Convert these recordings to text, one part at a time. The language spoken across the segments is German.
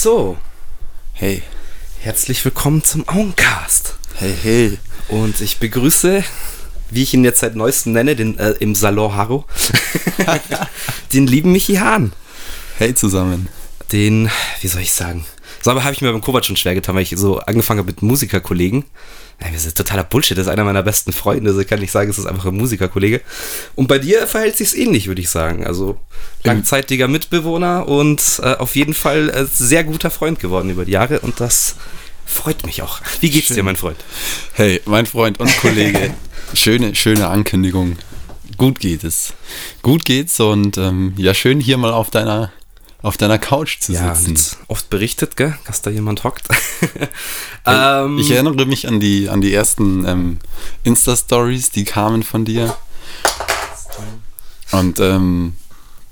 So, Hey, herzlich willkommen zum Augencast. hey, hey. Und ich begrüße, wie ich ihn jetzt seit neuestem nenne, den äh, im Salon Harro, den lieben Michi Hahn. Hey zusammen. Den, wie soll ich sagen? So, aber habe ich mir beim Kovac schon schwer getan, weil ich so angefangen habe mit Musikerkollegen. Nein, das ist totaler Bullshit. Das ist einer meiner besten Freunde. Also kann ich sagen, es ist einfach ein Musikerkollege. Und bei dir verhält sich's ähnlich, würde ich sagen. Also langzeitiger Mitbewohner und äh, auf jeden Fall äh, sehr guter Freund geworden über die Jahre. Und das freut mich auch. Wie geht's dir, Schön. mein Freund? Hey, mein Freund und Kollege. schöne, schöne Ankündigung. Gut geht es. Gut geht's und ähm, ja, schön hier mal auf deiner, auf deiner Couch zu Ja, sitzen. oft berichtet, gell, dass da jemand hockt. ähm, Ich erinnere mich an die, an die ersten ähm, Insta-Stories, die kamen von dir. Und ähm,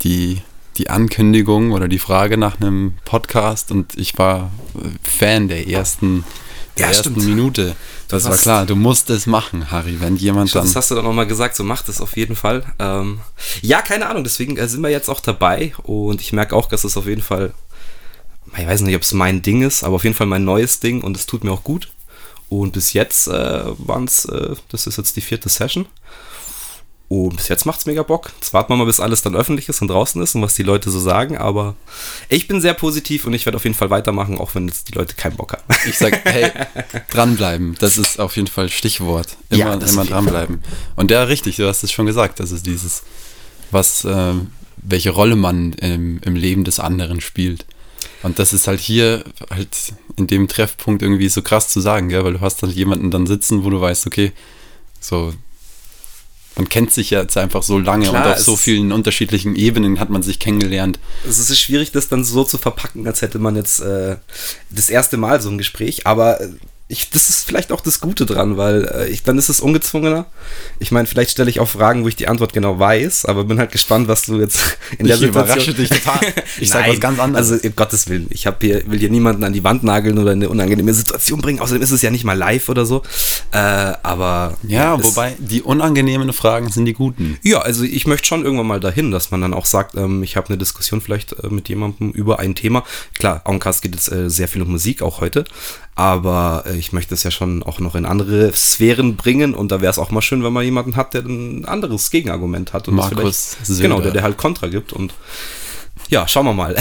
die, die Ankündigung oder die Frage nach einem Podcast und ich war äh, Fan der ersten, der Ja, ersten stimmt. Minute. Das war klar, du musst es machen, Harry, wenn jemand dann. das hast du doch nochmal gesagt, so macht es auf jeden Fall. Ähm, ja, keine Ahnung, deswegen äh, sind wir jetzt auch dabei und ich merke auch, dass es auf jeden Fall, ich weiß nicht, ob es mein Ding ist, aber auf jeden Fall mein neues Ding und es tut mir auch gut. Und bis jetzt äh, waren es, äh, das ist jetzt die vierte Session. Und bis jetzt macht's mega Bock. Jetzt warten wir mal, bis alles dann öffentlich ist und draußen ist und was die Leute so sagen. Aber ich bin sehr positiv und ich werde auf jeden Fall weitermachen, auch wenn jetzt die Leute keinen Bock haben. Ich sag, hey, dranbleiben. Das ist auf jeden Fall Stichwort. Immer, Ja, immer dranbleiben. Und ja, richtig, du hast es schon gesagt. Das ist dieses, was, ähm, welche Rolle man im, im Leben des anderen spielt. Und das ist halt hier halt in dem Treffpunkt irgendwie so krass zu sagen, gell? weil du hast halt jemanden dann sitzen, wo du weißt, okay, so man kennt sich ja jetzt einfach so lange Klar, und auf so vielen unterschiedlichen Ebenen hat man sich kennengelernt. Es ist schwierig, das dann so zu verpacken, als hätte man jetzt äh, das erste Mal so ein Gespräch. Aber äh, ich, das ist vielleicht auch das Gute dran, weil äh, ich, dann ist es ungezwungener. Ich meine, vielleicht stelle ich auch Fragen, wo ich die Antwort genau weiß, aber bin halt gespannt, was du jetzt in der Ich überrasche Situation... dich total. Ich sag Nein, was ganz anderes. Also, um Gottes Willen, ich hab hier, will hier niemanden an die Wand nageln oder in eine unangenehme Situation bringen. Außerdem ist es ja nicht mal live oder so. Äh, aber... Ja, es- wobei die unangenehmen Fragen sind die guten. ja, also ich möchte schon irgendwann mal dahin, dass man dann auch sagt, ähm, ich habe eine Diskussion vielleicht äh, mit jemandem über ein Thema. Klar, Augencast geht jetzt äh, sehr viel um Musik, auch heute. Aber äh, ich möchte es ja schon auch noch in andere Sphären bringen und da wäre es auch mal schön, wenn man jemanden hat, der ein anderes Gegenargument hat. Und Markus Söder. Genau, der, der halt Kontra gibt und ja, schauen wir mal,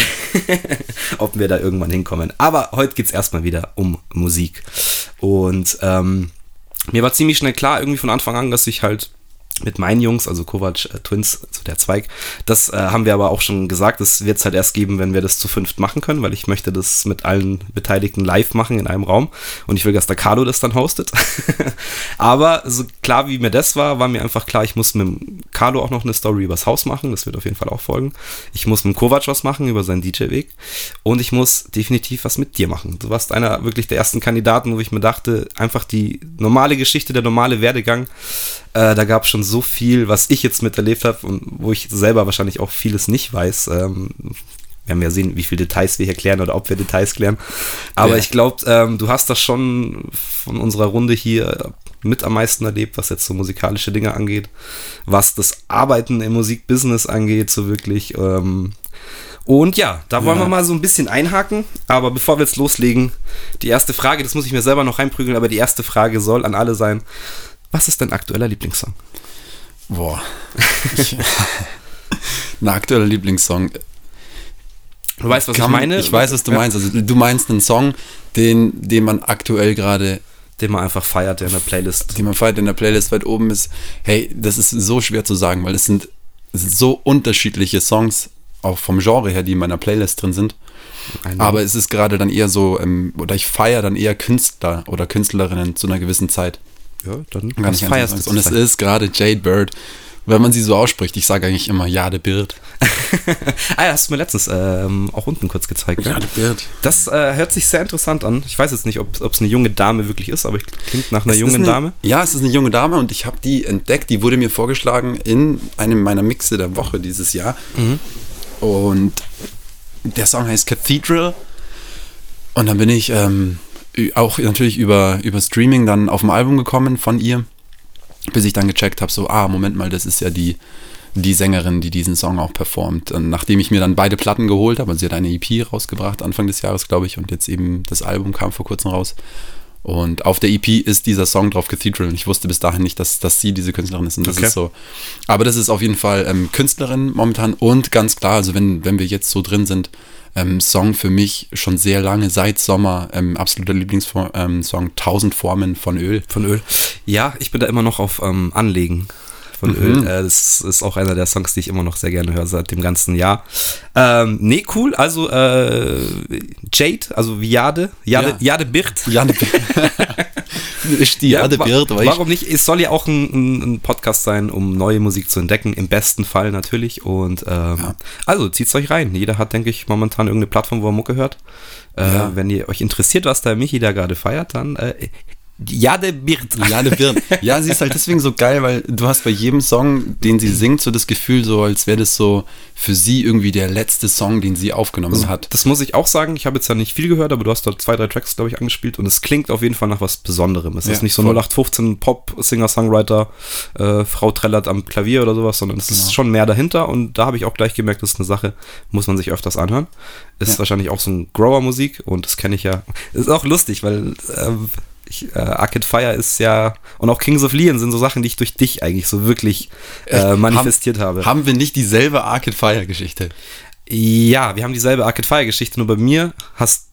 ob wir da irgendwann hinkommen. Aber heute geht's erstmal wieder um Musik. Und ähm, mir war ziemlich schnell klar, irgendwie von Anfang an, dass ich halt mit meinen Jungs, also Kovac äh, Twins, also der Zweig, das äh, haben wir aber auch schon gesagt, das wird es halt erst geben, wenn wir das zu fünft machen können, weil ich möchte das mit allen Beteiligten live machen in einem Raum und ich will, dass der Carlo das dann hostet. aber so klar wie mir das war, war mir einfach klar, ich muss mit dem Carlo auch noch eine Story übers Haus machen, das wird auf jeden Fall auch folgen. Ich muss mit Kovac was machen über seinen DJ-Weg und ich muss definitiv was mit dir machen. Du warst einer wirklich der ersten Kandidaten, wo ich mir dachte, einfach die normale Geschichte, der normale Werdegang, äh, da gab es schon so viel, was ich jetzt miterlebt habe und wo ich selber wahrscheinlich auch vieles nicht weiß. Ähm, wir werden ja sehen, wie viele Details wir hier klären oder ob wir Details klären. Aber Ja. ich glaube, ähm, du hast das schon von unserer Runde hier mit am meisten erlebt, was jetzt so musikalische Dinge angeht, was das Arbeiten im Musikbusiness angeht, so wirklich. Ähm, und ja, da wollen Ja. wir mal so ein bisschen einhaken. Aber bevor wir jetzt loslegen, die erste Frage, das muss ich mir selber noch reinprügeln, aber die erste Frage soll an alle sein: Was ist dein aktueller Lieblingssong? Boah. Ein aktueller Lieblingssong. Du weißt, was Kann ich meine? Ich weiß, was du meinst. Also du meinst einen Song, den, den man aktuell gerade, Den man einfach feiert, der in der Playlist. den man feiert in der Playlist weit oben ist. Hey, das ist so schwer zu sagen, weil es sind, es sind so unterschiedliche Songs, auch vom Genre her, die in meiner Playlist drin sind. Ein- Aber es ist gerade dann eher so, ähm, oder ich feiere dann eher Künstler oder Künstlerinnen zu einer gewissen Zeit. Ja, dann was nicht feierst du Und es ist gerade Jade Bird. Wenn man sie so ausspricht, ich sage eigentlich immer Jade Bird. ah, ja, hast du mir letztens ähm, auch unten kurz gezeigt. ne? Bird. Das äh, hört sich sehr interessant an. Ich weiß jetzt nicht, ob es eine junge Dame wirklich ist, aber ich- klingt nach einer Es jungen eine, Dame. Ja, es ist eine junge Dame und ich habe die entdeckt. Die wurde mir vorgeschlagen in einem meiner Mixe der Woche dieses Jahr. Mhm. Und der Song heißt Cathedral. Und dann bin ich ähm, auch natürlich über, über Streaming dann auf ein Album gekommen von ihr, bis ich dann gecheckt habe, so, ah, Moment mal, das ist ja die, die Sängerin, die diesen Song auch performt. Und nachdem ich mir dann beide Platten geholt habe, also sie hat eine EP rausgebracht, Anfang des Jahres, glaube ich, und jetzt eben das Album kam vor kurzem raus. Und auf der EP ist dieser Song drauf, Cathedral. Und ich wusste bis dahin nicht, dass, dass sie diese Künstlerin ist. Und das Okay. ist so. Aber das ist auf jeden Fall ähm, Künstlerin momentan. Und ganz klar, also wenn, wenn wir jetzt so drin sind, ähm, Song für mich schon sehr lange, seit Sommer, ähm, absoluter Lieblingssong, ähm, Song, 1000 Formen von Öl. Von Öl. Ja, ich bin da immer noch auf ähm, Anlegen von Mhm. Öl. Äh, das ist auch einer der Songs, die ich immer noch sehr gerne höre seit dem ganzen Jahr. Ähm, nee, cool. Also äh, Jade, also wie Jade, Jade, Ja. Jade Birt. Ja, die Erde wa- wird, weißt warum nicht? Es soll ja auch ein, ein, ein Podcast sein, um neue Musik zu entdecken, im besten Fall natürlich. Und ähm, Ja. also zieht's euch rein. Jeder hat, denke ich, momentan irgendeine Plattform, wo er Mucke hört. Äh, Ja. Wenn ihr euch interessiert, was der Michi da gerade feiert, dann äh, Jade Birt. Jade Birn. Ja, sie ist halt deswegen so geil, weil du hast bei jedem Song, den sie singt, so das Gefühl, so als wäre das so für sie irgendwie der letzte Song, den sie aufgenommen hat. Das muss ich auch sagen. Ich habe jetzt ja nicht viel gehört, aber du hast da zwei, drei Tracks, glaube ich, angespielt und es klingt auf jeden Fall nach was Besonderem. Es Ja, ist nicht so voll. 0815 Pop, Singer, Songwriter, äh, Frau trällert am Klavier oder sowas, sondern es ist Genau. schon mehr dahinter und da habe ich auch gleich gemerkt, das ist eine Sache, muss man sich öfters anhören. Ist Ja. wahrscheinlich auch so ein Grower-Musik und das kenne ich ja. Ist auch lustig, weil ähm, ich, äh, Arcade Fire ist ja und auch Kings of Leon sind so Sachen, die ich durch dich eigentlich so wirklich äh, manifestiert habe. Haben wir nicht dieselbe Arcade Fire Geschichte? Ja, wir haben dieselbe Arcade Fire Geschichte, nur bei mir hast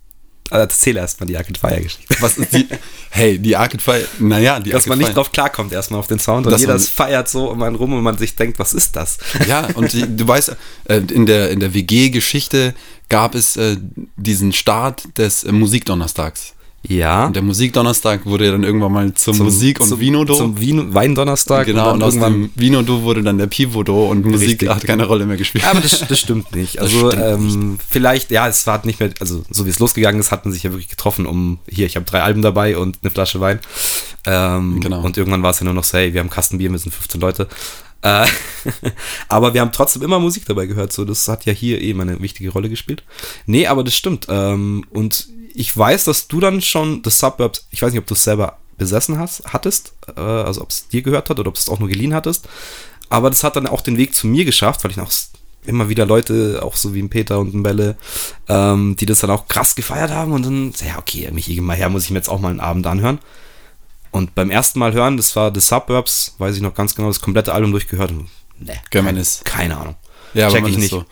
äh, erzähl erstmal die Arcade Fire Geschichte. Was ist die? hey, die Arcade Fire, naja, die Dass Arcade man nicht Fire. drauf klarkommt erstmal auf den Sound und Dass jeder feiert so um einen rum und man sich denkt, was ist das? Ja, und die, du weißt, äh, in der, in der WG-Geschichte gab es äh, diesen Start des äh, Musikdonnerstags. Ja. Und der Musikdonnerstag wurde ja dann irgendwann mal zum, Musik- und zum, Vinodo. Zum Vino, Weindonnerstag. genau, und, und aus dem Vinodo wurde dann der Pivodo und Musik Richtig. hat keine Rolle mehr gespielt. Aber das, das stimmt nicht. Also stimmt ähm, vielleicht, ja, es hat nicht mehr, also so wie es losgegangen ist, hat man sich ja wirklich getroffen, um hier, ich habe drei Alben dabei und eine Flasche Wein. Ähm, Genau. Und irgendwann war es ja nur noch so, hey, wir haben Kastenbier, wir sind 15 Leute. Äh, aber wir haben trotzdem immer Musik dabei gehört, so das hat ja hier eben eine wichtige Rolle gespielt. Nee, aber das stimmt. Ähm, und ich weiß, dass du dann schon das Suburbs, ich weiß nicht, ob du es selber besessen hast, hattest, äh, also ob es dir gehört hat oder ob es auch nur geliehen hattest. Aber das hat dann auch den Weg zu mir geschafft, weil ich noch immer wieder Leute, auch so wie ein Peter und ein Bälle, ähm, die das dann auch krass gefeiert haben und dann, ja, okay, Michi, geh mal her, muss ich mir jetzt auch mal einen Abend anhören. Und beim ersten Mal hören, das war The Suburbs, weiß ich noch ganz genau, das komplette Album durchgehört. Und, ne, man keine, keine Ahnung. Ja, aber Check ich nicht. so,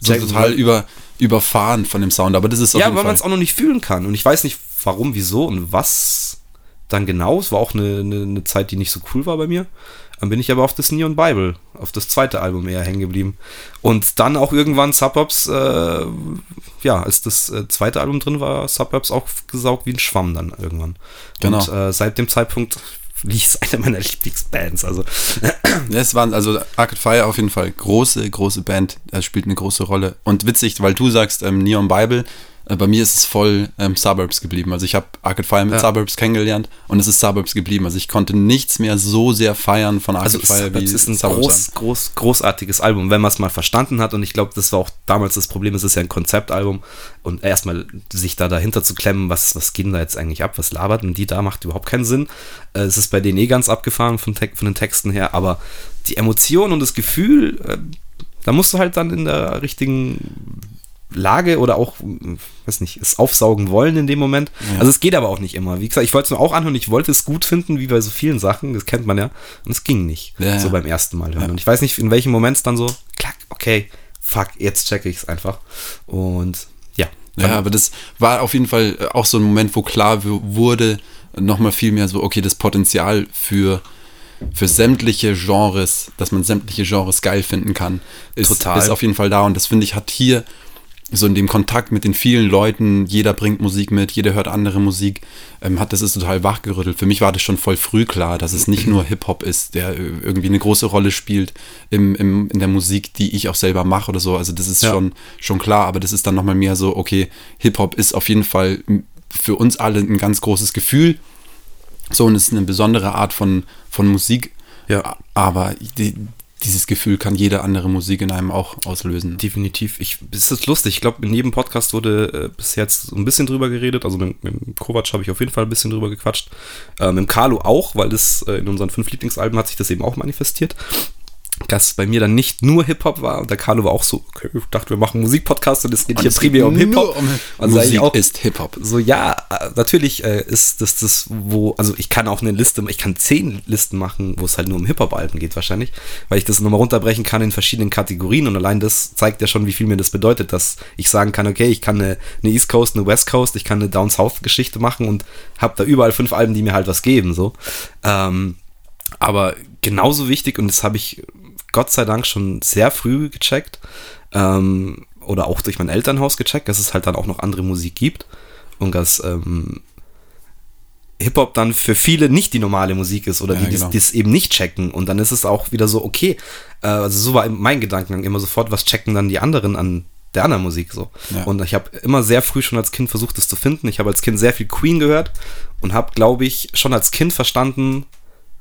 so total über, überfahren von dem Sound. Aber das ist auf Ja, weil man es auch noch nicht fühlen kann. Und ich weiß nicht, warum, wieso und was dann genau. Es war auch eine, eine, eine Zeit, die nicht so cool war bei mir. Dann bin ich aber auf das Neon Bible, auf das zweite Album eher hängen geblieben. Und dann auch irgendwann Suburbs, äh, ja, als das äh, zweite Album drin war, Suburbs auch gesaugt wie ein Schwamm dann irgendwann. Genau. Und äh, seit dem Zeitpunkt es eine meiner Lieblingsbands. Also es waren also Arcade Fire auf jeden Fall große, große Band. Er spielt eine große Rolle. Und witzig, weil du sagst ähm, Neon Bible, äh, bei mir ist es voll ähm, Suburbs geblieben. Also ich habe Arcade Fire mit Ja. Suburbs kennengelernt und es ist Suburbs geblieben. Also ich konnte nichts mehr so sehr feiern von Arcade Also Fire es ist ein Suburbs groß, groß, großartiges Album, wenn man es mal verstanden hat. Und ich glaube, das war auch damals das Problem. Es ist ja ein Konzeptalbum. Und erstmal sich da dahinter zu klemmen, was, was geht denn da jetzt eigentlich ab? Was labert denn die da? Macht überhaupt keinen Sinn. Äh, es ist bei denen eh ganz abgefahren von, von den Texten her. Aber die Emotion und das Gefühl, äh, da musst du halt dann in der richtigen Lage oder auch, äh, weiß nicht, es aufsaugen wollen in dem Moment. Ja. Also es geht aber auch nicht immer. Wie gesagt, ich wollte es mir auch anhören, ich wollte es gut finden, wie bei so vielen Sachen, das kennt man ja. Und es ging nicht. Ja, so beim ersten Mal hören. Und ich weiß nicht, in welchem Moment es dann so, klack, okay, fuck, jetzt checke ich es einfach. Und ja. Ja, aber das war auf jeden Fall äh, auch so ein Moment, wo klar wurde, nochmal viel mehr so, okay, das Potenzial für, für sämtliche Genres, dass man sämtliche Genres geil finden kann, ist, ist auf jeden Fall da. Und das finde ich, hat hier so in dem Kontakt mit den vielen Leuten, jeder bringt Musik mit, jeder hört andere Musik, ähm, hat das ist total wachgerüttelt. Für mich war das schon voll früh klar, dass es nicht nur Hip-Hop ist, der äh, irgendwie eine große Rolle spielt im, im, in der Musik, die ich auch selber mache oder so. Also das ist Ja. schon, schon klar, aber das ist dann nochmal mehr so, okay, Hip-Hop ist auf jeden Fall für uns alle ein ganz großes Gefühl. So, und es ist eine besondere Art von, von Musik. Ja. Aber die, dieses Gefühl kann jede andere Musik in einem auch auslösen. Definitiv. Ich, es ist lustig. Ich glaube, in jedem Podcast wurde äh, bis jetzt so ein bisschen drüber geredet. Also mit, mit Kovac habe ich auf jeden Fall ein bisschen drüber gequatscht. Äh, mit Carlo auch, weil das äh, in unseren fünf Lieblingsalben hat sich das eben auch manifestiert. Dass bei mir dann nicht nur Hip-Hop war und der Carlo war auch so, okay, ich dachte, wir machen Musikpodcast und es geht Und hier primär um Hip-Hop. um ich Musik auch, ist Hip-Hop. so, ja, äh, natürlich äh, ist das das, wo, also ich kann auch eine Liste, ich kann zehn Listen machen, wo es halt nur um Hip-Hop-Alben geht wahrscheinlich, weil ich das nochmal runterbrechen kann in verschiedenen Kategorien und allein das zeigt ja schon, wie viel mir das bedeutet, dass ich sagen kann, okay, ich kann eine, eine East Coast, eine West Coast, ich kann eine Down-South-Geschichte machen und habe da überall fünf Alben, die mir halt was geben, so. Ähm, aber genauso wichtig, und das habe ich Gott sei Dank schon sehr früh gecheckt, ähm, oder auch durch mein Elternhaus gecheckt, dass es halt dann auch noch andere Musik gibt und dass ähm, Hip-Hop dann für viele nicht die normale Musik ist oder Ja, die genau. das eben nicht checken. Und dann ist es auch wieder so, okay, äh, also so war mein Gedankengang immer sofort, was checken dann die anderen an der anderen Musik so. Ja. Und ich habe immer sehr früh schon als Kind versucht, das zu finden. Ich habe als Kind sehr viel Queen gehört und habe, glaube ich, schon als Kind verstanden,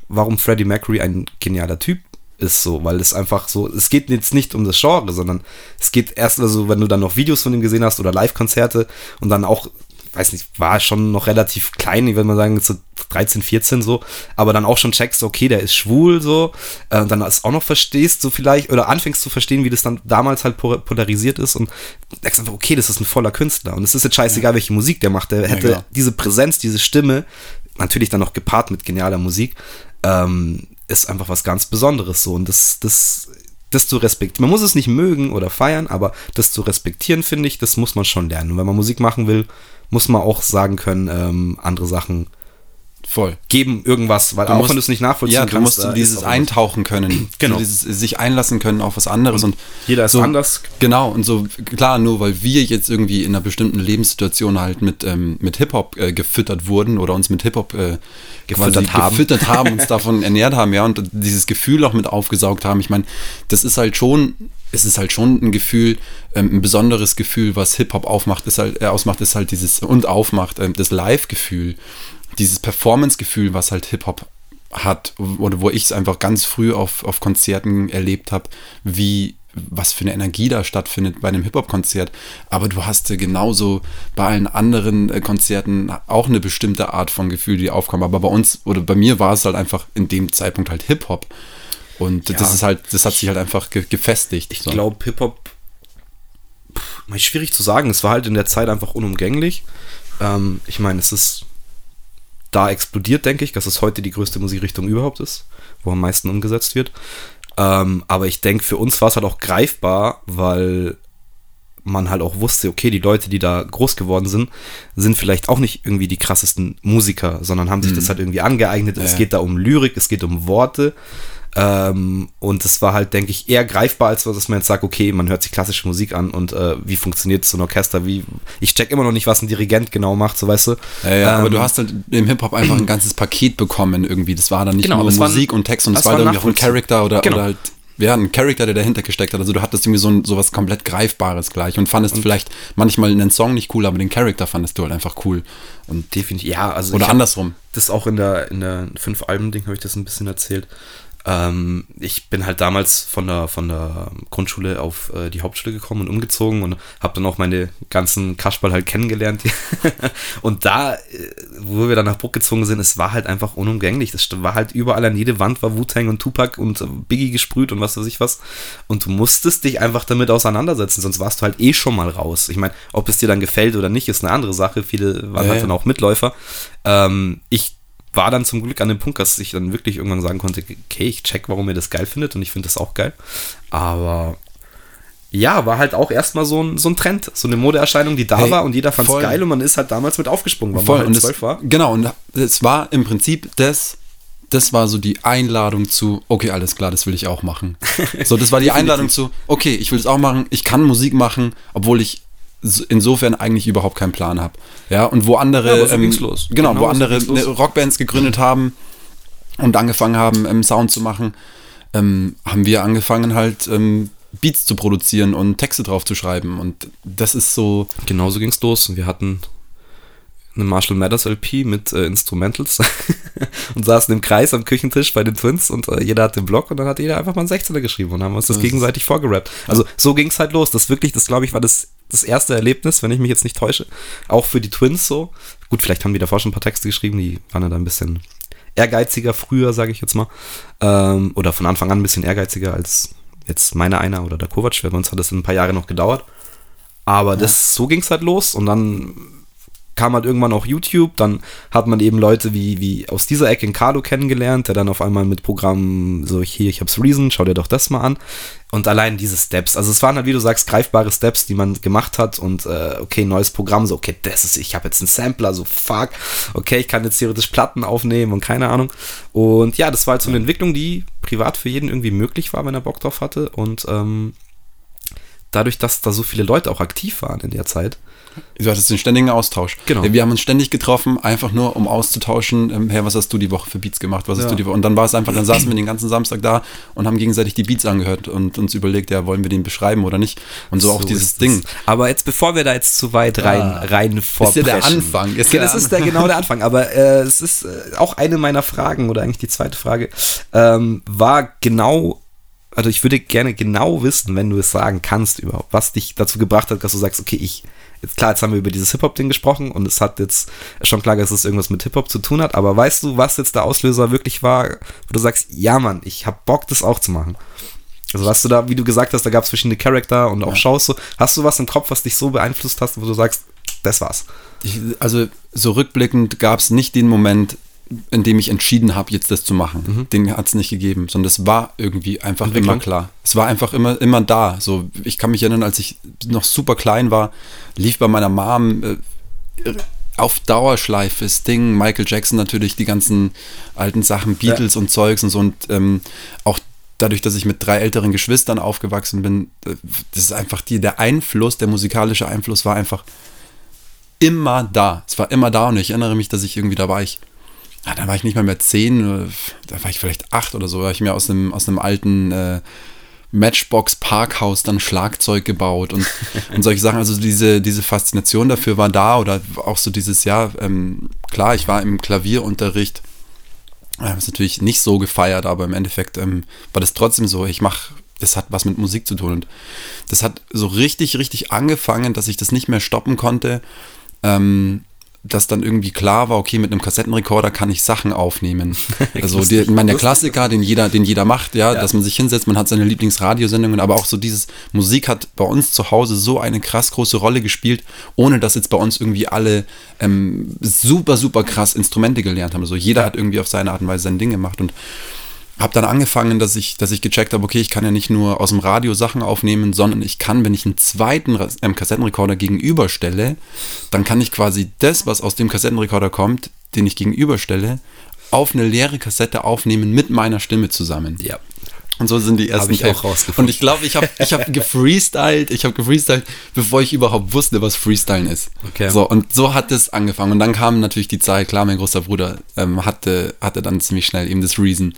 warum Freddie Mercury ein genialer Typ ist so, weil es einfach so, es geht jetzt nicht um das Genre, sondern es geht erst, also wenn du dann noch Videos von ihm gesehen hast oder Live-Konzerte und dann auch, weiß nicht, war schon noch relativ klein, ich würde mal sagen, so 13, 14 so, aber dann auch schon checkst, okay, der ist schwul so, äh, und dann das auch noch verstehst, so vielleicht, oder anfängst zu verstehen, wie das dann damals halt po- polarisiert ist und denkst einfach, okay, das ist ein voller Künstler und es ist jetzt scheißegal, welche Musik der macht, der hätte klar. diese Präsenz, diese Stimme, natürlich dann noch gepaart mit genialer Musik, ähm, ist einfach was ganz Besonderes so. Und das, das, das zu respektieren. Man muss es nicht mögen oder feiern, aber das zu respektieren, finde ich, das muss man schon lernen. Und wenn man Musik machen will, muss man auch sagen können, ähm, andere Sachen Voll. geben irgendwas, weil Du auch musst- wenn du es nicht nachvollziehen Ja, du kannst. musst da ist dieses. Eintauchen können. Genau. So dieses sich einlassen können auf was anderes. Und, jeder ist so, anders. Genau, und so, klar, nur weil wir jetzt irgendwie in einer bestimmten Lebenssituation halt mit, ähm, mit Hip-Hop äh, gefüttert wurden oder uns mit Hip-Hop äh, Gefüttert haben. gefüttert haben, uns davon ernährt haben, ja, und dieses Gefühl auch mit aufgesaugt haben. Ich meine, das ist halt schon, es ist halt schon ein Gefühl, ähm, ein besonderes Gefühl, was Hip-Hop aufmacht, ist halt, äh, ausmacht, ist halt dieses und aufmacht, ähm, das Live-Gefühl, dieses Performance-Gefühl, was halt Hip-Hop hat, oder wo ich es einfach ganz früh auf, auf Konzerten erlebt habe, wie was für eine Energie da stattfindet bei einem Hip-Hop-Konzert. Aber du hast ja genauso bei allen anderen äh, Konzerten auch eine bestimmte Art von Gefühl, die aufkam. Aber bei uns oder bei mir war es halt einfach in dem Zeitpunkt halt Hip-Hop. Und Ja. das ist halt, das hat sich halt einfach ge gefestigt. Ich glaube, Hip-Hop, schwierig zu sagen. Es war halt in der Zeit einfach unumgänglich. Ähm, ich meine, es ist da explodiert, denke ich, dass es heute die größte Musikrichtung überhaupt ist, wo am meisten umgesetzt wird. Ähm, aber ich denke, für uns war es halt auch greifbar, weil man halt auch wusste, okay, die Leute, die da groß geworden sind, sind vielleicht auch nicht irgendwie die krassesten Musiker, sondern haben sich das halt irgendwie angeeignet. Es Ja. geht da um Lyrik, es geht um Worte. Ähm, und es war halt, denke ich, eher greifbar, als dass man jetzt sagt, okay, man hört sich klassische Musik an und äh, wie funktioniert so ein Orchester, wie, ich check immer noch nicht, was ein Dirigent genau macht, so weißt du. Ja, ja, aber Ähm, du hast halt im Hip-Hop einfach ein ganzes Paket bekommen irgendwie. Das war dann nicht Genau, nur das war Musik und Text und es das war war irgendwie auch ein. Charakter oder, Genau. oder halt, ja, ein Charakter, der dahinter gesteckt hat. Also du hattest irgendwie so ein, sowas komplett Greifbares gleich und fandest vielleicht manchmal einen Song nicht cool, aber den Charakter fandest du halt einfach cool. Und Definitiv, ja, also oder andersrum. das auch in der, in der fünf Alben-Ding habe ich das ein bisschen erzählt. Ähm, ich bin halt damals von der, von der Grundschule auf äh, die Hauptschule gekommen und umgezogen und habe dann auch meine ganzen Kasperl halt kennengelernt. und da, äh, wo wir dann nach Bruck gezogen sind, es war halt einfach unumgänglich. Das war halt überall an jede Wand war Wu-Tang und Tupac und Biggie gesprüht und was weiß ich was. Und du musstest dich einfach damit auseinandersetzen, sonst warst du halt eh schon mal raus. Ich meine, ob es dir dann gefällt oder nicht, ist eine andere Sache. Viele waren Ja, halt ja. dann auch Mitläufer. Ähm, ich war dann zum Glück an dem Punkt, dass ich dann wirklich irgendwann sagen konnte, okay, ich check, warum ihr das geil findet und ich finde das auch geil. Aber ja, war halt auch erstmal so ein, so ein Trend, so eine Modeerscheinung, die da Hey, war und jeder fand es geil und man ist halt damals mit aufgesprungen, weil Voll, man und halt das, zwölf war. Genau, und es war im Prinzip das, das war so die Einladung zu, okay, alles klar, das will ich auch machen. So, das war die Einladung zu, okay, ich will es auch machen, ich kann Musik machen, obwohl ich insofern eigentlich überhaupt keinen Plan habe. Ja, und wo andere, Ja, ähm, genau, Genau wo andere ne, Rockbands gegründet haben und angefangen haben, ähm, Sound zu machen, ähm, haben wir angefangen halt ähm, Beats zu produzieren und Texte drauf zu schreiben. Und das ist so, Genauso ging es los und wir hatten eine Marshall Mathers LP mit äh, Instrumentals und saßen im Kreis am Küchentisch bei den Twins und äh, jeder hat den Block und dann hat jeder einfach mal einen 16er geschrieben und haben uns das Das gegenseitig vorgerappt. Also so ging es halt los. Das wirklich, das glaube ich, war das, das erste Erlebnis, wenn ich mich jetzt nicht täusche. Auch für die Twins so. Gut, vielleicht haben die davor schon ein paar Texte geschrieben, die waren ja da ein bisschen ehrgeiziger früher, sage ich jetzt mal. Ähm, oder von Anfang an ein bisschen ehrgeiziger als jetzt meine einer oder der Kovac. Bei uns hat das ein paar Jahre noch gedauert. Aber das, so ging es halt los und dann kam halt irgendwann auch YouTube, dann hat man eben Leute wie, wie aus dieser Ecke in Carlo kennengelernt, der dann auf einmal mit Programmen so, hier, ich hab's Reason, schau dir doch das mal an. Und allein diese Steps, also es waren halt, wie du sagst, greifbare Steps, die man gemacht hat und äh, okay, neues Programm, so, okay, das ist, ich habe jetzt einen Sampler, so fuck, okay, ich kann jetzt theoretisch Platten aufnehmen und keine Ahnung. Und ja, das war halt so eine Entwicklung, die privat für jeden irgendwie möglich war, wenn er Bock drauf hatte. Und ähm, dadurch, dass da so viele Leute auch aktiv waren in der Zeit, Du hattest den ständigen Austausch. Genau. Wir haben uns ständig getroffen, einfach nur um auszutauschen, ähm, hey, was hast du die Woche für Beats gemacht? Was hast Ja. du die Woche? Und dann war es einfach, dann saßen wir den ganzen Samstag da und haben gegenseitig die Beats angehört und uns überlegt, ja, wollen wir den beschreiben oder nicht? Und so, auch So dieses ist Ding. Aber jetzt, bevor wir da jetzt zu weit rein, Ah. rein vorpreschen. der Anfang, ist Okay, der das ist der, genau der Anfang. Aber äh, es ist äh, auch eine meiner Fragen, oder eigentlich die zweite Frage, ähm, war genau, also ich würde gerne genau wissen, wenn du es sagen kannst überhaupt, was dich dazu gebracht hat, dass du sagst, okay, ich, jetzt klar, jetzt haben wir über dieses Hip-Hop-Ding gesprochen und es hat jetzt schon klar, dass es irgendwas mit Hip-Hop zu tun hat, aber weißt du, was jetzt der Auslöser wirklich war, wo du sagst, ja Mann, ich hab Bock, das auch zu machen? Also hast du da, wie du gesagt hast, da gab es verschiedene Charakter und auch Ja. Shows so. Hast du was im Kopf, was dich so beeinflusst hast, wo du sagst, das war's? Ich, also so rückblickend gab es nicht den Moment, in dem ich entschieden habe, jetzt das zu machen. Den hat es nicht gegeben, sondern es war irgendwie einfach immer klar. Es war einfach immer, immer da. So, ich kann mich erinnern, als ich noch super klein war, lief bei meiner Mom äh, auf Dauerschleife Sting, Michael Jackson natürlich, die ganzen alten Sachen, Beatles und Zeugs und so und ähm, auch dadurch, dass ich mit drei älteren Geschwistern aufgewachsen bin, äh, das ist einfach die, der Einfluss, der musikalische Einfluss war einfach immer da. Es war immer da und ich erinnere mich, dass ich irgendwie, da war ich, ja, da war ich nicht mal mehr zehn, äh, da war ich vielleicht acht oder so, da habe ich mir aus einem, aus einem alten äh, Matchbox Parkhaus dann Schlagzeug gebaut und, und solche Sachen. Also diese, diese Faszination dafür war da oder auch so dieses Jahr, ähm, klar, ich war im Klavierunterricht, wir haben es natürlich nicht so gefeiert, aber im Endeffekt ähm, war das trotzdem so, ich mache, das hat was mit Musik zu tun und das hat so richtig, richtig angefangen, dass ich das nicht mehr stoppen konnte, ähm, dass dann irgendwie klar war, okay, mit einem Kassettenrekorder kann ich Sachen aufnehmen. Also die, ich meine, der Klassiker, den jeder, den jeder macht, ja, Ja. dass man sich hinsetzt, man hat seine Lieblingsradiosendungen, aber auch so dieses Musik hat bei uns zu Hause so eine krass große Rolle gespielt, ohne dass jetzt bei uns irgendwie alle ähm, super, super krass Instrumente gelernt haben. Also jeder hat irgendwie auf seine Art und Weise sein Ding gemacht und habe dann angefangen, dass ich, dass ich gecheckt habe, okay, ich kann ja nicht nur aus dem Radio Sachen aufnehmen, sondern ich kann, wenn ich einen zweiten ähm, Kassettenrekorder gegenüberstelle, dann kann ich quasi das, was aus dem Kassettenrekorder kommt, den ich gegenüberstelle, auf eine leere Kassette aufnehmen mit meiner Stimme zusammen. Ja. Und so sind die ersten ich auch rausgefunden. Und ich glaube, ich habe ich hab gefreestylt, ich habe gefreestylt, bevor ich überhaupt wusste, was Freestylen ist. Okay. So, und so hat es angefangen. Und dann kam natürlich die Zeit, klar, mein großer Bruder ähm, hatte, hatte dann ziemlich schnell eben das Reason.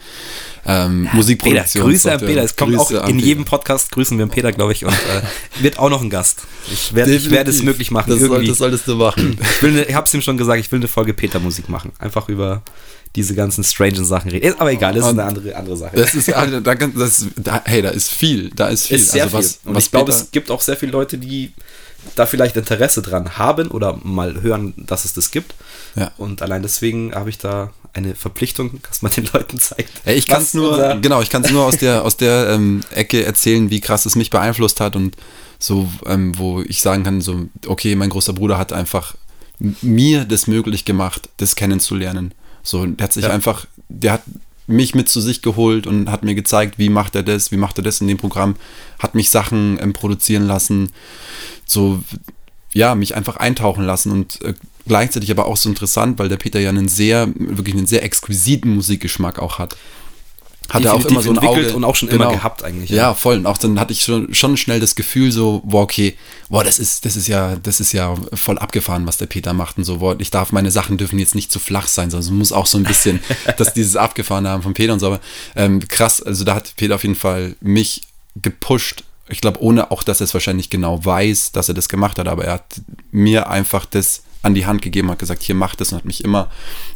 Ähm, Peter, Musikproduktion. Grüße an. Peter. Es kommt Grüße auch an in Peter. jedem Podcast grüßen wir einen Peter, glaube ich, und äh, wird auch noch ein Gast. Ich werde ich werde es möglich machen. Das, soll, das solltest du machen. ich will ich habe es ihm schon gesagt, ich will eine Folge Peter Musik machen. Einfach über diese ganzen strangen Sachen reden. Ist Aber egal, das ist eine andere, andere Sache. Das ist, also, da, das, da, hey, da ist viel, da ist viel. ist sehr also was, viel. Und was ich glaube, es gibt auch sehr viele Leute, die da vielleicht Interesse dran haben oder mal hören, dass es das gibt. Ja. Und allein deswegen habe ich da eine Verpflichtung, dass man den Leuten zeigt. Ja, ich kann es nur, genau, ich kann es nur aus der, aus der ähm, Ecke erzählen, wie krass es mich beeinflusst hat und so, ähm, wo ich sagen kann, so, okay, mein großer Bruder hat einfach mir das möglich gemacht, das kennenzulernen. So, der hat sich Ja. einfach, der hat mich mit zu sich geholt und hat mir gezeigt, wie macht er das, wie macht er das in dem Programm, hat mich Sachen ähm, produzieren lassen, so, ja, mich einfach eintauchen lassen und äh, gleichzeitig aber auch so interessant, weil der Peter ja einen sehr, wirklich einen sehr exquisiten Musikgeschmack auch hat. Hat er auch immer so ein Auge und auch schon immer gehabt eigentlich, ja. Ja, voll. Und auch dann hatte ich schon, schon schnell das Gefühl so, boah, okay, boah, das ist, das ist ja, das ist ja voll abgefahren, was der Peter macht und so, boah, ich darf, meine Sachen dürfen jetzt nicht zu flach sein, sondern es muss auch so ein bisschen, dass dieses Abgefahrene haben von Peter und so, aber ähm, krass, also da hat Peter auf jeden Fall mich gepusht. Ich glaube, ohne auch, dass er es wahrscheinlich genau weiß, dass er das gemacht hat, aber er hat mir einfach das an die Hand gegeben, hat gesagt, hier mach das und hat mich immer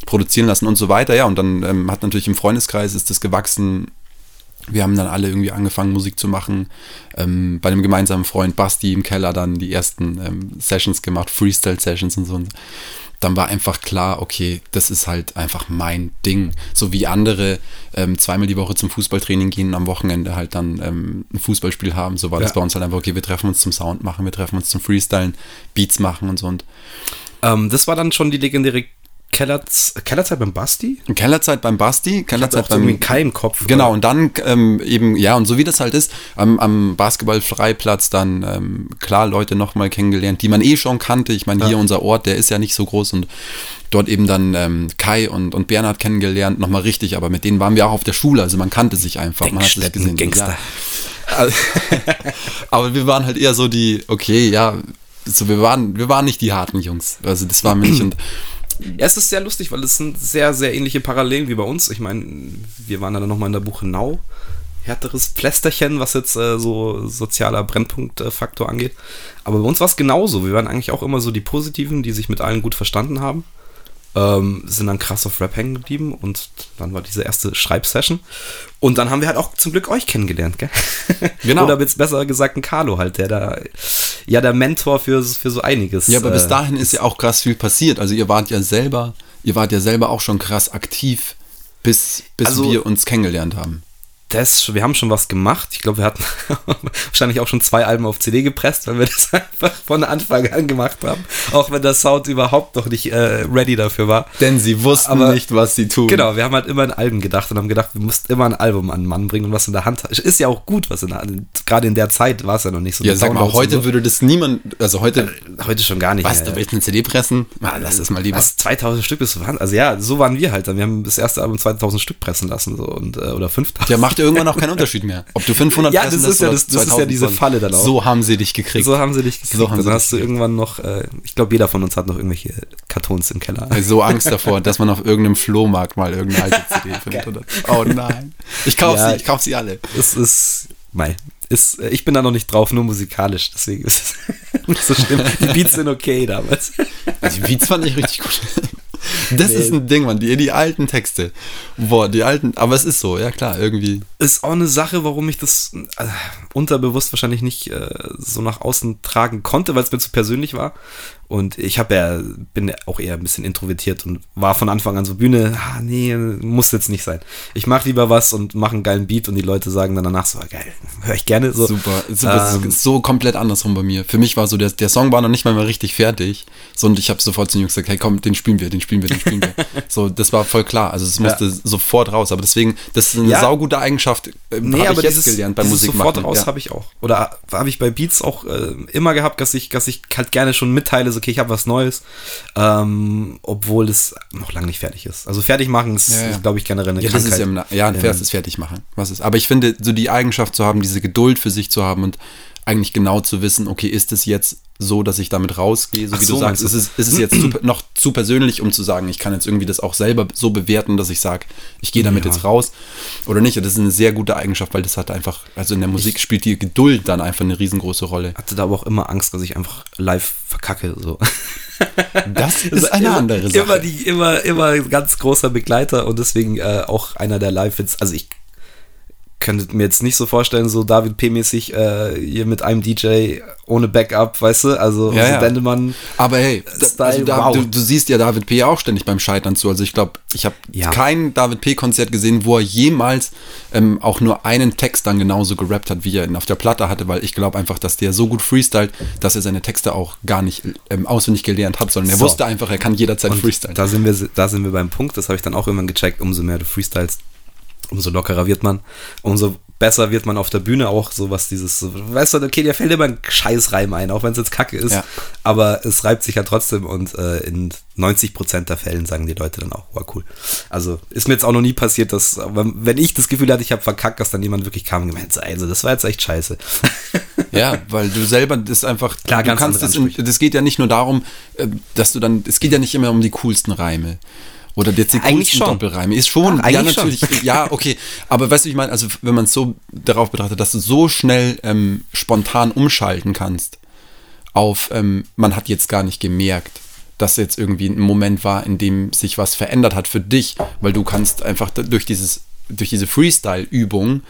produzieren lassen und so weiter. Ja, und dann ähm, hat natürlich im Freundeskreis ist das gewachsen. Wir haben dann alle irgendwie angefangen, Musik zu machen. Ähm, bei einem gemeinsamen Freund Basti im Keller dann die ersten ähm, Sessions gemacht, Freestyle-Sessions und so. Und dann war einfach klar, okay, das ist halt einfach mein Ding. So wie andere ähm, zweimal die Woche zum Fußballtraining gehen und am Wochenende halt dann ähm, ein Fußballspiel haben. So war ja. das bei uns halt einfach, okay, wir treffen uns zum Sound machen, wir treffen uns zum Freestylen, Beats machen und so. Und ähm, das war dann schon die legendäre Kellerz Kellerzeit beim Basti? Kellerzeit beim Basti, Kellerzeit beim im Kopf. Genau, oder? und dann ähm, eben, ja, und so wie das halt ist, am, am Basketballfreiplatz dann ähm, klar Leute nochmal kennengelernt, die man eh schon kannte. Ich meine, hier ja. unser Ort, der ist ja nicht so groß und dort eben dann ähm, Kai und, und Bernhard kennengelernt, nochmal richtig, aber mit denen waren wir auch auf der Schule, also man kannte sich einfach, man hat sich gesehen. Gangster. Ja. aber wir waren halt eher so die, okay, ja, so wir waren, wir waren nicht die harten Jungs. Also das war mir nicht und ja, es ist sehr lustig, weil es sind sehr, sehr ähnliche Parallelen wie bei uns. Ich meine, wir waren dann nochmal in der Buchenau. Härteres Plästerchen, was jetzt äh, so sozialer Brennpunktfaktor angeht. Aber bei uns war es genauso. Wir waren eigentlich auch immer so die Positiven, die sich mit allen gut verstanden haben ähm, sind dann krass auf Rap hängen geblieben und dann war diese erste Schreibsession. Und dann haben wir halt auch zum Glück euch kennengelernt, gell? Genau. Oder jetzt besser gesagt ein Carlo halt, der da, ja, der Mentor für, für so einiges. Ja, aber äh, bis dahin ist ja auch krass viel passiert. Also ihr wart ja selber, ihr wart ja selber auch schon krass aktiv, bis, bis also, wir uns kennengelernt haben das, wir haben schon was gemacht. Ich glaube, wir hatten wahrscheinlich auch schon zwei Alben auf CD gepresst, weil wir das einfach von Anfang an gemacht haben. Auch wenn der Sound überhaupt noch nicht äh, ready dafür war. Denn sie wussten Aber, nicht, was sie tun. Genau, wir haben halt immer an Alben gedacht und haben gedacht, wir mussten immer ein Album an den Mann bringen und was in der Hand hat. Ist ja auch gut, was in der Hand Gerade in der Zeit war es ja noch nicht so. Ja, sag mal, heute so. würde das niemand, also heute. Äh, heute schon gar nicht. Was, du willst eine CD pressen? Ah, lass das mal lieber. Was, 2000 Stück ist Also ja, so waren wir halt. Wir haben das erste Album 2000 Stück pressen lassen so, und, äh, oder 5000. Ja, macht irgendwann auch keinen Unterschied mehr. Ob du 500 Ja, das ist ja, das, das ist ja diese Falle dann auch. So haben sie dich gekriegt. So haben sie dich gekriegt. So haben dann hast du irgendwann noch, äh, ich glaube, jeder von uns hat noch irgendwelche Kartons im Keller. So Angst davor, dass man auf irgendeinem Flohmarkt mal irgendeine alte CD findet. Oder, oh nein. Ich kaufe ja, sie, ich kaufe sie alle. Es ist, mei, ist, äh, ich bin da noch nicht drauf, nur musikalisch, deswegen ist es nicht so schlimm. Die Beats sind okay damals. Die Beats fand ich richtig gut. Das nee. ist ein Ding, man, die, die alten Texte. Boah, die alten, aber es ist so, ja klar, irgendwie. Ist auch eine Sache, warum ich das äh, unterbewusst wahrscheinlich nicht äh, so nach außen tragen konnte, weil es mir zu persönlich war. Und ich habe ja, bin auch eher ein bisschen introvertiert und war von Anfang an so Bühne, ah, nee, muss jetzt nicht sein. Ich mache lieber was und mache einen geilen Beat und die Leute sagen dann danach so, geil, höre ich gerne. So. Super, super ähm, so komplett andersrum bei mir. Für mich war so, der, der Song war noch nicht mal mehr richtig fertig. So, und ich habe sofort zu den Jungs gesagt, hey komm, den spielen wir, den spielen wir, den spielen wir. so, das war voll klar. Also es musste ja. sofort raus. Aber deswegen, das ist eine ja. saugute Eigenschaft, äh, nee, habe ich jetzt gelernt beim Musikmachen. Sofort raus ja. habe ich auch. Oder habe ich bei Beats auch äh, immer gehabt, dass ich, dass ich halt gerne schon mitteile, so okay, ich habe was Neues ähm, obwohl es noch lange nicht fertig ist. Also fertig machen ist, ja, ja. glaube ich, generell eine ja, Krankheit. Das ist ja, ja ein Vers ist fertig machen. Was ist. Aber ich finde, so die Eigenschaft zu haben, diese Geduld für sich zu haben und eigentlich genau zu wissen, okay, ist es jetzt so, dass ich damit rausgehe, so Ach wie so, du sagst, ist es, ist es jetzt zu, noch zu persönlich, um zu sagen, ich kann jetzt irgendwie das auch selber so bewerten, dass ich sage, ich gehe damit ja. jetzt raus oder nicht. Und das ist eine sehr gute Eigenschaft, weil das hat einfach, also in der Musik ich spielt die Geduld dann einfach eine riesengroße Rolle. Hatte da aber auch immer Angst, dass ich einfach live verkacke, so. Das ist eine immer, andere Sache. Immer, die, immer, immer ganz großer Begleiter und deswegen äh, auch einer der Live-Hits. Also ich könntet mir jetzt nicht so vorstellen, so David P-mäßig äh, hier mit einem DJ ohne Backup, weißt du? Also ja, so ja. Dendemann. Aber hey, Style, also da, wow. du, du, siehst ja David P. auch ständig beim Scheitern zu. Also ich glaube, ich habe ja. kein David P-Konzert gesehen, wo er jemals ähm, auch nur einen Text dann genauso gerappt hat, wie er ihn auf der Platte hatte, weil ich glaube einfach, dass der so gut freestylt, dass er seine Texte auch gar nicht ähm, auswendig gelernt hat, sondern er so. wusste einfach, er kann jederzeit freestylen. Da sind wir, da sind wir beim Punkt, das habe ich dann auch irgendwann gecheckt, umso mehr du freestylst, umso lockerer wird man, umso besser wird man auf der Bühne auch so was dieses, weißt du, okay, dir fällt immer ein Scheißreim ein, auch wenn es jetzt kacke ist, ja. aber es reibt sich ja trotzdem und äh, in 90% der Fällen sagen die Leute dann auch, war cool. Also ist mir jetzt auch noch nie passiert, dass, wenn ich das Gefühl hatte, ich habe verkackt, dass dann jemand wirklich kam und gemeint, also das war jetzt echt scheiße. Ja, weil du selber das einfach, Klar, du kannst das, das geht ja nicht nur darum, äh, dass du dann, es geht ja nicht immer um die coolsten Reime. Oder coolsten Doppelreime. Ist schon, Ach, ja, natürlich. Schon. Ja, okay. Aber weißt du, ich meine, also wenn man es so darauf betrachtet, dass du so schnell ähm, spontan umschalten kannst auf, ähm, man hat jetzt gar nicht gemerkt, dass jetzt irgendwie ein Moment war, in dem sich was verändert hat für dich, weil du kannst einfach durch dieses, durch diese Freestyle-Übung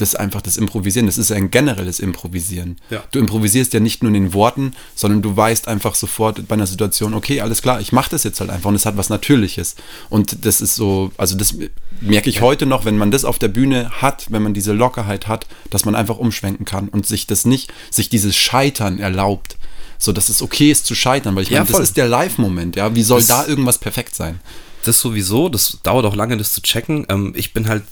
das einfach das Improvisieren. Das ist ein generelles Improvisieren. Ja. Du improvisierst ja nicht nur in den Worten, sondern du weißt einfach sofort bei einer Situation, okay, alles klar, ich mache das jetzt halt einfach und es hat was Natürliches. Und das ist so, also das merke ich heute noch, wenn man das auf der Bühne hat, wenn man diese Lockerheit hat, dass man einfach umschwenken kann und sich das nicht, sich dieses Scheitern erlaubt. So, dass es okay ist zu scheitern, weil ich Ja, meine, das voll. ist der Live-Moment, ja. Wie soll Das- da irgendwas perfekt sein? Das sowieso, das dauert auch lange, das zu checken. Ähm, ich bin halt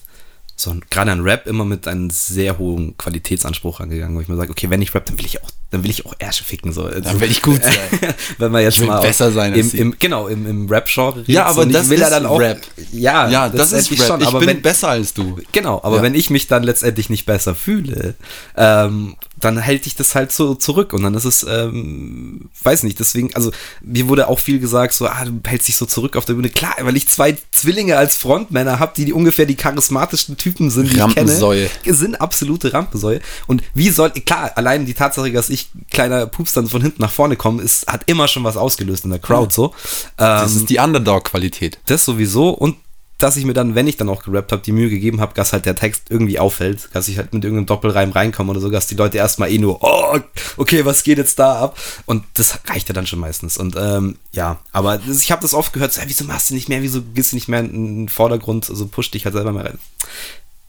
so ein- gerade an Rap immer mit einem sehr hohen Qualitätsanspruch angegangen, wo ich mir sage, okay, wenn ich rap, dann will ich auch, dann will ich auch Ärsche ficken. So. Dann will ich gut sein. wenn man jetzt will mal besser sein im, im, genau im, im Rap-Genre redet, Ja, aber ich das will ist dann auch, Rap. Ja, Ja, das, ist letztendlich Rap. schon. ich bin wenn, besser als du. Genau, aber Ja. wenn ich mich dann letztendlich nicht besser fühle, ähm, dann hält ich das halt so zurück und dann ist es, ähm, weiß nicht, deswegen, also mir wurde auch viel gesagt, so, ah, du hältst dich so zurück auf der Bühne. Klar, weil ich zwei Zwillinge als Frontmänner habe, die, die ungefähr die charismatischsten Typen sind, die ich Rampensäue. kenne. Sind absolute Rampensäue. Und wie soll, klar, allein die Tatsache, dass ich kleiner Pups dann von hinten nach vorne komme, ist, hat immer schon was ausgelöst in der Crowd so. Das Ähm, ist die Underdog-Qualität. das sowieso und dass ich mir dann, wenn ich dann auch gerappt habe, die Mühe gegeben habe, dass halt der Text irgendwie auffällt, dass ich halt mit irgendeinem Doppelreim reinkomme oder so, dass die Leute erstmal eh nur, oh, okay, was geht jetzt da ab? Und das reicht ja dann schon meistens. Und ähm, ja, aber ich habe das oft gehört, so, ey, wieso machst du nicht mehr, wieso gehst du nicht mehr in den Vordergrund, also push dich halt selber mehr rein.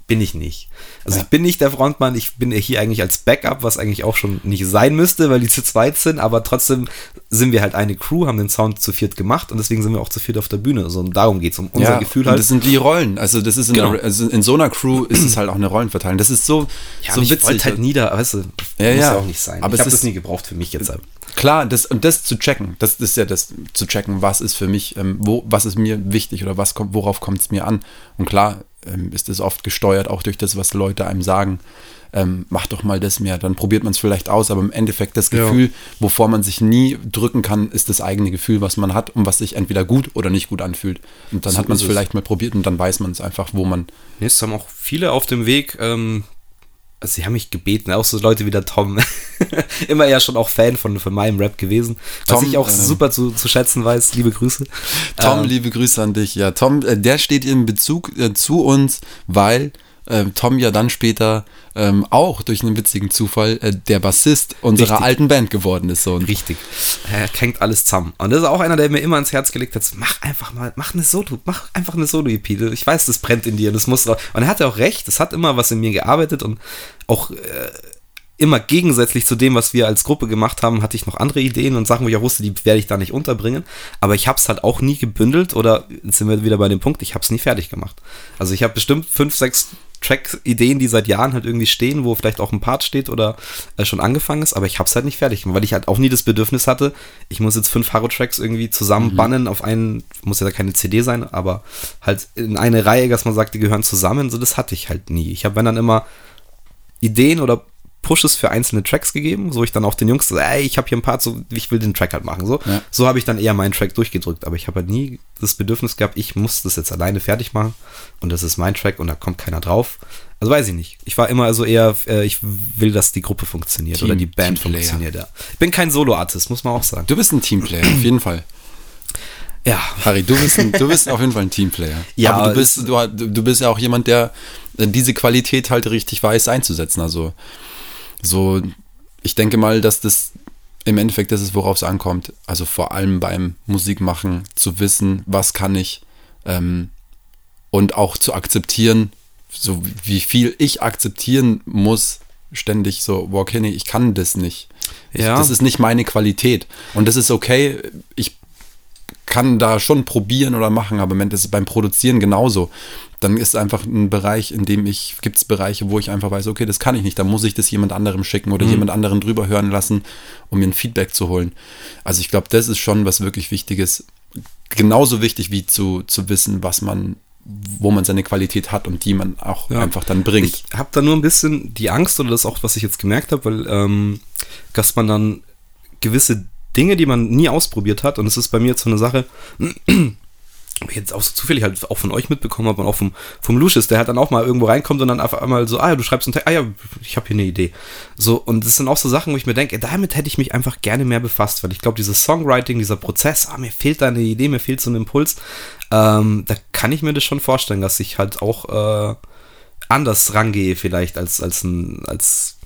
Bin ich nicht. Also Ja. ich bin nicht der Frontmann, ich bin hier eigentlich als Backup, was eigentlich auch schon nicht sein müsste, weil die zu zweit sind, aber trotzdem sind wir halt eine Crew, haben den Sound zu viert gemacht und deswegen sind wir auch zu viert auf der Bühne. Also, darum geht es, um unser Gefühl und halt. Das sind die Rollen. Also das ist in, Genau. der, also in so einer Crew ist es halt auch eine Rollenverteilung. Das ist so, ja, so ich witzig. wollte halt nieder, weißt du, Ja, muss ja. auch nicht sein. Aber ich habe das nie gebraucht für mich jetzt. halt. Klar, das, und das zu checken, das, ist ja das zu checken, was ist für mich, ähm, wo, was ist mir wichtig oder was kommt, worauf kommt es mir an. Und klar ähm, ist es oft gesteuert, auch durch das, was Leute einem sagen. Ähm, mach doch mal das mehr, dann probiert man es vielleicht aus, aber im Endeffekt das Ja. Gefühl, wovor man sich nie drücken kann, ist das eigene Gefühl, was man hat und was sich entweder gut oder nicht gut anfühlt. Und dann So hat man es. vielleicht mal probiert und dann weiß man es einfach, wo man. Nee, es haben auch viele auf dem Weg, ähm, also sie haben mich gebeten, auch so Leute wie der Tom, immer ja schon auch Fan von, von meinem Rap gewesen, was Tom, ich auch ähm, super zu, zu schätzen weiß, liebe Grüße. Tom, Ähm, liebe Grüße an dich. Ja, Tom, äh, der steht in Bezug äh, zu uns, weil äh, Tom ja dann später ähm, auch durch einen witzigen Zufall äh, der Bassist unserer Richtig. alten Band geworden ist. So. Richtig. Er hängt alles zusammen. Und das ist auch einer, der mir immer ans Herz gelegt hat, mach einfach mal, mach eine Solo, mach einfach eine Solo-EP. Ich weiß, das brennt in dir und das muss. Und er hatte auch recht, es hat immer was in mir gearbeitet und auch äh, immer gegensätzlich zu dem, was wir als Gruppe gemacht haben, hatte ich noch andere Ideen und Sachen, wo ich auch wusste, die werde ich da nicht unterbringen. Aber ich habe es halt auch nie gebündelt oder jetzt sind wir wieder bei dem Punkt, ich habe es nie fertig gemacht. Also ich habe bestimmt fünf, sechs Track-Ideen, die seit Jahren halt irgendwie stehen, wo vielleicht auch ein Part steht oder äh, schon angefangen ist, aber ich habe es halt nicht fertig gemacht, weil ich halt auch nie das Bedürfnis hatte, ich muss jetzt fünf Haro-Tracks irgendwie zusammenbannen auf einen, muss ja keine CD sein, aber halt in eine Reihe, dass man sagt, die gehören zusammen, so das hatte ich halt nie. Ich habe wenn dann immer Ideen oder Pushes für einzelne Tracks gegeben, so ich dann auch den Jungs ey, ich habe hier ein Part, so, ich will den Track halt machen, so. Ja. So habe ich dann eher meinen Track durchgedrückt, aber ich habe halt nie das Bedürfnis gehabt, ich muss das jetzt alleine fertig machen und das ist mein Track und da kommt keiner drauf. Also weiß ich nicht. Ich war immer also eher, äh, ich will, dass die Gruppe funktioniert Team- oder die Band Teamplayer. funktioniert, ja. Ich bin kein Solo-Artist, muss man auch sagen. Du bist ein Teamplayer, auf jeden Fall. Ja, Harry, du bist, ein, du bist auf jeden Fall ein Teamplayer. Ja, aber du bist, du, du bist ja auch jemand, der diese Qualität halt richtig weiß einzusetzen. Also so, ich denke mal, dass das im Endeffekt das ist, worauf es ankommt. Also vor allem beim Musikmachen zu wissen, was kann ich ähm, und auch zu akzeptieren, so wie viel ich akzeptieren muss, ständig so, wow, Kenny, ich kann das nicht. Ich, Ja. Das ist nicht meine Qualität. Und das ist okay. Ich kann da schon probieren oder machen, aber im Endeffekt ist es beim Produzieren genauso. Dann ist einfach ein Bereich, in dem ich, gibt es Bereiche, wo ich einfach weiß, okay, das kann ich nicht, da muss ich das jemand anderem schicken oder jemand anderen drüber hören lassen, um mir ein Feedback zu holen. Also ich glaube, das ist schon was wirklich Wichtiges. Genauso wichtig wie zu, zu wissen, was man, wo man seine Qualität hat und die man auch Ja. einfach dann bringt. Ich habe da nur ein bisschen die Angst oder das auch, was ich jetzt gemerkt habe, weil ähm, dass man dann gewisse Dinge, die man nie ausprobiert hat, und es ist bei mir jetzt so eine Sache, jetzt auch so zufällig halt auch von euch mitbekommen habe und auch vom, vom Lucius, der halt dann auch mal irgendwo reinkommt und dann auf einmal so, ah ja, du schreibst einen Text, ah ja, ich habe hier eine Idee. So, und das sind auch so Sachen, wo ich mir denke, damit hätte ich mich einfach gerne mehr befasst, weil ich glaube, dieses Songwriting, dieser Prozess, ah, mir fehlt da eine Idee, mir fehlt so ein Impuls, ähm, da kann ich mir das schon vorstellen, dass ich halt auch äh, anders rangehe vielleicht als, als ein, als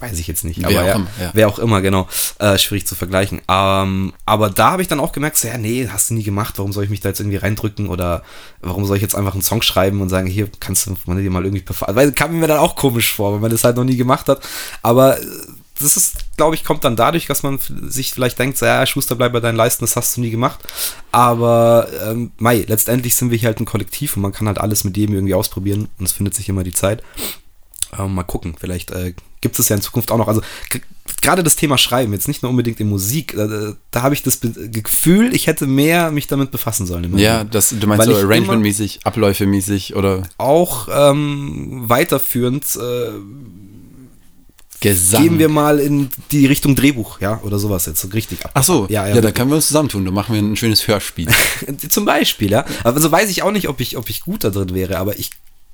weiß ich jetzt nicht, Wer aber auch ja, immer, ja. wer auch immer, genau, äh, schwierig zu vergleichen. Ähm, aber da habe ich dann auch gemerkt, so, ja, nee, hast du nie gemacht, warum soll ich mich da jetzt irgendwie reindrücken oder warum soll ich jetzt einfach einen Song schreiben und sagen, hier kannst du mal dir mal irgendwie performen, weil kam mir dann auch komisch vor, wenn man das halt noch nie gemacht hat, aber äh, das ist, glaube ich, kommt dann dadurch, dass man sich vielleicht denkt, so, ja, Schuster, bleib bei deinen Leisten, das hast du nie gemacht. Aber, ähm, Mai, letztendlich sind wir hier halt ein Kollektiv und man kann halt alles mit jedem irgendwie ausprobieren und es findet sich immer die Zeit. Ähm, mal gucken, vielleicht äh, gibt es ja in Zukunft auch noch. Also gerade das Thema Schreiben, jetzt nicht nur unbedingt in Musik, äh, da habe ich das Gefühl, ich hätte mehr mich damit befassen sollen. Ja, das, du meinst Weil so Arrangement-mäßig, Abläufe-mäßig oder Auch ähm, weiterführend äh, Gesang. gehen wir mal in die Richtung Drehbuch, ja, oder sowas jetzt so richtig ab. Ach so, Ja, ja, ja, da können wir uns zusammentun. Da machen wir ein schönes Hörspiel. Zum Beispiel, ja. Aber so weiß ich auch nicht, ob ich, ob ich gut da drin wäre, aber ich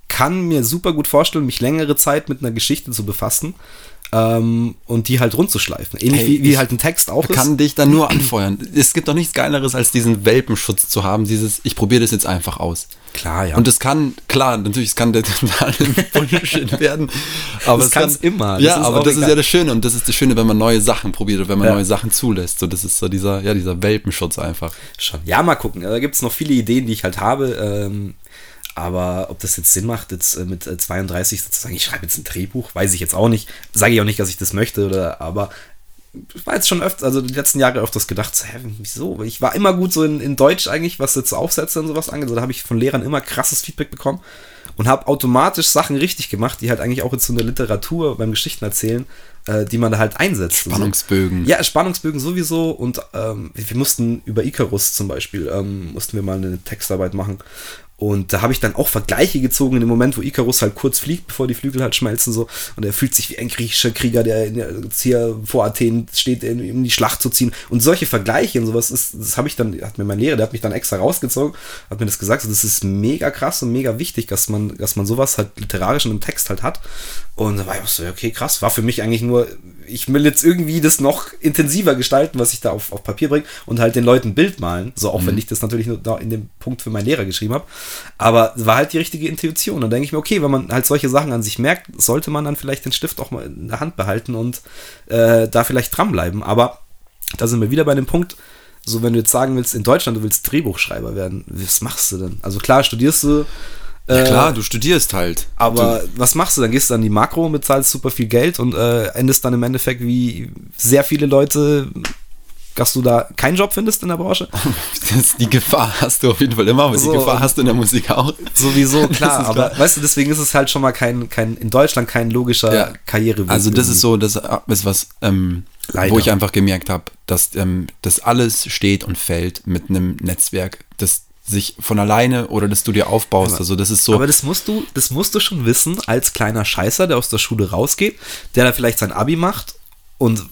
kann mir super gut vorstellen, mich längere Zeit mit einer Geschichte zu befassen ähm, und die halt rundzuschleifen. Ähnlich Hey, wie, wie halt ein Text auch ist. kann dich dann nur anfeuern. Es gibt doch nichts Geileres, als diesen Welpenschutz zu haben, dieses, ich probiere das jetzt einfach aus. Klar, ja. Und es kann, klar, natürlich, es kann der totale Bullshit werden. Aber Das es kann immer, Ja, ist aber das ist egal. ja das Schöne. Und das ist das Schöne, wenn man neue Sachen probiert oder wenn man Ja. neue Sachen zulässt. So, das ist so dieser, ja, dieser Welpenschutz einfach. Schon. Ja, mal gucken. Da gibt es noch viele Ideen, die ich halt habe. Ähm, aber ob das jetzt Sinn macht, jetzt äh, mit äh, 32 sozusagen, ich schreibe jetzt ein Drehbuch, weiß ich jetzt auch nicht. Sage ich auch nicht, dass ich das möchte, oder, aber ich war jetzt schon öfter, also die letzten Jahre öfters gedacht, so, hä, wieso? Ich war immer gut so in, in Deutsch eigentlich, was jetzt Aufsätze und sowas angeht. So, da habe ich von Lehrern immer krasses Feedback bekommen und habe automatisch Sachen richtig gemacht, die halt eigentlich auch jetzt so in der Literatur beim Geschichten erzählen, äh, die man da halt einsetzt. Spannungsbögen. Ja, Spannungsbögen sowieso und ähm, wir, wir mussten über Icarus zum Beispiel, ähm, mussten wir mal eine Textarbeit machen. Und da habe ich dann auch Vergleiche gezogen in dem Moment, wo Icarus halt kurz fliegt, bevor die Flügel halt schmelzen so. Und er fühlt sich wie ein griechischer Krieger, der jetzt hier vor Athen steht, um die Schlacht zu ziehen. Und solche Vergleiche und sowas, ist, das habe ich dann, hat mir mein Lehrer, der hat mich dann extra rausgezogen, hat mir das gesagt. So, das ist mega krass und mega wichtig, dass man, dass man sowas halt literarisch in einem Text halt hat. Und da war ich auch so, okay, krass, war für mich eigentlich nur, ich will jetzt irgendwie das noch intensiver gestalten, was ich da auf, auf Papier bringe und halt den Leuten ein Bild malen. So, auch wenn ich das natürlich nur da in dem Punkt für meinen Lehrer geschrieben habe. Aber es war halt die richtige Intuition. Und dann denke ich mir, okay, wenn man halt solche Sachen an sich merkt, sollte man dann vielleicht den Stift auch mal in der Hand behalten und äh, da vielleicht dranbleiben. Aber da sind wir wieder bei dem Punkt, so wenn du jetzt sagen willst, in Deutschland, du willst Drehbuchschreiber werden, was machst du denn? Also klar, studierst du. Ja, äh, klar, du studierst halt. aber was machst du? Dann gehst du an die Makro und bezahlst super viel Geld und äh, endest dann im Endeffekt wie sehr viele Leute, dass du da keinen Job findest in der Branche. Das, die Gefahr hast du auf jeden Fall immer, aber So. die Gefahr hast du in der Musik auch. Sowieso, klar. Aber klar. weißt du, deswegen ist es halt schon mal kein, kein in Deutschland kein logischer Ja. Karriereweg. Also das irgendwie. ist so, das ist was, ähm, wo ich einfach gemerkt habe, dass ähm, das alles steht und fällt mit einem Netzwerk, das sich von alleine oder das du dir aufbaust. Aber- also das ist so. Aber das musst du, das musst du schon wissen als kleiner Scheißer, der aus der Schule rausgeht, der da vielleicht sein Abi macht und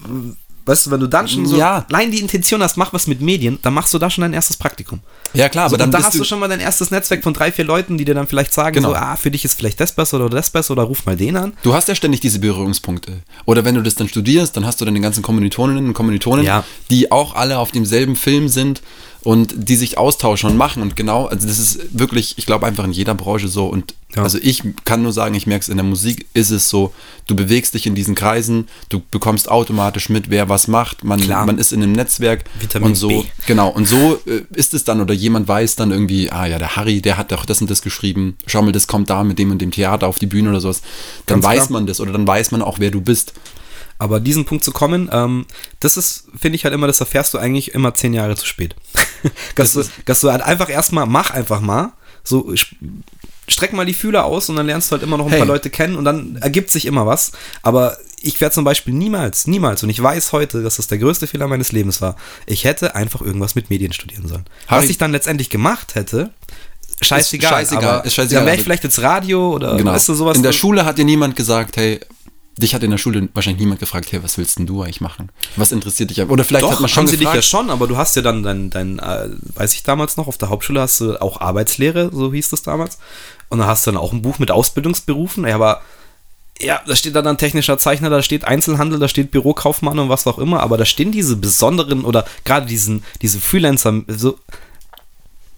weißt du, wenn du dann schon so Ja. allein die Intention hast, mach was mit Medien, dann machst du da schon dein erstes Praktikum. ja klar, aber So, dann und da hast du schon mal dein erstes Netzwerk von drei, vier Leuten, die dir dann vielleicht sagen, Genau. so, ah, für dich ist vielleicht das besser oder das besser oder ruf mal den an. Du hast ja ständig diese Berührungspunkte. Oder wenn du das dann studierst, dann hast du deine ganzen Kommilitoninnen und Kommilitonen, Ja. die auch alle auf demselben Film sind und die sich austauschen und machen. Und genau, also das ist wirklich, ich glaube einfach in jeder Branche so. Und Ja. also ich kann nur sagen, ich merke es in der Musik, ist es so, du bewegst dich in diesen Kreisen, du bekommst automatisch mit, wer was macht, man, Klar. man ist in einem Netzwerk Vitamin und so. B. Genau, und so äh, ist es dann, oder jemand weiß dann irgendwie, ah ja, der Harry, der hat doch das und das geschrieben, schau mal, das kommt da mit dem und dem Theater auf die Bühne oder sowas. Dann Ganz weiß klar. man das oder dann weiß man auch, wer du bist. Aber diesen Punkt zu kommen, ähm, das ist, finde ich halt immer, das erfährst du eigentlich immer zehn Jahre zu spät. dass, du, dass du halt einfach erstmal, mach einfach mal, so streck mal die Fühler aus und dann lernst du halt immer noch ein Hey. paar Leute kennen und dann ergibt sich immer was. Aber ich werde zum Beispiel niemals, niemals, und ich weiß heute, dass das der größte Fehler meines Lebens war, ich hätte einfach irgendwas mit Medien studieren sollen. Harry- Was ich dann letztendlich gemacht hätte, scheißegal. scheißegal, aber ist scheißegal, Dann wäre ich aber- vielleicht jetzt Radio oder Genau. weißt du, sowas. in der Schule hat dir niemand gesagt, hey, dich hat in der Schule wahrscheinlich niemand gefragt, hey, was willst denn du eigentlich machen? Was interessiert dich? Oder vielleicht Doch, hat man schon haben sie dich gefragt. ja schon, aber du hast ja dann dein, dein äh, weiß ich damals noch, auf der Hauptschule hast du auch Arbeitslehre, so hieß das damals. Und da hast du dann auch ein Buch mit Ausbildungsberufen, ja, aber ja, da steht dann ein technischer Zeichner, da steht Einzelhandel, da steht Bürokaufmann und was auch immer, aber da stehen diese besonderen oder gerade diesen, diese Freelancer, so,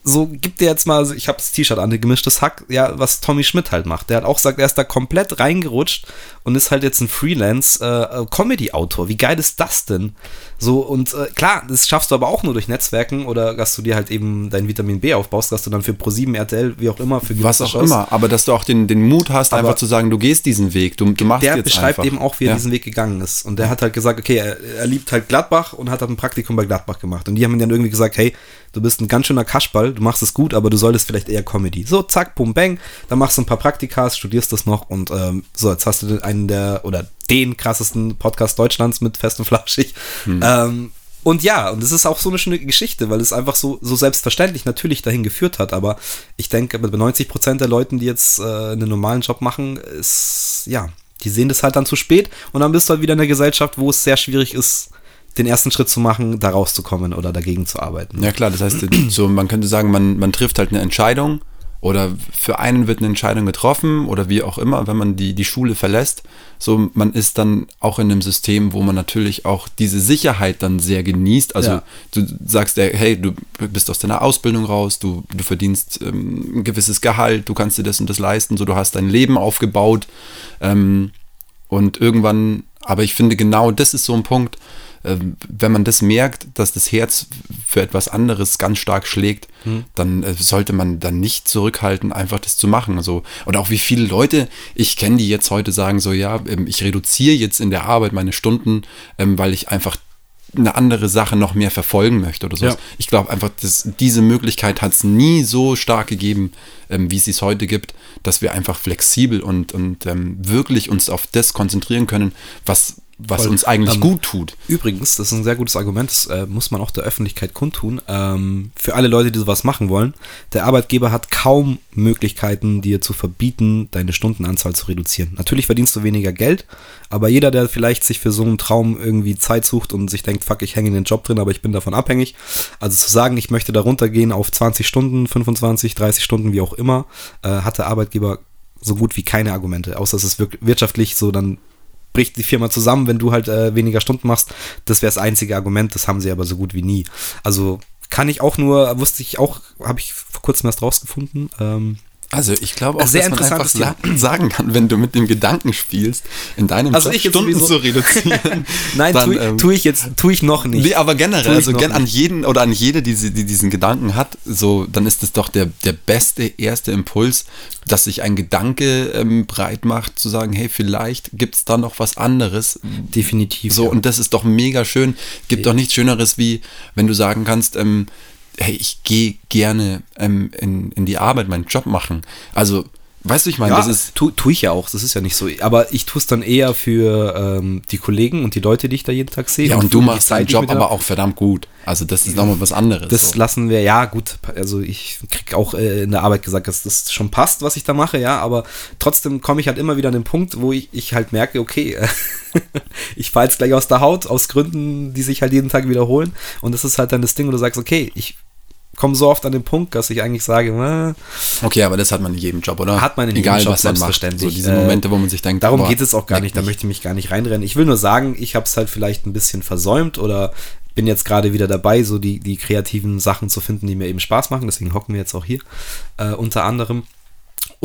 so gib dir jetzt mal, also ich habe das T-Shirt an, gemischtes Hack, ja, was Tommy Schmidt halt macht. Der hat auch gesagt, er ist da komplett reingerutscht und ist halt jetzt ein Freelance-Comedy-Autor. Äh, Wie geil ist das denn? So, und äh, klar, das schaffst du aber auch nur durch Netzwerken oder dass du dir halt eben dein Vitamin B aufbaust, dass du dann für Pro7, RTL, wie auch immer, für Was auch immer, aber dass du auch den, den Mut hast, einfach zu sagen, du gehst diesen Weg, du, du machst der jetzt beschreibt einfach. eben auch, wie er Ja. diesen Weg gegangen ist. Und der hat halt gesagt, okay, er, er liebt halt Gladbach und hat halt ein Praktikum bei Gladbach gemacht. Und die haben ihm dann irgendwie gesagt, hey, du bist ein ganz schöner Kaschball, du machst es gut, aber du solltest vielleicht eher Comedy. So, zack, bum, bang, dann machst du ein paar Praktikas, studierst das noch und ähm, so, jetzt hast du den- einen der, oder den krassesten Podcast Deutschlands mit Fest und Flauschig. Ähm, und ja, und es ist auch so eine schöne Geschichte, weil es einfach so, so selbstverständlich natürlich dahin geführt hat. Aber ich denke, bei 90 Prozent der Leuten, die jetzt äh, einen normalen Job machen, ist, ja, die sehen das halt dann zu spät. Und dann bist du halt wieder in einer Gesellschaft, wo es sehr schwierig ist, den ersten Schritt zu machen, da rauszukommen oder dagegen zu arbeiten. Ja klar, das heißt, so man könnte sagen, man, man trifft halt eine Entscheidung oder für einen wird eine Entscheidung getroffen oder wie auch immer, wenn man die, die Schule verlässt. So, man ist dann auch in einem System, wo man natürlich auch diese Sicherheit dann sehr genießt. Also Ja. du sagst, ja, hey, du bist aus deiner Ausbildung raus, du, du verdienst ähm, ein gewisses Gehalt, du kannst dir das und das leisten, so du hast dein Leben aufgebaut. Ähm, und irgendwann, aber ich finde genau das ist so ein Punkt, wenn man das merkt, dass das Herz für etwas anderes ganz stark schlägt, dann äh, sollte man dann nicht zurückhalten, einfach das zu machen. Also, oder auch wie viele Leute ich kenne, die jetzt heute sagen, so ja, ähm, ich reduziere jetzt in der Arbeit meine Stunden, ähm, weil ich einfach eine andere Sache noch mehr verfolgen möchte oder so. Ja. Ich glaube einfach, dass diese Möglichkeit hat es nie so stark gegeben, ähm, wie es es heute gibt, dass wir einfach flexibel und, und ähm, wirklich uns auf das konzentrieren können, was, was Voll. uns eigentlich Ähm, gut tut. Übrigens, das ist ein sehr gutes Argument, das äh, muss man auch der Öffentlichkeit kundtun. Ähm, für alle Leute, die sowas machen wollen, der Arbeitgeber hat kaum Möglichkeiten, dir zu verbieten, deine Stundenanzahl zu reduzieren. Natürlich verdienst du weniger Geld, aber jeder, der vielleicht sich für so einen Traum irgendwie Zeit sucht und sich denkt, fuck, ich hänge in den Job drin, aber ich bin davon abhängig. Also zu sagen, ich möchte da runtergehen auf 20 Stunden, 25, 30 Stunden, wie auch immer, äh, hat der Arbeitgeber so gut wie keine Argumente, außer es ist wirtschaftlich so dann bricht die Firma zusammen, wenn du halt äh, weniger Stunden machst. Das wäre das einzige Argument, das haben sie aber so gut wie nie. Also kann ich auch nur, wusste ich auch, habe ich vor kurzem erst rausgefunden. Ähm, Also ich glaube auch, Sehr dass man einfach sa sagen kann, wenn du mit dem Gedanken spielst, in deinem Also Job Stunden zu reduzieren. nein, dann, tue ähm, tu ich jetzt, tue ich noch nicht. Nee, aber generell, also gern an jeden oder an jede, die, die diesen Gedanken hat, so, dann ist es doch der, der beste erste Impuls, dass sich ein Gedanke ähm, breit macht, zu sagen, hey, vielleicht gibt es da noch was anderes. Definitiv. So, ja. und das ist doch mega schön. Gibt doch nichts Schöneres, wie wenn du sagen kannst, ähm, hey, ich gehe gerne ähm, in, in die Arbeit, meinen Job machen. Also, weißt du, ich meine, ja, das ist. tu, tue ich ja auch, das ist ja nicht so. Aber ich tue es dann eher für ähm, die Kollegen und die Leute, die ich da jeden Tag sehe. Ja, und für du machst deinen Job aber auch verdammt gut. Also, das ist nochmal was anderes. Das so. lassen wir, ja gut, also ich krieg auch äh, in der Arbeit gesagt, dass das schon passt, was ich da mache, ja, aber trotzdem komme ich halt immer wieder an den Punkt, wo ich, ich halt merke, okay, ich falle jetzt gleich aus der Haut, aus Gründen, die sich halt jeden Tag wiederholen und das ist halt dann das Ding, wo du sagst, okay, ich komme so oft an den Punkt, dass ich eigentlich sage, äh, Okay, aber das hat man in jedem Job, oder? Hat man in Egal, jedem Job, was man macht. So selbstverständlich. diese Momente, wo man sich denkt, Darum boah, geht es auch gar nicht, da möchte ich mich gar nicht reinrennen. Ich will nur sagen, ich habe es halt vielleicht ein bisschen versäumt oder bin jetzt gerade wieder dabei, so die, die kreativen Sachen zu finden, die mir eben Spaß machen. Deswegen hocken wir jetzt auch hier äh, unter anderem.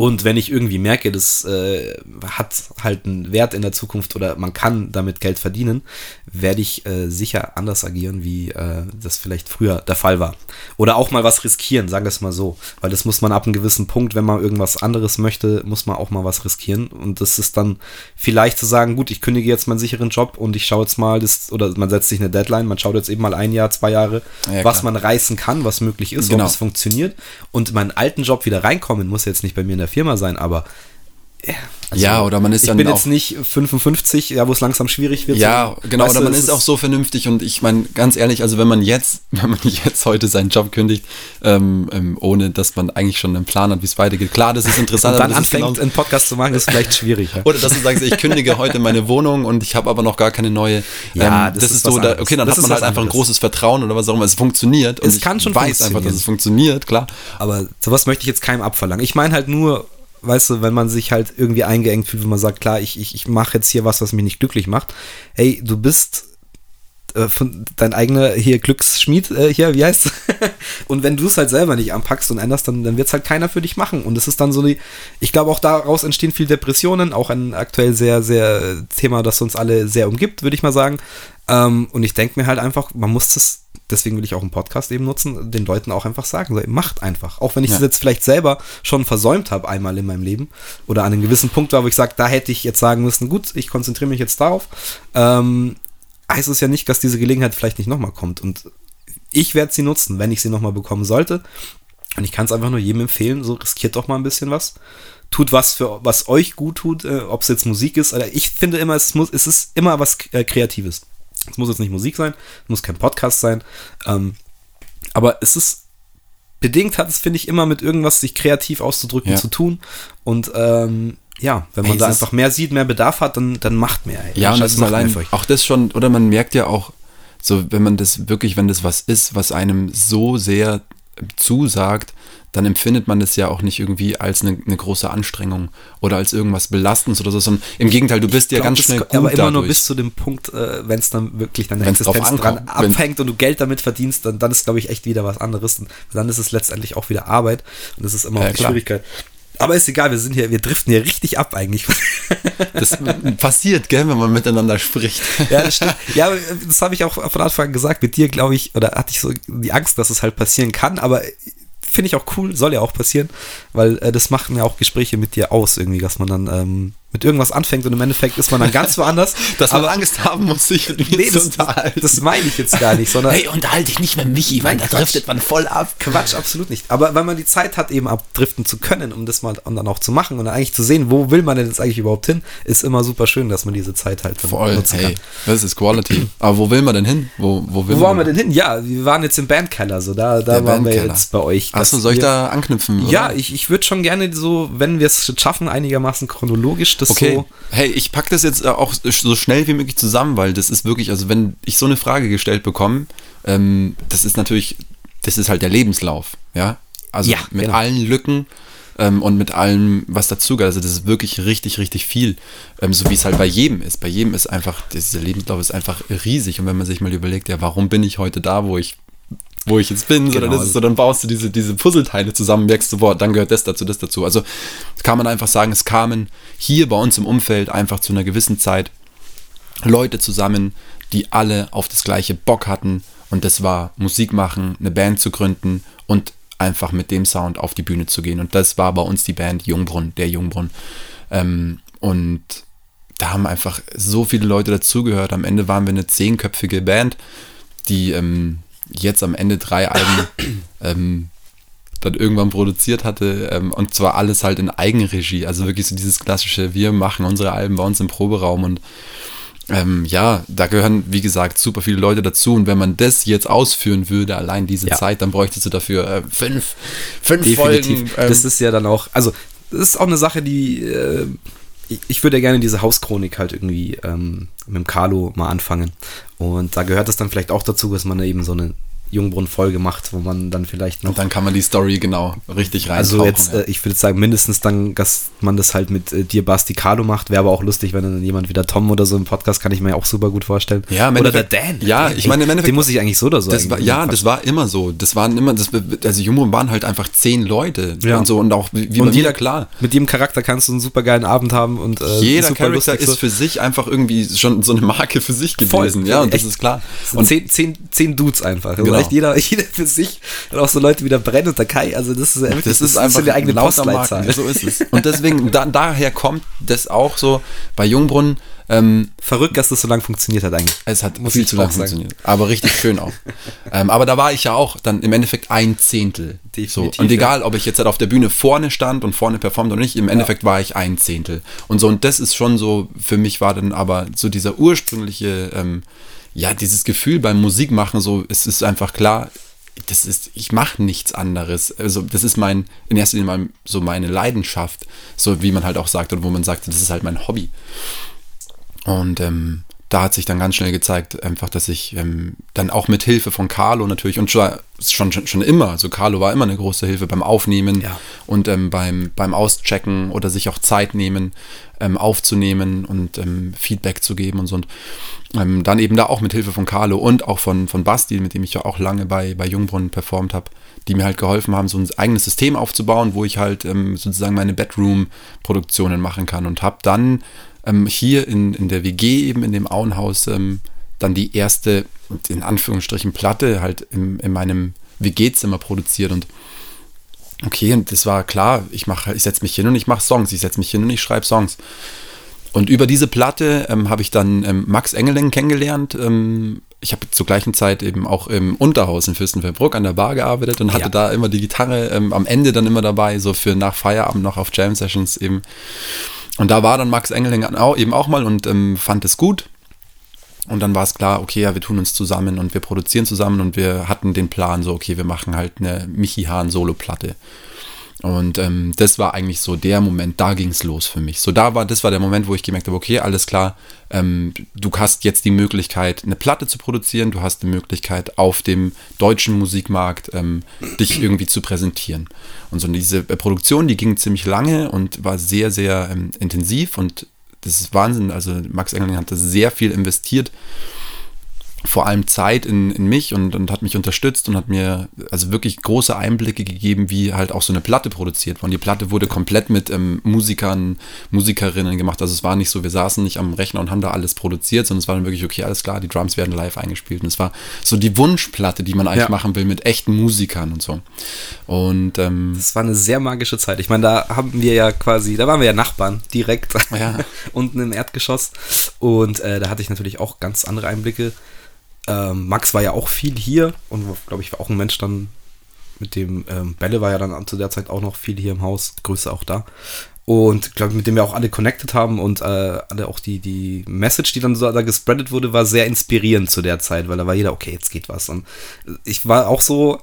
Und wenn ich irgendwie merke, das äh, hat halt einen Wert in der Zukunft oder man kann damit Geld verdienen, werde ich äh, sicher anders agieren, wie äh, das vielleicht früher der Fall war. Oder auch mal was riskieren, sagen wir es mal so. Weil das muss man ab einem gewissen Punkt, wenn man irgendwas anderes möchte, muss man auch mal was riskieren. Und das ist dann vielleicht zu sagen, gut, ich kündige jetzt meinen sicheren Job und ich schaue jetzt mal, das, oder man setzt sich eine Deadline, man schaut jetzt eben mal ein Jahr, zwei Jahre, Ja, was man reißen kann, was möglich ist, Genau. ob es funktioniert. Und meinen alten Job wieder reinkommen, muss jetzt nicht bei mir in der Firma sein, aber also Ja, oder man ist ich dann bin auch- jetzt nicht 55, ja, wo es langsam schwierig wird. Ja, so, genau, weißt oder man ist auch so vernünftig und ich meine, ganz ehrlich, also wenn man jetzt, wenn man jetzt heute seinen Job kündigt, ähm, ähm, ohne dass man eigentlich schon einen Plan hat, wie es weitergeht, klar, das ist interessant, und dann anfängt, genau- einen Podcast zu machen, ist vielleicht schwierig. Ja. Oder dass du sagst, ich kündige heute meine Wohnung und ich habe aber noch gar keine neue. Ja, ähm, das das, ist so, da, okay, dann Das hat man halt einfach ein großes Vertrauen oder was auch immer. Es funktioniert. Es kann ich schon weiß einfach, dass es funktioniert, klar. Aber sowas möchte ich jetzt keinem abverlangen. Ich meine halt nur, weißt du, wenn man sich halt irgendwie eingeengt fühlt, wenn man sagt, klar, ich, ich, ich mache jetzt hier was, was mich nicht glücklich macht. Hey, du bist äh, von dein eigener hier Glücksschmied äh, hier, wie heißt Und wenn du es halt selber nicht anpackst und änderst, dann, dann wird es halt keiner für dich machen. Und es ist dann so die, ich glaube auch daraus entstehen viel Depressionen, auch ein aktuell sehr, sehr Thema, das uns alle sehr umgibt, würde ich mal sagen. Ähm, und ich denke mir halt einfach, man muss das, deswegen will ich auch einen Podcast eben nutzen, den Leuten auch einfach sagen, so, macht einfach. Auch wenn ich es Ja. jetzt vielleicht selber schon versäumt habe einmal in meinem Leben oder an einem gewissen Punkt war, wo ich sage, da hätte ich jetzt sagen müssen, gut, ich konzentriere mich jetzt darauf. Ähm, heißt es ja nicht, dass diese Gelegenheit vielleicht nicht nochmal kommt. Und ich werde sie nutzen, wenn ich sie nochmal bekommen sollte. Und ich kann es einfach nur jedem empfehlen, so riskiert doch mal ein bisschen was. Tut was für was euch gut tut, äh, ob es jetzt Musik ist. Oder ich finde immer, es muss, es ist immer was äh, Kreatives. Es muss jetzt nicht Musik sein, es muss kein Podcast sein. Ähm, aber es ist bedingt hat es, finde ich, immer mit irgendwas sich kreativ auszudrücken Ja. zu tun. Und ähm, ja, wenn man Ey, da einfach mehr sieht, mehr Bedarf hat, dann, dann macht mehr. ey. Ja, und das ist allein für euch. auch das schon, oder man merkt ja auch, so wenn man das wirklich, wenn das was ist, was einem so sehr zusagt, dann empfindet man das ja auch nicht irgendwie als eine, eine große Anstrengung oder als irgendwas Belastendes oder so, sondern im Gegenteil, du bist ja glaub, ganz schnell gut aber immer nur dadurch. bis zu dem Punkt, äh, wenn es dann wirklich deine Wenn's Existenz dran abhängt und du Geld damit verdienst, dann, dann ist, glaube ich, echt wieder was anderes. Und dann ist es letztendlich auch wieder Arbeit und das ist immer Ja, auch die klar. Schwierigkeit. Aber ist egal, wir sind hier, wir driften hier richtig ab eigentlich. Das passiert, gell, wenn man miteinander spricht. ja, das stimmt. Ja, aber das habe ich auch von Anfang an gesagt. Mit dir, glaube ich, oder hatte ich so die Angst, dass es halt passieren kann, aber finde ich auch cool, soll ja auch passieren, weil äh, das machen ja auch Gespräche mit dir aus irgendwie, dass man dann ähm, mit irgendwas anfängt und im Endeffekt ist man dann ganz woanders. Dass man aber Angst haben muss, sich mit mir nee, zu das, unterhalten. das meine ich jetzt gar nicht, sondern hey, unterhalte dich nicht mit Michi, weil da Quatsch. driftet man voll ab. Quatsch, absolut nicht. Aber wenn man die Zeit hat, eben abdriften zu können, um das mal und dann auch zu machen und dann eigentlich zu sehen, wo will man denn jetzt eigentlich überhaupt hin, ist immer super schön, dass man diese Zeit halt Voll, nutzen hey, das ist Quality. Aber wo will man denn hin? Wo, wo, will Wo man waren wir denn hin? Ja, wir waren jetzt im Bandkeller, so da, da Der waren wir Bandkeller. jetzt bei euch. Achso, soll ich wir- da anknüpfen? oder? Ja, ich, ich würde schon gerne so, wenn wir es schaffen, einigermaßen chronologisch das Okay. so. Hey, ich packe das jetzt äh, auch so schnell wie möglich zusammen, weil das ist wirklich, also wenn ich so eine Frage gestellt bekomme, ähm, das ist natürlich, das ist halt der Lebenslauf, ja. Also Ja, mit genau. allen Lücken ähm, und mit allem, was dazugehört. Also das ist wirklich richtig, richtig viel. Ähm, so wie es halt bei jedem ist. Bei jedem ist einfach, dieser Lebenslauf ist einfach riesig. Und wenn man sich mal überlegt, ja, warum bin ich heute da, wo ich wo ich jetzt bin, so, dann, Genau. ist es so, dann baust du diese, diese Puzzleteile zusammen, merkst du, boah, dann gehört das dazu, das dazu. Also kann man einfach sagen, es kamen hier bei uns im Umfeld einfach zu einer gewissen Zeit Leute zusammen, die alle auf das gleiche Bock hatten und das war Musik machen, eine Band zu gründen und einfach mit dem Sound auf die Bühne zu gehen. Und das war bei uns die Band Jungbrunn, der Jungbrunn. Ähm, und da haben einfach so viele Leute dazugehört. Am Ende waren wir eine zehnköpfige Band, die ähm, jetzt am Ende drei Alben ähm, dann irgendwann produziert hatte. Ähm, und zwar alles halt in Eigenregie. Also wirklich so dieses klassische, wir machen unsere Alben bei uns im Proberaum und ähm, ja, da gehören, wie gesagt, super viele Leute dazu. Und wenn man das jetzt ausführen würde, allein diese Ja. Zeit, dann bräuchtest du dafür äh, fünf, fünf Definitiv. Folgen. Ähm, das ist ja dann auch, also, das ist auch eine Sache, die, äh, ich, würde ja gerne diese Hauschronik halt irgendwie ähm, mit dem Carlo mal anfangen. Und da gehört es dann vielleicht auch dazu, dass man eben so eine Jungbrunnen-Folge macht, wo man dann vielleicht noch und dann kann man die Story genau richtig rein. Also jetzt, äh, ich würde sagen, mindestens dann, dass man das halt mit äh, dir Basti Carlo macht. Wäre aber auch lustig, wenn dann jemand wie der Tom oder so im Podcast, kann ich mir auch super gut vorstellen. Ja, im oder der Dan. Ja, ich meine, im Endeffekt- Den muss ich eigentlich so oder so das war, ja, das war immer so. Das waren immer, das, also Jumbo waren halt einfach zehn Leute Ja. und so und auch wie, und jeder, klar. Mit jedem Charakter kannst du einen super geilen Abend haben und äh, Jeder Charakter ist so. für sich einfach irgendwie schon so eine Marke für sich Voll, gewesen. ja, und das ist klar. Und zehn, zehn, zehn Dudes einfach. Genau. Echt jeder, jeder für sich. Und auch so Leute wie der Brenn und der Kai. Also das ist ja wirklich, das ist einfach eine eigene Postleitzahl. So ist es. Und deswegen, da, daher kommt das auch so bei Jungbrunnen. Ähm, Verrückt, dass das so lange funktioniert hat eigentlich. es hat Muss viel zu lange funktioniert. Aber richtig schön auch. ähm, aber da war ich ja auch dann im Endeffekt ein Zehntel. Definitiv, so. Und egal, ob ich jetzt halt auf der Bühne vorne stand und vorne performt oder nicht, im Endeffekt war ich ein Zehntel. Und so, und das ist schon so, für mich war dann aber so dieser ursprüngliche, ähm, ja, dieses Gefühl beim Musikmachen, so, es ist einfach klar, das ist, ich mache nichts anderes. Also, das ist mein, in erster Linie mal so meine Leidenschaft, so wie man halt auch sagt, oder wo man sagt, das ist halt mein Hobby. Und ähm, da hat sich dann ganz schnell gezeigt, einfach, dass ich ähm, dann auch mit Hilfe von Carlo natürlich und schon, schon, schon immer, also Carlo war immer eine große Hilfe beim Aufnehmen Ja. und ähm, beim, beim Auschecken oder sich auch Zeit nehmen, ähm, aufzunehmen und ähm, Feedback zu geben und so. Und ähm, dann eben da auch mit Hilfe von Carlo und auch von, von Basti, mit dem ich ja auch lange bei, bei Jungbrunnen performt habe, die mir halt geholfen haben, so ein eigenes System aufzubauen, wo ich halt ähm, sozusagen meine Bedroom-Produktionen machen kann und habe dann ähm, hier in, in der WG eben in dem Auenhaus ähm, dann die erste, in Anführungsstrichen, Platte halt im, in meinem WG-Zimmer produziert und okay, und das war klar, ich mache, ich setze mich hin und ich mache Songs, ich setze mich hin und ich schreibe Songs. Und über diese Platte ähm, habe ich dann ähm, Max Engeling kennengelernt. Ähm, ich habe zur gleichen Zeit eben auch im Unterhaus in Fürstenfeldbruck an der Bar gearbeitet und hatte Ja. da immer die Gitarre ähm, am Ende dann immer dabei, so für nach Feierabend noch auf Jam Sessions eben. Und da war dann Max Engeling eben auch mal und ähm, fand es gut. Und dann war es klar, okay, ja, wir tun uns zusammen und wir produzieren zusammen und wir hatten den Plan, so, okay, wir machen halt eine Michi Hahn Solo-Platte. Und ähm, das war eigentlich so der Moment, da ging es los für mich. So, da war, das war der Moment, wo ich gemerkt habe, okay, alles klar, ähm, du hast jetzt die Möglichkeit, eine Platte zu produzieren, du hast die Möglichkeit, auf dem deutschen Musikmarkt ähm, dich irgendwie zu präsentieren. Und so diese äh, Produktion, die ging ziemlich lange und war sehr, sehr ähm, intensiv und das ist Wahnsinn. Also Max Engeling hat da sehr viel investiert vor allem Zeit in, in mich und, und hat mich unterstützt und hat mir also wirklich große Einblicke gegeben, wie halt auch so eine Platte produziert wurde. Die Platte wurde komplett mit ähm, Musikern, Musikerinnen gemacht. Also es war nicht so, wir saßen nicht am Rechner und haben da alles produziert, sondern es war dann wirklich, okay, alles klar, die Drums werden live eingespielt. Und es war so die Wunschplatte, die man eigentlich Ja. machen will mit echten Musikern und so. Und ähm, Das war eine sehr magische Zeit. Ich meine, da haben wir ja quasi, da waren wir ja Nachbarn direkt Ja. unten im Erdgeschoss. Und äh, da hatte ich natürlich auch ganz andere Einblicke. Ähm, Max war ja auch viel hier und glaube ich war auch ein Mensch dann mit dem ähm, Bälle war ja dann zu der Zeit auch noch viel hier im Haus. Grüße auch da. Und glaube mit dem wir auch alle connected haben und äh, alle auch die, die Message, die dann so da gespreadet wurde, war sehr inspirierend zu der Zeit, weil da war jeder, okay, jetzt geht was. Und ich war auch so,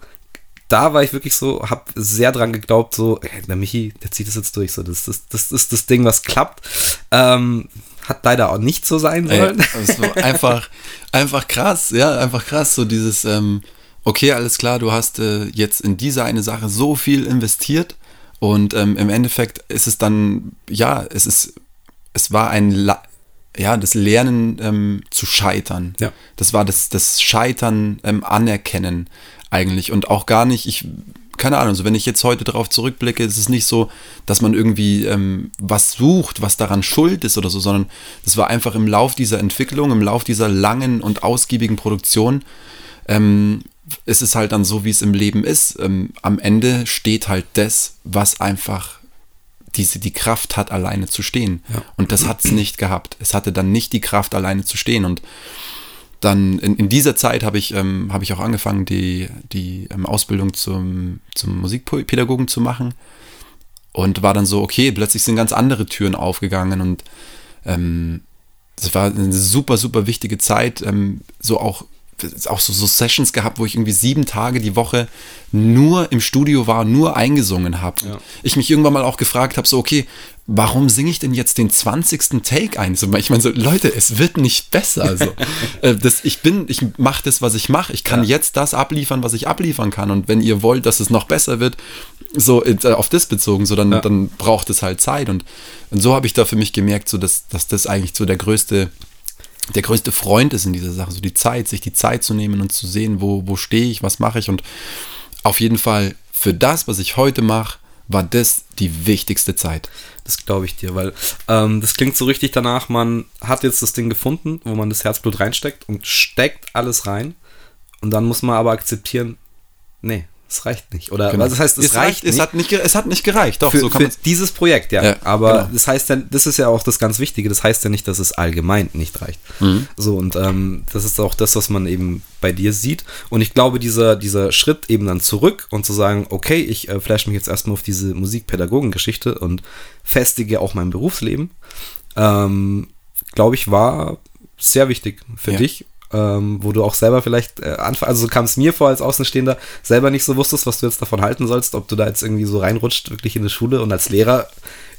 da war ich wirklich so, hab sehr dran geglaubt, so, ey, der Michi, der zieht das jetzt durch, so, das, das, das ist das Ding, was klappt. Ähm, hat leider auch nicht so sein Ey, sollen. das war einfach, einfach krass, ja, einfach krass, so dieses, ähm, okay, alles klar, du hast äh, jetzt in diese eine Sache so viel investiert und ähm, im Endeffekt ist es dann, ja, es ist, es war ein, La ja, das Lernen ähm, zu scheitern. Ja. Das war das, das Scheitern ähm, anerkennen eigentlich und auch gar nicht, ich, keine Ahnung, so wenn ich jetzt heute darauf zurückblicke, ist es nicht so, dass man irgendwie ähm, was sucht, was daran schuld ist oder so, sondern das war einfach im Lauf dieser Entwicklung, im Lauf dieser langen und ausgiebigen Produktion, ähm, ist es halt dann so, wie es im Leben ist. Ähm, am Ende steht halt das, was einfach diese, die Kraft hat, alleine zu stehen. Ja. Und das hat es nicht gehabt. Es hatte dann nicht die Kraft, alleine zu stehen. Und dann in, in dieser Zeit habe ich, ähm, habe ich auch angefangen, die, die ähm, Ausbildung zum, zum Musikpädagogen zu machen. Und war dann so, okay, plötzlich sind ganz andere Türen aufgegangen und ähm, war eine super, super wichtige Zeit. Ähm, so auch, auch so, so Sessions gehabt, wo ich irgendwie sieben Tage die Woche nur im Studio war, nur eingesungen habe. Ja. Ich mich irgendwann mal auch gefragt habe, so, okay, warum singe ich denn jetzt den 20. Take ein? So, ich meine, so, Leute, es wird nicht besser. Also, äh, das, ich bin, ich mache das, was ich mache. Ich kann Ja. jetzt das abliefern, was ich abliefern kann. Und wenn ihr wollt, dass es noch besser wird, so äh, auf das bezogen, so dann, Ja. dann braucht es halt Zeit. Und, und so habe ich da für mich gemerkt, so dass, dass das eigentlich so der größte, der größte Freund ist in dieser Sache. So die Zeit, sich die Zeit zu nehmen und zu sehen, wo, wo stehe ich, was mache ich. Und auf jeden Fall für das, was ich heute mache, war das die wichtigste Zeit. Das glaube ich dir, weil ähm, das klingt so richtig danach, man hat jetzt das Ding gefunden, wo man das Herzblut reinsteckt und steckt alles rein. Und dann muss man aber akzeptieren, nee, es reicht nicht. Oder Genau. also das heißt, es, reicht es nicht. hat nicht, es hat nicht gereicht. Doch, für, so kann für dieses Projekt, ja. Ja, aber genau. das heißt dann, das ist ja auch das ganz Wichtige, das heißt ja nicht, dass es allgemein nicht reicht. Mhm. So, und ähm, das ist auch das, was man eben bei dir sieht. Und ich glaube, dieser, dieser Schritt eben dann zurück und zu sagen, okay, ich äh, flash mich jetzt erstmal auf diese Musikpädagogengeschichte und festige auch mein Berufsleben, ähm, glaube ich, war sehr wichtig für Ja. dich. Ähm, wo du auch selber vielleicht äh, anfängst, also so kam es mir vor als Außenstehender, selber nicht so wusstest, was du jetzt davon halten sollst, ob du da jetzt irgendwie so reinrutscht, wirklich in die Schule und als Lehrer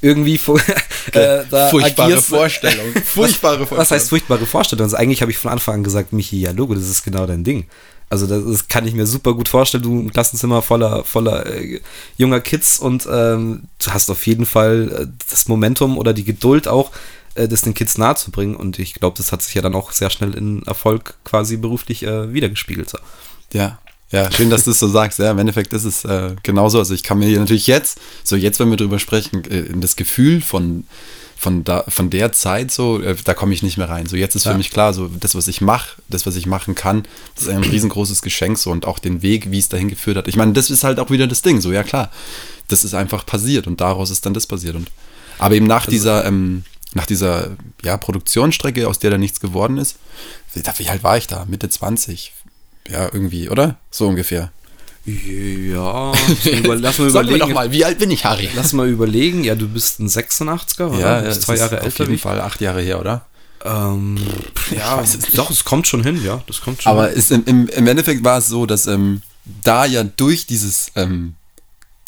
irgendwie äh, da furchtbare agierst. Vorstellung. furchtbare Vorstellung. Was heißt furchtbare Vorstellung? Also eigentlich habe ich von Anfang an gesagt, Michi, ja Logo, das ist genau dein Ding. Also das, das, kann ich mir super gut vorstellen. Du ein Klassenzimmer voller, voller äh, junger Kids und ähm, du hast auf jeden Fall äh, das Momentum oder die Geduld auch, äh, das den Kids nahezubringen. Und ich glaube, das hat sich ja dann auch sehr schnell in Erfolg quasi beruflich äh, wiedergespiegelt. So. Ja, ja, schön, dass du es so sagst. Ja, im Endeffekt ist es äh, genauso. Also ich kann mir hier natürlich jetzt, so jetzt, wenn wir drüber sprechen, äh, das Gefühl von von, da, von der Zeit so, äh, da komme ich nicht mehr rein. So jetzt ist für ja. mich klar, so das, was ich mache, das, was ich machen kann, das ist ein riesengroßes Geschenk so und auch den Weg, wie es dahin geführt hat. Ich meine, das ist halt auch wieder das Ding, so ja klar, das ist einfach passiert und daraus ist dann das passiert. Und, aber eben nach also, dieser, ähm, nach dieser ja, Produktionsstrecke, aus der da nichts geworden ist, wie alt war ich da? Mitte 20, ja, irgendwie, oder? So ungefähr. Ja, lass mal überlegen. doch mal, wie alt bin ich, Harry? Lass mal überlegen. Ja, du bist ein 86er, oder? Ja, du bist zwei Jahre älter. Auf jeden Fall acht Jahre her, oder? Ähm, ja, es doch, es kommt schon hin, ja, das kommt schon. Aber ist im, im, im Endeffekt war es so, dass ähm, da ja durch dieses, ähm,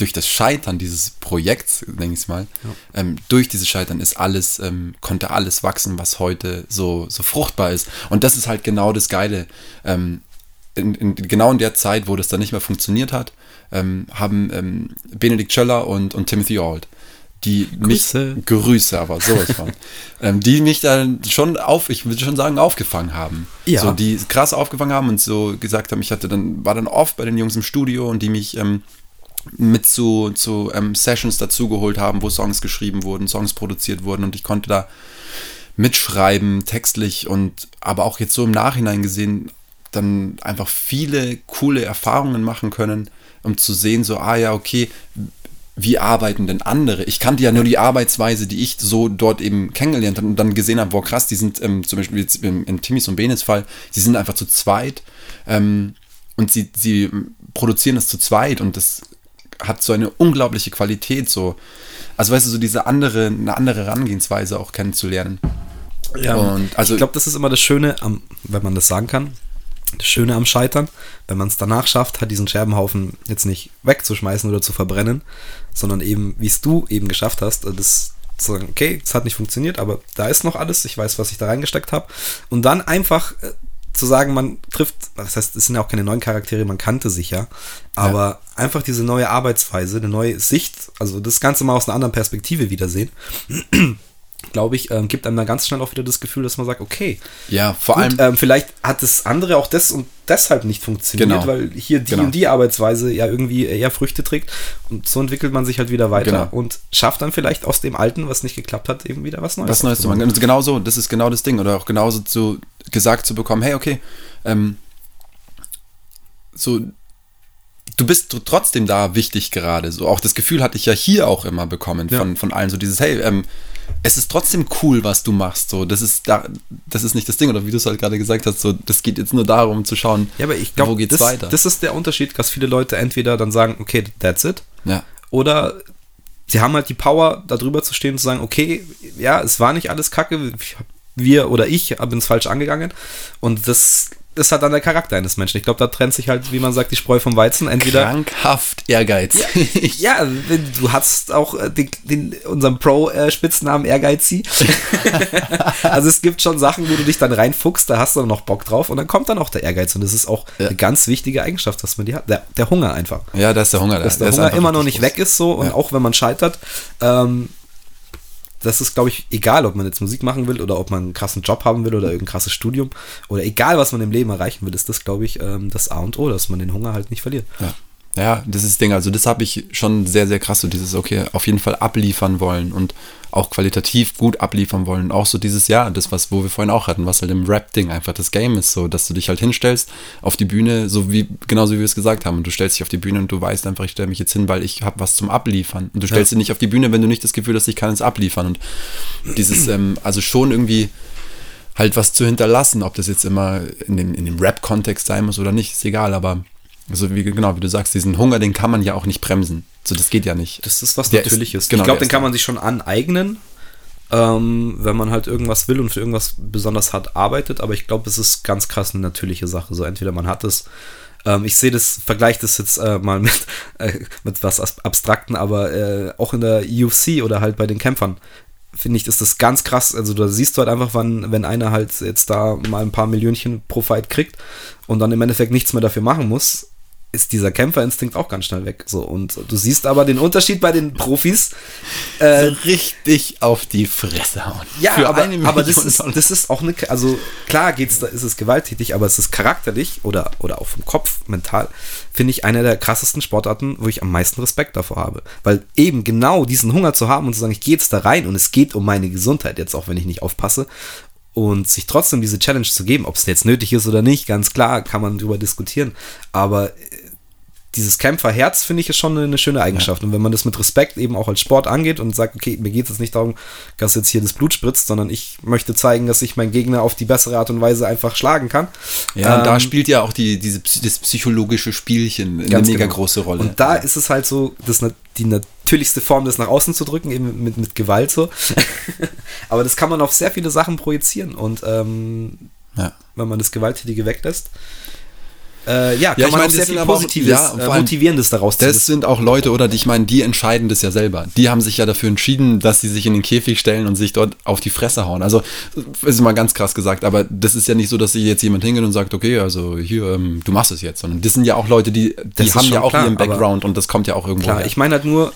durch das Scheitern dieses Projekts, denke ich mal, ja. ähm, durch dieses Scheitern ist alles, ähm, konnte alles wachsen, was heute so, so fruchtbar ist. Und das ist halt genau das Geile. Ähm, in, in, genau in der Zeit, wo das dann nicht mehr funktioniert hat, ähm, haben ähm, Benedikt Schöller und, und Timothy Auld, die Grüße. mich, Grüße, aber sowas von, ähm, die mich dann schon auf, ich würde schon sagen, aufgefangen haben. Ja. So, die krass aufgefangen haben und so gesagt haben, ich hatte dann, war dann oft bei den Jungs im Studio und die mich ähm, mit zu, zu ähm, Sessions dazugeholt haben, wo Songs geschrieben wurden, Songs produziert wurden und ich konnte da mitschreiben, textlich und aber auch jetzt so im Nachhinein gesehen dann einfach viele coole Erfahrungen machen können, um zu sehen, so, ah ja, okay, wie arbeiten denn andere? Ich kannte ja nur die Arbeitsweise, die ich so dort eben kennengelernt habe und dann gesehen habe, wow, krass, die sind ähm, zum Beispiel jetzt in Timmys und Benes Fall, sie sind einfach zu zweit ähm, und sie, sie produzieren das zu zweit und das hat so eine unglaubliche Qualität, so. Also weißt du, so diese andere, eine andere Herangehensweise auch kennenzulernen. Ja, und also, ich glaube, das ist immer das Schöne, wenn man das sagen kann, das Schöne am Scheitern, wenn man es danach schafft, hat diesen Scherbenhaufen jetzt nicht wegzuschmeißen oder zu verbrennen, sondern eben, wie es du eben geschafft hast, das zu sagen, okay, es hat nicht funktioniert, aber da ist noch alles, ich weiß, was ich da reingesteckt habe. Und dann einfach äh, zu sagen, man trifft, das heißt, es sind ja auch keine neuen Charaktere, man kannte sich ja, aber ja. einfach diese neue Arbeitsweise, eine neue Sicht, also das Ganze mal aus einer anderen Perspektive wiedersehen glaube ich, ähm, gibt einem dann ganz schnell auch wieder das Gefühl, dass man sagt, okay. Ja, vor gut, allem. Ähm, vielleicht hat das andere auch das und deshalb nicht funktioniert, genau. weil hier die genau. und die Arbeitsweise ja irgendwie eher Früchte trägt. Und so entwickelt man sich halt wieder weiter genau. und schafft dann vielleicht aus dem Alten, was nicht geklappt hat, eben wieder was Neues. Was Neues zu machen. Also genau so, das ist genau das Ding. Oder auch genauso zu gesagt zu bekommen, hey, okay, ähm, so du bist trotzdem da wichtig gerade. So auch das Gefühl hatte ich ja hier auch immer bekommen ja. von, von allen. So dieses, hey, ähm, es ist trotzdem cool, was du machst. So, das ist da, das ist nicht das Ding, oder wie du es halt gerade gesagt hast, so, das geht jetzt nur darum zu schauen, ja, aber ich glaub, wo geht's das, weiter. Das ist der Unterschied, dass viele Leute entweder dann sagen, okay, that's it. Ja. Oder sie haben halt die Power, da drüber zu stehen und zu sagen, okay, ja, es war nicht alles kacke, wir oder ich haben es falsch angegangen. Und das ist halt dann der Charakter eines Menschen. Ich glaube, da trennt sich halt, wie man sagt, die Spreu vom Weizen. Entweder. Krankhaft Ehrgeiz. Ja, ja du hast auch äh, den, den, unseren Pro-Spitznamen Ehrgeizi. also es gibt schon Sachen, wo du dich dann reinfuchst, da hast du noch Bock drauf und dann kommt dann auch der Ehrgeiz. Und das ist auch ja. eine ganz wichtige Eigenschaft, dass man die hat. Der, der Hunger einfach. Ja, da ist der Hunger. Dass der, der Hunger immer noch nicht weg ist so und ja. auch wenn man scheitert, ähm, das ist, glaube ich, egal, ob man jetzt Musik machen will oder ob man einen krassen Job haben will oder irgendein krasses Studium oder egal, was man im Leben erreichen will, ist das, glaube ich, ähm, das A und O, dass man den Hunger halt nicht verliert. Ja. Ja, das ist das Ding. Also das habe ich schon sehr, sehr krass, so dieses, okay, auf jeden Fall abliefern wollen und auch qualitativ gut abliefern wollen. Auch so dieses Jahr, das, was, wo wir vorhin auch hatten, was halt im Rap-Ding einfach das Game ist, so, dass du dich halt hinstellst auf die Bühne, so wie, genauso wie wir es gesagt haben. Und du stellst dich auf die Bühne und du weißt einfach, ich stelle mich jetzt hin, weil ich habe was zum Abliefern. Und du stellst ja. dich nicht auf die Bühne, wenn du nicht das Gefühl hast, ich kann es abliefern. Und dieses, ähm, also schon irgendwie halt was zu hinterlassen, ob das jetzt immer in dem, in dem Rap-Kontext sein muss oder nicht, ist egal, aber also wie genau, wie du sagst, diesen Hunger, den kann man ja auch nicht bremsen. So, das geht ja nicht. Das ist was Natürliches. Genau, ich glaube, den kann man sich schon aneignen. ähm, wenn man halt irgendwas will und für irgendwas besonders hart arbeitet. Aber ich glaube, es ist ganz krass eine natürliche Sache. So entweder man hat es. Ähm, ich sehe das, vergleiche das jetzt äh, mal mit, äh, mit was Abstrakten, aber äh, auch in der UFC oder halt bei den Kämpfern finde ich, ist das ganz krass. Also da siehst du halt einfach, wann, wenn einer halt jetzt da mal ein paar Millionchen pro Fight kriegt und dann im Endeffekt nichts mehr dafür machen muss, ist dieser Kämpferinstinkt auch ganz schnell weg. So, und du siehst aber den Unterschied bei den Profis. Äh, so richtig auf die Fresse hauen. Ja, Für aber, aber das, ist, das ist auch eine, also klar geht's, da ist es gewalttätig, aber es ist charakterlich oder, oder auch vom Kopf, mental, finde ich eine der krassesten Sportarten, wo ich am meisten Respekt davor habe. Weil eben genau diesen Hunger zu haben und zu sagen, ich gehe jetzt da rein und es geht um meine Gesundheit, jetzt auch wenn ich nicht aufpasse und sich trotzdem diese Challenge zu geben, ob es jetzt nötig ist oder nicht, ganz klar, kann man darüber diskutieren. Aber dieses Kämpferherz finde ich ist schon eine, schöne Eigenschaft. Ja. Und wenn man das mit Respekt eben auch als Sport angeht und sagt, okay, mir geht es jetzt nicht darum, dass jetzt hier das Blut spritzt, sondern ich möchte zeigen, dass ich meinen Gegner auf die bessere Art und Weise einfach schlagen kann. Ja, ähm, und da ähm, spielt ja auch die, diese, das psychologische Spielchen eine mega genau. große Rolle. Und da ja. ist es halt so, das, die natürlichste Form, das nach außen zu drücken, eben mit, mit Gewalt so. Aber das kann man auf sehr viele Sachen projizieren. Und ähm, ja. wenn man das Gewalttätige weglässt, äh, ja, kann ja, ich man meine, sehr viel Positives, auch, ja, äh, Motivierendes daraus ziehen. Das sind auch Leute, oder die, ich meine, die entscheiden das ja selber. Die haben sich ja dafür entschieden, dass sie sich in den Käfig stellen und sich dort auf die Fresse hauen. Also, ist mal ganz krass gesagt, aber das ist ja nicht so, dass sich jetzt jemand hingeht und sagt, okay, also hier, ähm, du machst es jetzt, sondern das sind ja auch Leute, die, die haben ja auch klar, ihren Background und das kommt ja auch irgendwo Klar, her. ich meine halt nur,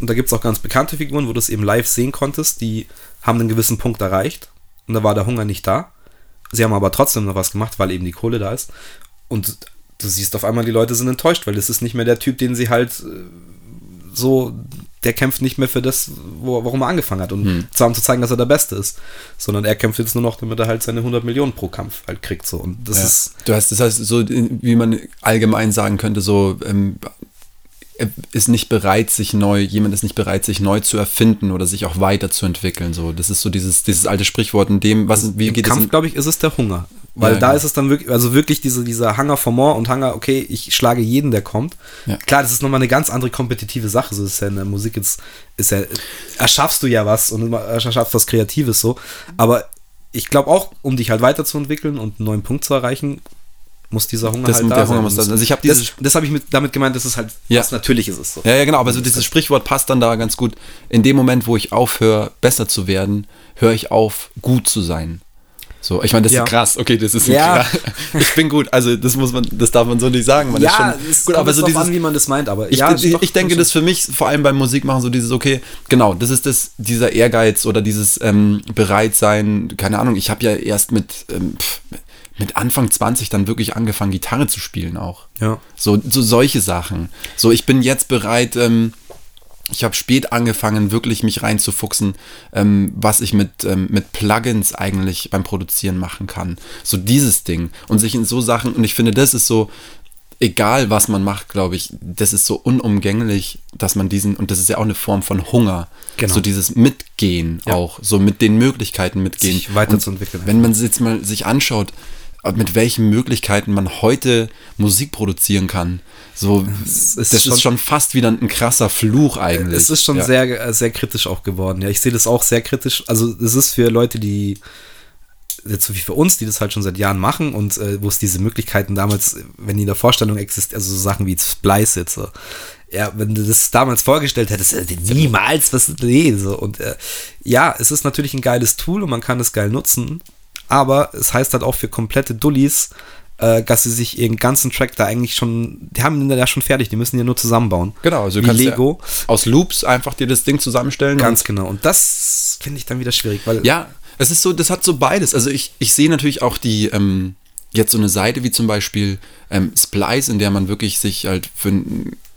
und da gibt es auch ganz bekannte Figuren, wo du es eben live sehen konntest, die haben einen gewissen Punkt erreicht und da war der Hunger nicht da. Sie haben aber trotzdem noch was gemacht, weil eben die Kohle da ist. Und du siehst auf einmal, die Leute sind enttäuscht, weil es ist nicht mehr der Typ, den sie halt äh, so, der kämpft nicht mehr für das, wo, warum er angefangen hat. Und hm. zwar um zu zeigen, dass er der Beste ist. Sondern er kämpft jetzt nur noch, damit er halt seine 100 Millionen pro Kampf halt kriegt. So. Und das ja. ist. Du hast, das heißt, so, wie man allgemein sagen könnte, so, ähm, ist nicht bereit, sich neu, jemand ist nicht bereit, sich neu zu erfinden oder sich auch weiterzuentwickeln. So, das ist so dieses, dieses alte Sprichwort in dem, was, wie Im geht Kampf, glaube ich, ist es der Hunger. Weil ja, da genau. ist es dann wirklich, also wirklich diese, dieser Hanger for more und Hanger, okay, ich schlage jeden, der kommt. Ja. Klar, das ist nochmal eine ganz andere kompetitive Sache. So ist ja in der Musik jetzt, ist ja, erschaffst du ja was und erschaffst was Kreatives so. Aber ich glaube auch, um dich halt weiterzuentwickeln und einen neuen Punkt zu erreichen, muss dieser Hunger das, halt da sein. Muss da, also ich habe das, das habe ich mit, damit gemeint, dass es halt ja. was Natürliches ist. So. Ja, ja, genau, aber so dieses Sprichwort passt dann da ganz gut. In dem Moment, wo ich aufhöre, besser zu werden, höre ich auf, gut zu sein. So, ich meine, das ja. ist krass. Okay, das ist ja. krass. Ich bin gut. Also das muss man, das darf man so nicht sagen. Man ja, ist schon, gut, aber so dieses, an, wie man das meint. Aber ich, ja, ich, ich denke, das für mich vor allem beim Musikmachen so dieses okay, genau, das ist das dieser Ehrgeiz oder dieses ähm, Bereitsein. Keine Ahnung. Ich habe ja erst mit ähm, mit Anfang 20 dann wirklich angefangen, Gitarre zu spielen auch. Ja. So, so solche Sachen. So, ich bin jetzt bereit. Ähm, ich habe spät angefangen, wirklich mich reinzufuchsen, ähm, was ich mit, ähm, mit Plugins eigentlich beim Produzieren machen kann. So dieses Ding. Und sich in so Sachen, und ich finde, das ist so, egal was man macht, glaube ich, das ist so unumgänglich, dass man diesen, und das ist ja auch eine Form von Hunger, genau. so dieses Mitgehen ja. auch, so mit den Möglichkeiten mitgehen. Sich weiterzuentwickeln. Und wenn man jetzt mal sich anschaut, mit welchen Möglichkeiten man heute Musik produzieren kann. So, ist das schon, ist schon fast wieder ein krasser Fluch eigentlich. Es ist schon ja. sehr, sehr kritisch auch geworden. Ja, ich sehe das auch sehr kritisch. Also, es ist für Leute, die jetzt so wie für uns, die das halt schon seit Jahren machen und äh, wo es diese Möglichkeiten damals, wenn die in der Vorstellung existieren, also so Sachen wie Splice jetzt, so. ja, wenn du das damals vorgestellt hättest, äh, niemals, was, nee, so, und äh, ja, es ist natürlich ein geiles Tool und man kann es geil nutzen, aber es heißt halt auch für komplette Dullis, äh, dass sie sich ihren ganzen Track da eigentlich schon, die haben ihn ja schon fertig, die müssen ja nur zusammenbauen. Genau, also du kannst Lego. Ja aus Loops einfach dir das Ding zusammenstellen. Ganz genau. Und das finde ich dann wieder schwierig, weil. Ja, es ist so, das hat so beides. Also ich, ich sehe natürlich auch die, ähm, jetzt so eine Seite wie zum Beispiel ähm, Splice, in der man wirklich sich halt für,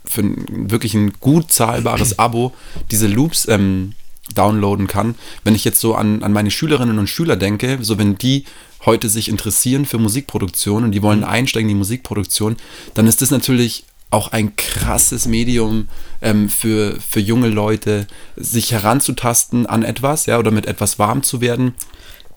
für ein, wirklich ein gut zahlbares Abo diese Loops ähm, downloaden kann. Wenn ich jetzt so an, an meine Schülerinnen und Schüler denke, so wenn die heute sich interessieren für Musikproduktion und die wollen mhm. einsteigen in die Musikproduktion, dann ist das natürlich auch ein krasses Medium ähm, für, für junge Leute, sich heranzutasten an etwas, ja, oder mit etwas warm zu werden.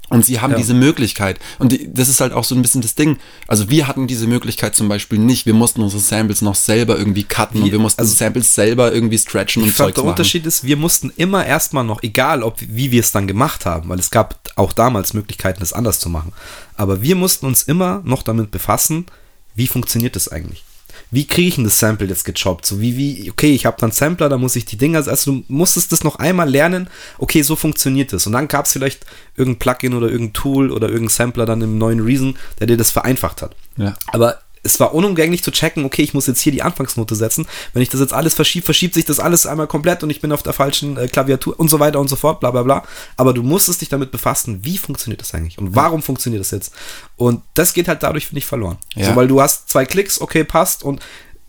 Und sie haben Ja. diese Möglichkeit. Und die, das ist halt auch so ein bisschen das Ding. Also wir hatten diese Möglichkeit zum Beispiel nicht. Wir mussten unsere Samples noch selber irgendwie cutten und Wir- mussten also- Samples selber irgendwie stretchen und Zeugs der. Unterschied ist, wir mussten immer erstmal noch, egal ob wie wir es dann gemacht haben, weil es gab auch damals Möglichkeiten, es anders zu machen. Aber wir mussten uns immer noch damit befassen, wie funktioniert das eigentlich? Wie kriege ich denn das Sample jetzt gechoppt? So wie, wie, okay, ich habe dann Sampler, da muss ich die Dinger, also du musstest das noch einmal lernen, okay, so funktioniert das. Und dann gab es vielleicht irgendein Plugin oder irgendein Tool oder irgendein Sampler dann im neuen Reason, der dir das vereinfacht hat. Ja. Aber es war unumgänglich zu checken, okay, ich muss jetzt hier die Anfangsnote setzen. Wenn ich das jetzt alles verschiebe, verschiebt sich das alles einmal komplett und ich bin auf der falschen äh, Klaviatur und so weiter und so fort, bla bla bla. Aber du musstest dich damit befassen, wie funktioniert das eigentlich und warum funktioniert das jetzt? Und das geht halt dadurch, finde ich, verloren. Ja. So, weil du hast zwei Klicks, okay, passt und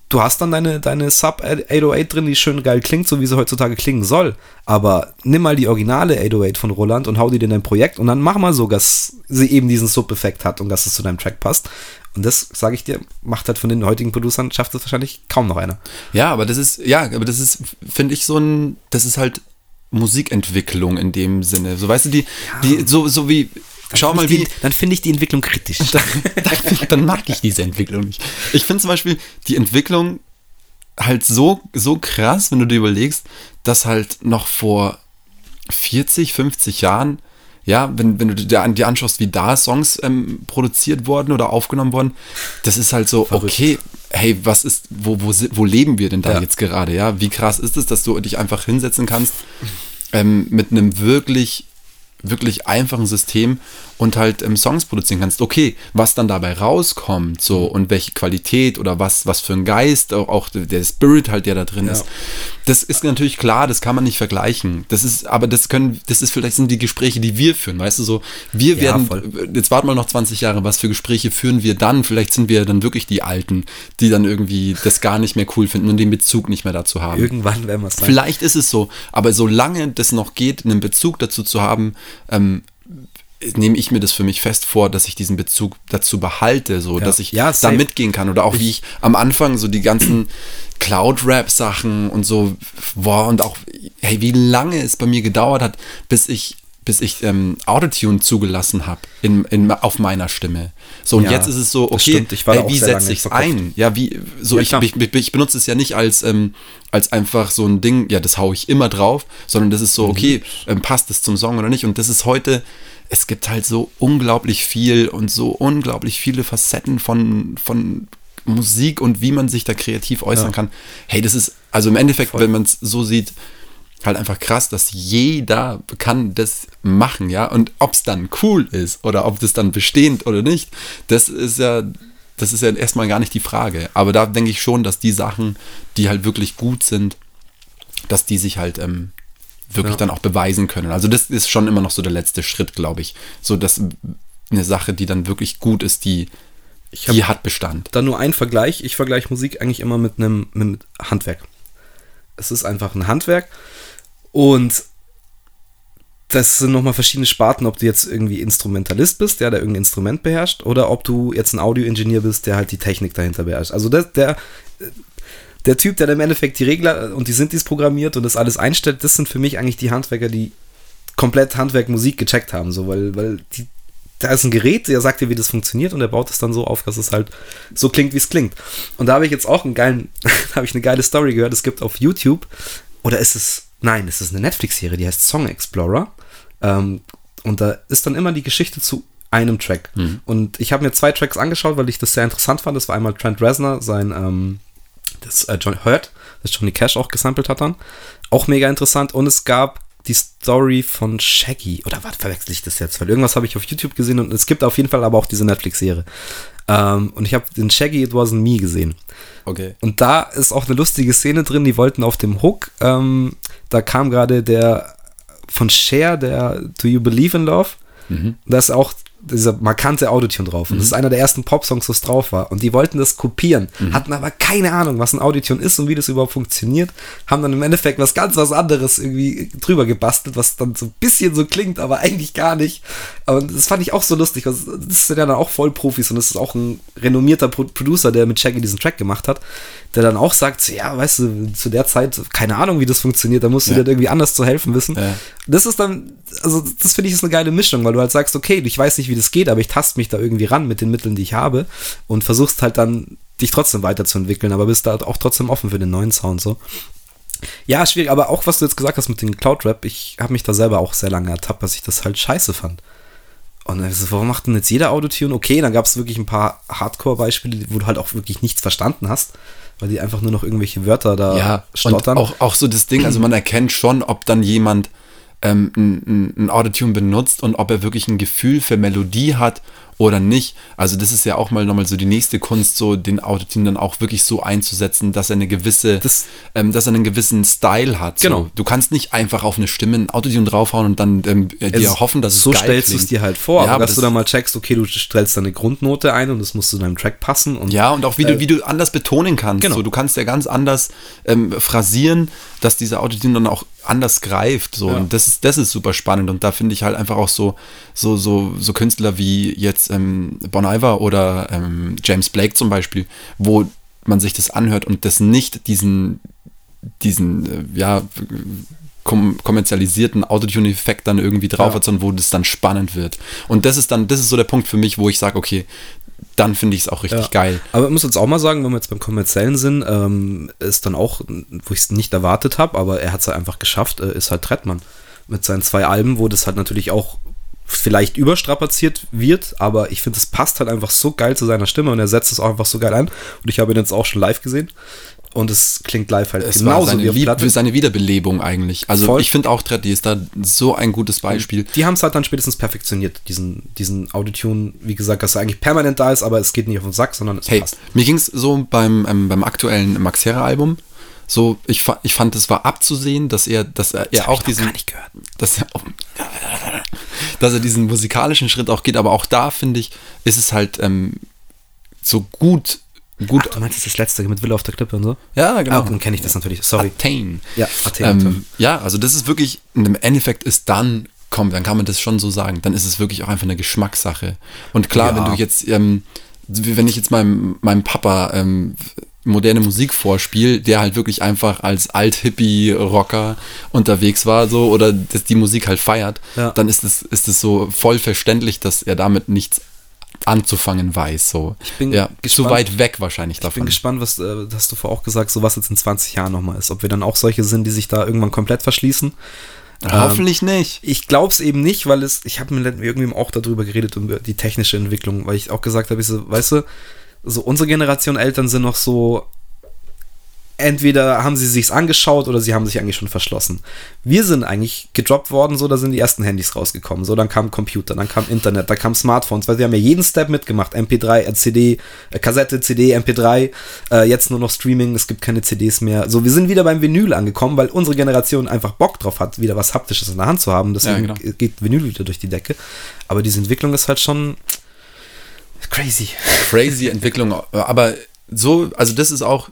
du hast dann deine, deine Sub 808 drin, die schön geil klingt, so wie sie heutzutage klingen soll. Aber nimm mal die originale 808 von Roland und hau die dir in dein Projekt und dann mach mal so, dass sie eben diesen Sub-Effekt hat und dass es zu deinem Track passt. Und das, sage ich dir, macht halt von den heutigen Producern, schafft es wahrscheinlich kaum noch einer. Ja, aber das ist, ja, aber das ist, finde ich, so ein, das ist halt Musikentwicklung in dem Sinne. So, weißt du, die, die, so, so wie, schau mal, die, wie, dann finde ich die Entwicklung kritisch. dann, dann, dann mag ich diese Entwicklung nicht. Ich finde zum Beispiel die Entwicklung halt so, so krass, wenn du dir überlegst, dass halt noch vor 40, 50 Jahren, ja, wenn, wenn du dir dir anschaust, wie da Songs ähm, produziert wurden oder aufgenommen wurden, das ist halt so, Verrückt. okay, hey, was ist, wo, wo, wo leben wir denn da Ja. jetzt gerade, ja? Wie krass ist es, dass du dich einfach hinsetzen kannst ähm, mit einem wirklich wirklich einfachen System und halt ähm, Songs produzieren kannst. Okay, was dann dabei rauskommt, so und welche Qualität oder was, was für ein Geist, auch, auch der Spirit halt, der da drin Ja. ist. Das ist natürlich klar, das kann man nicht vergleichen. Das ist, aber das können, das ist vielleicht sind die Gespräche, die wir führen, weißt du so, wir Ja, werden, voll. jetzt warten wir noch 20 Jahre, was für Gespräche führen wir dann? Vielleicht sind wir dann wirklich die Alten, die dann irgendwie das gar nicht mehr cool finden und den Bezug nicht mehr dazu haben. Irgendwann werden wir es. Vielleicht ist es so, aber solange das noch geht, einen Bezug dazu zu haben, ähm, nehme ich mir das für mich fest vor, dass ich diesen Bezug dazu behalte, so Ja. dass ich Ja, da mitgehen kann oder auch wie ich am Anfang so die ganzen Cloud-Rap-Sachen und so, boah, und auch, hey, wie lange es bei mir gedauert hat, bis ich bis ich ähm, Autotune zugelassen habe in, in, auf meiner Stimme. So, und Ja, jetzt ist es so, okay, stimmt. Auch wie setze ich es ein? Ja, wie, so, Ja, ich, ich, ich, ich benutze es ja nicht als, ähm, als einfach so ein Ding, ja, das haue ich immer drauf, sondern das ist Mhm. so, okay, ähm, passt es zum Song oder nicht? Und das ist heute, es gibt halt so unglaublich viel und so unglaublich viele Facetten von, von Musik und wie man sich da kreativ äußern Ja. kann. Hey, das ist, also im Endeffekt, Voll. wenn man es so sieht, halt einfach krass, dass jeder kann das machen, ja. Und ob es dann cool ist oder ob das dann bestehend oder nicht, das ist ja, das ist ja erstmal gar nicht die Frage. Aber da denke ich schon, dass die Sachen, die halt wirklich gut sind, dass die sich halt ähm, wirklich Ja. dann auch beweisen können. Also das ist schon immer noch so der letzte Schritt, glaube ich. So dass eine Sache, die dann wirklich gut ist, die, die hat Bestand. dann nur ein Vergleich. Ich vergleiche Musik eigentlich immer mit einem mit Handwerk. Es ist einfach ein Handwerk und das sind nochmal verschiedene Sparten, ob du jetzt irgendwie Instrumentalist bist, der, der irgendein Instrument beherrscht, oder ob du jetzt ein Audioingenieur bist, der halt die Technik dahinter beherrscht. Also das, der, der Typ, der im Endeffekt die Regler und die Synthes programmiert und das alles einstellt, das sind für mich eigentlich die Handwerker, die komplett Handwerk Musik gecheckt haben, so, weil, weil die, da ist ein Gerät, der sagt dir, wie das funktioniert und der baut es dann so auf, dass es halt so klingt, wie es klingt. Und da habe ich jetzt auch einen geilen, habe ich eine geile Story gehört. Es gibt auf YouTube, oder ist es, nein, es ist eine Netflix-Serie, die heißt Song Explorer. Ähm, und da ist dann immer die Geschichte zu einem Track. Und ich habe mir zwei Tracks angeschaut, weil ich das sehr interessant fand. Das war einmal Trent Reznor, sein, ähm, das äh, John Hurt, das Johnny Cash auch gesampelt hat dann. Auch mega interessant. Und es gab die Story von Shaggy. Oder was verwechsel ich das jetzt? Weil irgendwas habe ich auf YouTube gesehen und es gibt auf jeden Fall aber auch diese Netflix-Serie. Ähm, und ich habe den Shaggy It Wasn't Me gesehen. Okay. Und da ist auch eine lustige Szene drin, die wollten auf dem Hook, ähm, da kam gerade der von Cher, der Do You Believe in Love? Mhm. Da ist auch dieser markante Autotune drauf. Und Mhm. das ist einer der ersten Popsongs, was drauf war. Und die wollten das kopieren, Mhm. hatten aber keine Ahnung, was ein Autotune ist und wie das überhaupt funktioniert. Haben dann im Endeffekt was ganz was anderes irgendwie drüber gebastelt, was dann so ein bisschen so klingt, aber eigentlich gar nicht. Und das fand ich auch so lustig. Das sind ja dann auch Vollprofis und das ist auch ein renommierter Pro Producer, der mit Shaggy diesen Track gemacht hat, der dann auch sagt, ja, weißt du, zu der Zeit, keine Ahnung, wie das funktioniert, da musst du Ja. dir irgendwie anders zu helfen wissen. Ja. Das ist dann, also das finde ich ist eine geile Mischung, weil du halt sagst, okay, ich weiß nicht, wie das geht, aber ich taste mich da irgendwie ran mit den Mitteln, die ich habe und versuchst halt dann, dich trotzdem weiterzuentwickeln, aber bist da halt auch trotzdem offen für den neuen Sound so. Ja, schwierig, aber auch was du jetzt gesagt hast mit dem Cloud-Rap, ich habe mich da selber auch sehr lange ertappt, dass ich das halt scheiße fand. Und dann so, warum macht denn jetzt jeder Autotune? Okay, dann gab es wirklich ein paar Hardcore-Beispiele, wo du halt auch wirklich nichts verstanden hast, weil die einfach nur noch irgendwelche Wörter da Ja, stottern. und auch, auch so das Ding, also man erkennt schon, ob dann jemand ähm, ein, ein, Autotune benutzt und ob er wirklich ein Gefühl für Melodie hat oder nicht. Also das ist ja auch mal nochmal so die nächste Kunst, so den Autotune dann auch wirklich so einzusetzen, dass er eine gewisse, Das- ähm, dass er einen gewissen Style hat. So. Genau. Du kannst nicht einfach auf eine Stimme ein Autotune draufhauen und dann ähm, dir Es- hoffen, dass es so geil stellst du es dir halt vor, Ja, aber dass du das- dann mal checkst, okay, du stellst deine Grundnote ein und das muss zu deinem Track passen und Ja, und auch wie, du, wie du anders betonen kannst. Genau. So, du kannst ja ganz anders ähm, phrasieren, dass dieser Autotune dann auch anders greift. So. Ja. Und das ist, das ist super spannend. Und da finde ich halt einfach auch so, so, so, so Künstler wie jetzt ähm, Bon Iver oder ähm, James Blake zum Beispiel, wo man sich das anhört und das nicht diesen, diesen, äh, ja, kom kommerzialisierten Autotune-Effekt dann irgendwie drauf Ja. hat, sondern wo das dann spannend wird. Und das ist dann, das ist so der Punkt für mich, wo ich sage, okay, dann finde ich es auch richtig Ja. geil. Aber ich muss jetzt auch mal sagen, wenn wir jetzt beim kommerziellen sind, ähm, ist dann auch, wo ich es nicht erwartet habe, aber er hat es halt einfach geschafft, äh, ist halt Trettmann. Mit seinen zwei Alben, wo das halt natürlich auch vielleicht überstrapaziert wird, aber ich finde, es passt halt einfach so geil zu seiner Stimme und er setzt es auch einfach so geil an. Und ich habe ihn jetzt auch schon live gesehen. Und es klingt live halt Es war genauso seine, wie auf Platte. seine Wiederbelebung eigentlich. Also Voll. ich finde auch Tretti ist da so ein gutes Beispiel. Die haben es halt dann spätestens perfektioniert, diesen, diesen Autotune, wie gesagt, dass er eigentlich permanent da ist, aber es geht nicht auf den Sack, sondern es Hey, passt. mir ging es so beim, ähm, beim aktuellen Max Herre Album. So, ich, fa- ich fand, es war abzusehen, dass er, dass er, er hab auch diesen, gar nicht gehört. dass er, auch- dass er diesen musikalischen Schritt auch geht, aber auch da finde ich, ist es halt ähm, so gut, gut. Ach, du meinst das, ist das letzte mit Wille auf der Klippe und so? ja, Ah, dann kenne ich das natürlich, sorry. Attain. Ja, Attain, Ähm, ja, also das ist wirklich, im Endeffekt ist dann, komm, dann kann man das schon so sagen, dann ist es wirklich auch einfach eine Geschmackssache. Und klar, Ja. wenn du jetzt, ähm, wenn ich jetzt meinem, meinem Papa ähm, moderne Musik vorspiele, der halt wirklich einfach als Alt-Hippie-Rocker unterwegs war, so, oder das, die Musik halt feiert, Ja. dann ist es ist es so voll verständlich, dass er damit nichts anzufangen weiß. So. Ich bin ja, zu gespannt. weit weg wahrscheinlich Ich bin davon. gespannt, was äh, hast du vorher auch gesagt, so was jetzt in 20 Jahren nochmal ist. Ob wir dann auch solche sind, die sich da irgendwann komplett verschließen. Hoffentlich nicht. Ich glaube es eben nicht, weil es, ich habe mit irgendwem auch darüber geredet, über die technische Entwicklung, weil ich auch gesagt habe, ich so, weißt du, so unsere Generation Eltern sind noch so, entweder haben sie sich's angeschaut oder sie haben sich eigentlich schon verschlossen. Wir sind eigentlich gedroppt worden, so, da sind die ersten Handys rausgekommen, so, dann kam Computer, dann kam Internet, dann kam Smartphones, weil sie haben ja jeden Step mitgemacht, MP3, äh, CD, äh, Kassette, CD, MP3, äh, jetzt nur noch Streaming, es gibt keine CDs mehr. So, wir sind wieder beim Vinyl angekommen, weil unsere Generation einfach Bock drauf hat, wieder was Haptisches in der Hand zu haben, deswegen Ja, genau. geht Vinyl wieder durch die Decke. Aber diese Entwicklung ist halt schon crazy. crazy Entwicklung. Aber so, also das ist auch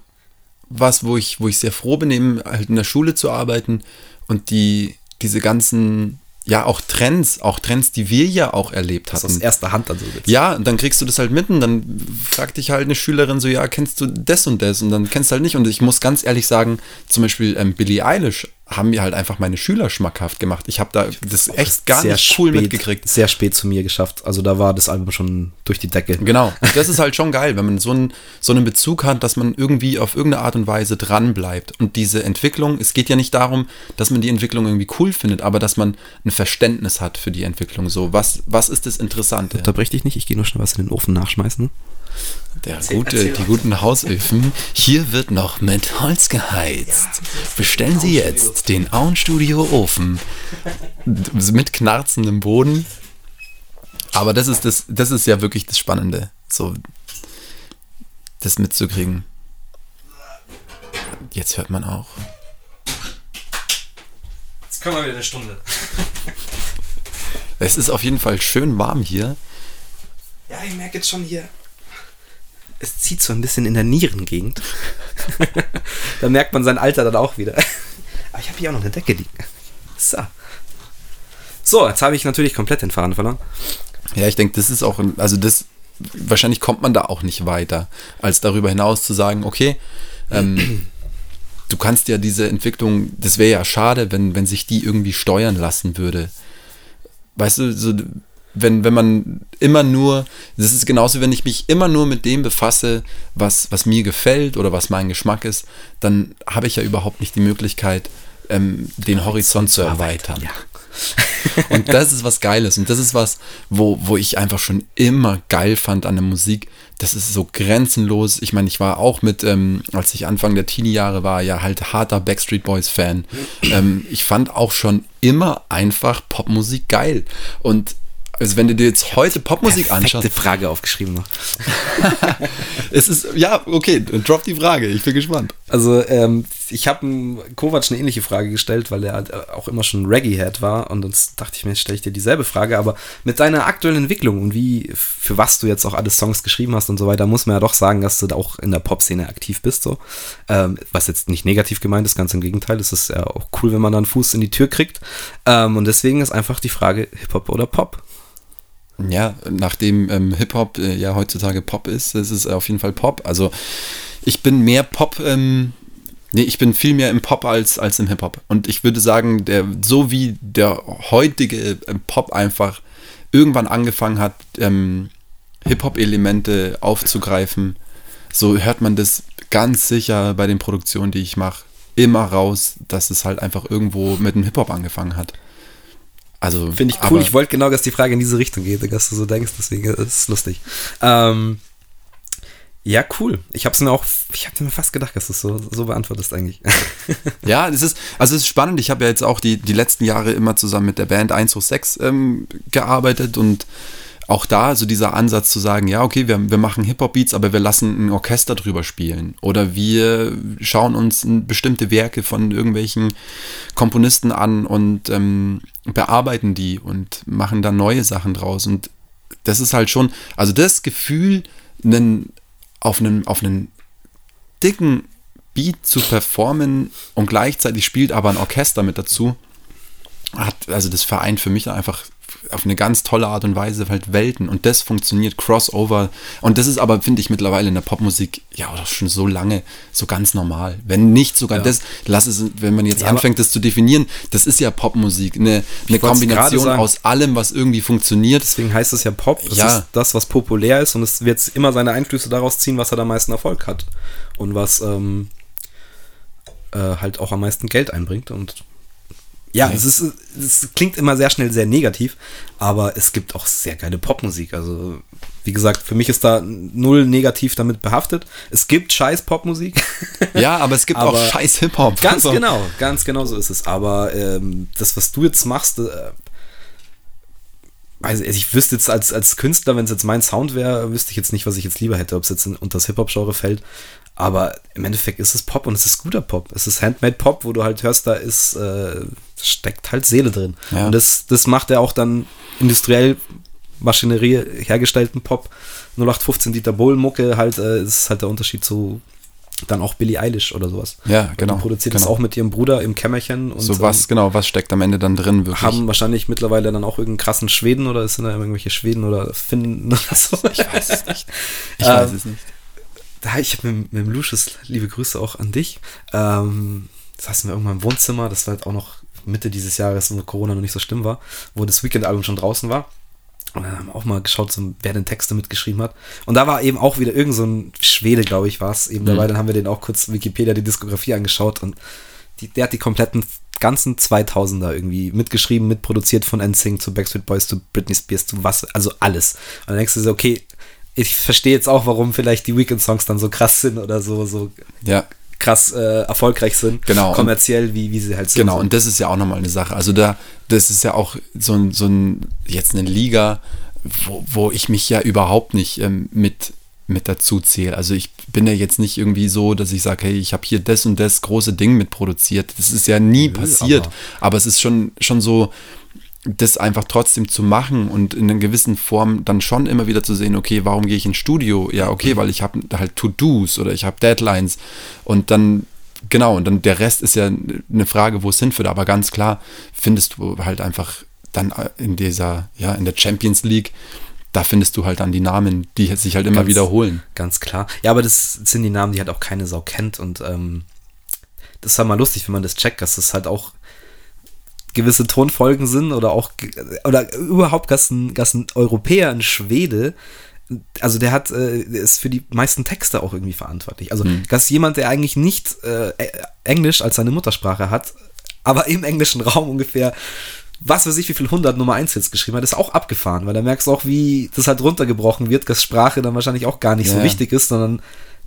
was, wo ich, wo ich sehr froh bin, eben halt in der Schule zu arbeiten und die, diese ganzen, ja, auch Trends, auch Trends, die wir ja auch erlebt Das hatten. aus erster Hand dann so jetzt. Ja, und dann kriegst du das halt mitten, dann fragt dich halt eine Schülerin so, ja, kennst du das und das? Und dann kennst du halt nicht. Und ich muss ganz ehrlich sagen, zum Beispiel ähm, Billie Eilish haben mir halt einfach meine Schüler schmackhaft gemacht. Ich habe da das echt gar sehr nicht cool spät, mitgekriegt. Sehr spät zu mir geschafft. Also da war das Album schon durch die Decke. Genau. Und das ist halt schon geil, wenn man so einen, so einen Bezug hat, dass man irgendwie auf irgendeine Art und Weise dran bleibt. Und diese Entwicklung, es geht ja nicht darum, dass man die Entwicklung irgendwie cool findet, aber dass man ein Verständnis hat für die Entwicklung. So, was, was ist das Interessante? Unterbrech dich nicht, ich gehe nur schnell was in den Ofen nachschmeißen. Der gute, die guten Hausöfen. Hier wird noch mit Holz geheizt. Bestellen Sie jetzt den Auenstudio Ofen mit knarzendem Boden. Aber das ist das, das ist ja wirklich das Spannende, so das mitzukriegen. Jetzt hört man auch. Jetzt können wir wieder eine Stunde. Es ist auf jeden Fall schön warm hier. ich merke jetzt schon hier, es zieht so ein bisschen in der Nierengegend. da merkt man sein Alter dann auch wieder. Aber ich habe hier auch noch eine Decke liegen. So. So, jetzt habe ich natürlich komplett den Faden verloren. Ja, ich denke, das ist auch, also das, wahrscheinlich kommt man da auch nicht weiter, als darüber hinaus zu sagen, okay, ähm, du kannst ja diese Entwicklung, das wäre ja schade, wenn, wenn sich die irgendwie steuern lassen würde. Weißt du, so, wenn, wenn man immer nur, das ist genauso, wenn ich mich immer nur mit dem befasse, was, was mir gefällt oder was mein Geschmack ist, dann habe ich ja überhaupt nicht die Möglichkeit, ähm, den Horizont zu erweitern. Ja. und das ist was Geiles. Und das ist was, wo, wo ich einfach schon immer geil fand an der Musik. Das ist so grenzenlos. Ich meine, ich war auch mit, ähm, als ich Anfang der Teenie-Jahre war, ja halt harter Backstreet Boys-Fan. Ähm, ich fand auch schon immer einfach Popmusik geil. Und also wenn du dir jetzt heute Popmusik anschaust. Frage aufgeschrieben noch. es ist, ja, okay, drop die Frage, ich bin gespannt. Also ähm, ich habe Kovac eine ähnliche Frage gestellt, weil er halt äh, auch immer schon Reggae-Head war und dann dachte ich mir, stelle ich dir dieselbe Frage, aber mit deiner aktuellen Entwicklung und wie, für was du jetzt auch alle Songs geschrieben hast und so weiter, muss man ja doch sagen, dass du da auch in der Pop-Szene aktiv bist, so. Ähm, was jetzt nicht negativ gemeint ist, ganz im Gegenteil, es ist ja auch cool, wenn man da einen Fuß in die Tür kriegt ähm, und deswegen ist einfach die Frage Hip-Hop oder Pop. Ja, nachdem ähm, Hip-Hop äh, ja heutzutage Pop ist, ist es auf jeden Fall Pop. Also ich bin mehr Pop, ähm, nee, ich bin viel mehr im Pop als, als im Hip-Hop. Und ich würde sagen, der, so wie der heutige äh, Pop einfach irgendwann angefangen hat, ähm, Hip-Hop-Elemente aufzugreifen, so hört man das ganz sicher bei den Produktionen, die ich mache, immer raus, dass es halt einfach irgendwo mit dem Hip-Hop angefangen hat. Also, Finde ich cool. Ich wollte genau, dass die Frage in diese Richtung geht, dass du so denkst, deswegen ist es lustig. Ähm, ja, cool. Ich habe es mir auch, ich habe mir fast gedacht, dass du es so, so beantwortest eigentlich. ja, es ist, also es ist spannend. Ich habe ja jetzt auch die, die letzten Jahre immer zusammen mit der Band 106 ähm, gearbeitet und auch da so dieser Ansatz zu sagen, ja, okay, wir, wir machen Hip-Hop-Beats, aber wir lassen ein Orchester drüber spielen. Oder wir schauen uns bestimmte Werke von irgendwelchen Komponisten an und ähm, bearbeiten die und machen da neue Sachen draus. Und das ist halt schon, also das Gefühl, einen, auf einen, auf einen dicken Beat zu performen und gleichzeitig spielt aber ein Orchester mit dazu, hat, also das vereint für mich einfach auf eine ganz tolle Art und Weise halt Welten. Und das funktioniert Crossover. Und das ist aber finde ich mittlerweile in der Popmusik ja auch schon so lange so ganz normal. Wenn nicht sogar ja. das lass es wenn man jetzt ja, anfängt das zu definieren das ist ja Popmusik. Eine, eine Kombination aus allem was irgendwie funktioniert. Deswegen heißt es ja Pop. Das ja. ist das was populär ist und es wird immer seine Einflüsse daraus ziehen was er am meisten Erfolg hat und was ähm, äh, halt auch am meisten Geld einbringt und ja, es, ist, es klingt immer sehr schnell sehr negativ, aber es gibt auch sehr geile Popmusik. Also, wie gesagt, für mich ist da null negativ damit behaftet. Es gibt scheiß Popmusik. Ja, aber es gibt aber auch scheiß Hip-Hop. Ganz also. genau, ganz genau so ist es. Aber ähm, das, was du jetzt machst, äh, also ich wüsste jetzt als, als Künstler, wenn es jetzt mein Sound wäre, wüsste ich jetzt nicht, was ich jetzt lieber hätte, ob es jetzt in, unter das Hip-Hop-Genre fällt. Aber im Endeffekt ist es Pop und es ist guter Pop. Es ist Handmade Pop, wo du halt hörst, da ist, äh, steckt halt Seele drin. Ja. Und das, das macht er auch dann industriell Maschinerie hergestellten Pop. 0815 Dieter Bohlen-Mucke halt, äh, ist halt der Unterschied zu dann auch Billie Eilish oder sowas. Ja, genau. Die produziert genau. das auch mit ihrem Bruder im Kämmerchen. Und so was, ähm, genau, was steckt am Ende dann drin wirklich? Haben wahrscheinlich mittlerweile dann auch irgendeinen krassen Schweden oder sind da irgendwelche Schweden oder Finnen oder so. Ich weiß es nicht. Ich weiß ähm, es nicht da ich mit, mit dem Lucius, liebe Grüße auch an dich. Ähm, das heißt, wir irgendwann im Wohnzimmer, das war halt auch noch Mitte dieses Jahres, wo Corona noch nicht so schlimm war, wo das Weekend-Album schon draußen war. Und dann haben wir auch mal geschaut, wer den Texte mitgeschrieben hat. Und da war eben auch wieder irgend so ein Schwede, glaube ich, war es eben mhm. dabei. Dann haben wir den auch kurz Wikipedia die Diskografie angeschaut und die, der hat die kompletten ganzen 2000er irgendwie mitgeschrieben, mitproduziert von NSYNC zu Backstreet Boys zu Britney Spears zu was, also alles. Und dann denkst du so, okay, ich verstehe jetzt auch, warum vielleicht die Weekend-Songs dann so krass sind oder so, so ja. Krass äh, erfolgreich sind. Genau. Kommerziell, wie, wie sie halt sind. Genau, und das ist ja auch nochmal eine Sache. Also da, das ist ja auch so ein, so ein jetzt eine Liga, wo, wo ich mich ja überhaupt nicht ähm, mit mit dazu zähle. Also ich bin ja jetzt nicht irgendwie so, dass ich sage, hey, ich habe hier das und das große Ding mitproduziert. Das ist ja nie Nö, passiert. Aber, aber, es ist schon, schon so, das einfach trotzdem zu machen und in einer gewissen Form dann schon immer wieder zu sehen, okay, warum gehe ich ins Studio? Ja, okay, weil ich habe halt To-Dos oder ich habe Deadlines und dann genau, und dann der Rest ist ja eine Frage, wo es hinführt, aber ganz klar findest du halt einfach dann in dieser, ja, in der Champions League, da findest du halt dann die Namen, die sich halt immer Ganz- wiederholen. Ganz klar. Ja, aber das sind die Namen, die halt auch keine Sau kennt und ähm, das ist halt mal lustig, wenn man das checkt, dass das halt auch gewisse Tonfolgen sind oder auch oder überhaupt dass ein, Europäer, ein Schwede, also der hat äh, ist für die meisten Texte auch irgendwie verantwortlich. Also dass jemand, der eigentlich nicht äh, Englisch als seine Muttersprache hat, aber im englischen Raum ungefähr was weiß ich, wie viel 100 Nummer 1 Hits geschrieben hat, ist auch abgefahren, weil da merkst du auch, wie das halt runtergebrochen wird, dass Sprache dann wahrscheinlich auch gar nicht so Ja. wichtig ist, sondern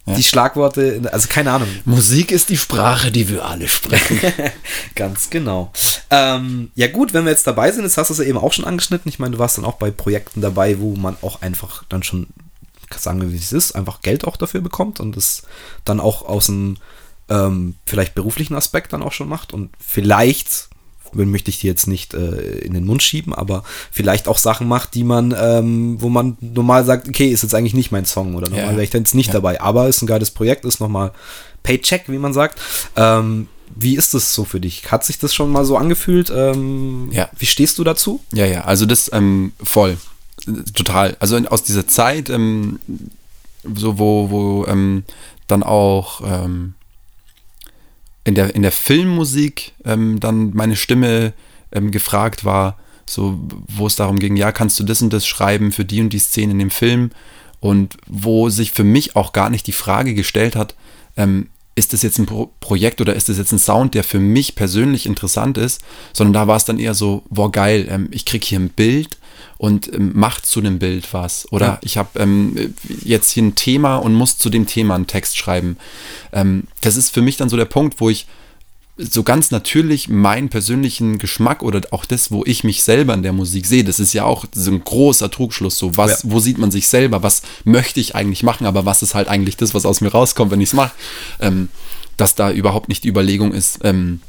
die Schlagworte, also keine Ahnung. Musik ist die Sprache, die wir alle sprechen. Ganz genau. Ähm, ja gut, wenn wir jetzt dabei sind, jetzt hast du es ja eben auch schon angeschnitten. Ich meine, du warst dann auch bei Projekten dabei, wo man auch einfach dann schon, sagen wir wie es ist, einfach Geld auch dafür bekommt und es dann auch aus einem ähm, vielleicht beruflichen Aspekt dann auch schon macht und vielleicht möchte ich dir jetzt nicht äh, in den Mund schieben, aber vielleicht auch Sachen macht, die man, ähm, wo man normal sagt, okay, ist jetzt eigentlich nicht mein Song oder normal Ja. wäre ich dann jetzt nicht Ja. dabei, aber ist ein geiles Projekt, ist nochmal Paycheck, wie man sagt. Ähm, wie ist das so für dich? Hat sich das schon mal so angefühlt? Ähm, Ja. Wie stehst du dazu? Ja, ja, also das ähm, voll. Total. Also aus dieser Zeit, ähm, so wo, wo ähm, dann auch ähm, in, der, in der Filmmusik ähm, dann meine Stimme ähm, gefragt war, so wo es darum ging, ja, kannst du das und das schreiben für die und die Szene in dem Film? Und wo sich für mich auch gar nicht die Frage gestellt hat, ähm, ist das jetzt ein Pro Projekt oder ist das jetzt ein Sound, der für mich persönlich interessant ist, sondern da war es dann eher so, boah geil, ähm, ich krieg hier ein Bild und ähm, macht zu dem Bild was. Oder Ja. ich habe ähm, jetzt hier ein Thema und muss zu dem Thema einen Text schreiben. Ähm, das ist für mich dann so der Punkt, wo ich so ganz natürlich meinen persönlichen Geschmack oder auch das, wo ich mich selber in der Musik sehe, das ist ja auch so ein großer Trugschluss. So, was, Ja. wo sieht man sich selber? Was möchte ich eigentlich machen? Aber was ist halt eigentlich das, was aus mir rauskommt, wenn ich es mache? Ähm, dass da überhaupt nicht die Überlegung ist, ähm,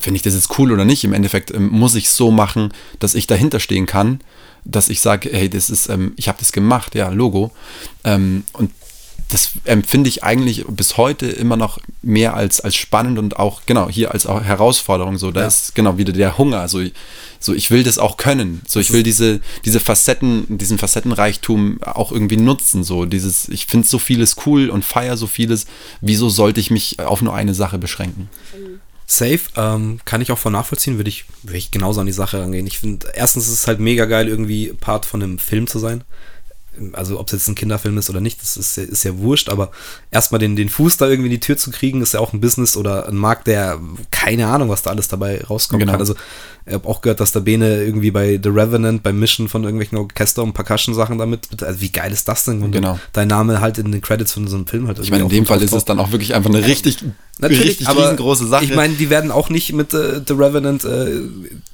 finde ich das jetzt cool oder nicht? Im Endeffekt ähm, muss ich es so machen, dass ich dahinter stehen kann, dass ich sage, hey, das ist, ähm, ich habe das gemacht, ja, Logo. Ähm, und das empfinde ich eigentlich bis heute immer noch mehr als, als spannend und auch, genau, hier als auch Herausforderung. So, da Ja. ist genau wieder der Hunger. So, ich- so, ich will das auch können. So, ich will diese, diese Facetten, diesen Facettenreichtum auch irgendwie nutzen. So, dieses, ich finde so vieles cool und feiere so vieles. Wieso sollte ich mich auf nur eine Sache beschränken? Safe, ähm, kann ich auch voll nachvollziehen, würde ich, würde ich genauso an die Sache rangehen. Ich finde, erstens ist es halt mega geil, irgendwie Part von einem Film zu sein. Also ob es jetzt ein Kinderfilm ist oder nicht, das ist, ja- ist ja wurscht, aber erstmal den, den Fuß da irgendwie in die Tür zu kriegen, ist ja auch ein Business oder ein Markt, der keine Ahnung, was da alles dabei rauskommen Genau. kann. Also ich habe auch gehört, dass der Bene irgendwie bei The Revenant, beim Mischen von irgendwelchen Orchester- und Percussion-Sachen damit, also wie geil ist das denn? Und Genau. dein Name halt in den Credits von so einem Film halt Ich meine, in dem Fall ist es dann auch wirklich einfach eine richtig, richtig aber riesengroße Sache. Ich meine, die werden auch nicht mit äh, The Revenant äh,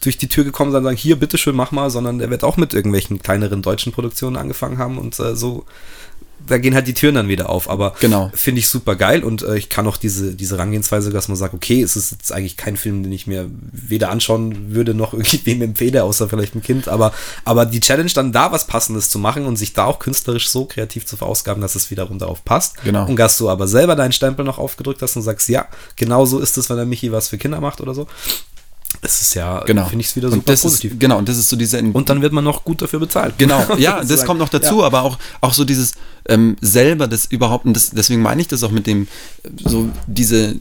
durch die Tür gekommen sein und sagen, hier, bitteschön, mach mal, sondern der wird auch mit irgendwelchen kleineren deutschen Produktionen angefangen haben und äh, so, da gehen halt die Türen dann wieder auf. Aber Genau. finde ich super geil und äh, ich kann auch diese, diese Herangehensweise, dass man sagt, okay, es ist jetzt eigentlich kein Film, den ich mir weder anschauen würde noch irgendwem empfehle, außer vielleicht ein Kind. Aber, aber die Challenge dann da was Passendes zu machen und sich da auch künstlerisch so kreativ zu verausgaben, dass es wiederum darauf passt. Genau. Und dass du aber selber deinen Stempel noch aufgedrückt hast und sagst, ja, genau so ist es, wenn der Michi was für Kinder macht oder so. Das ist ja, genau. finde ich es wieder und super das positiv. Ist, genau, und das ist so diese und dann wird man noch gut dafür bezahlt. Genau, ja, das kommt noch dazu, aber auch, auch so dieses ähm, selber das überhaupt, und das, deswegen meine ich das auch mit dem, so diese,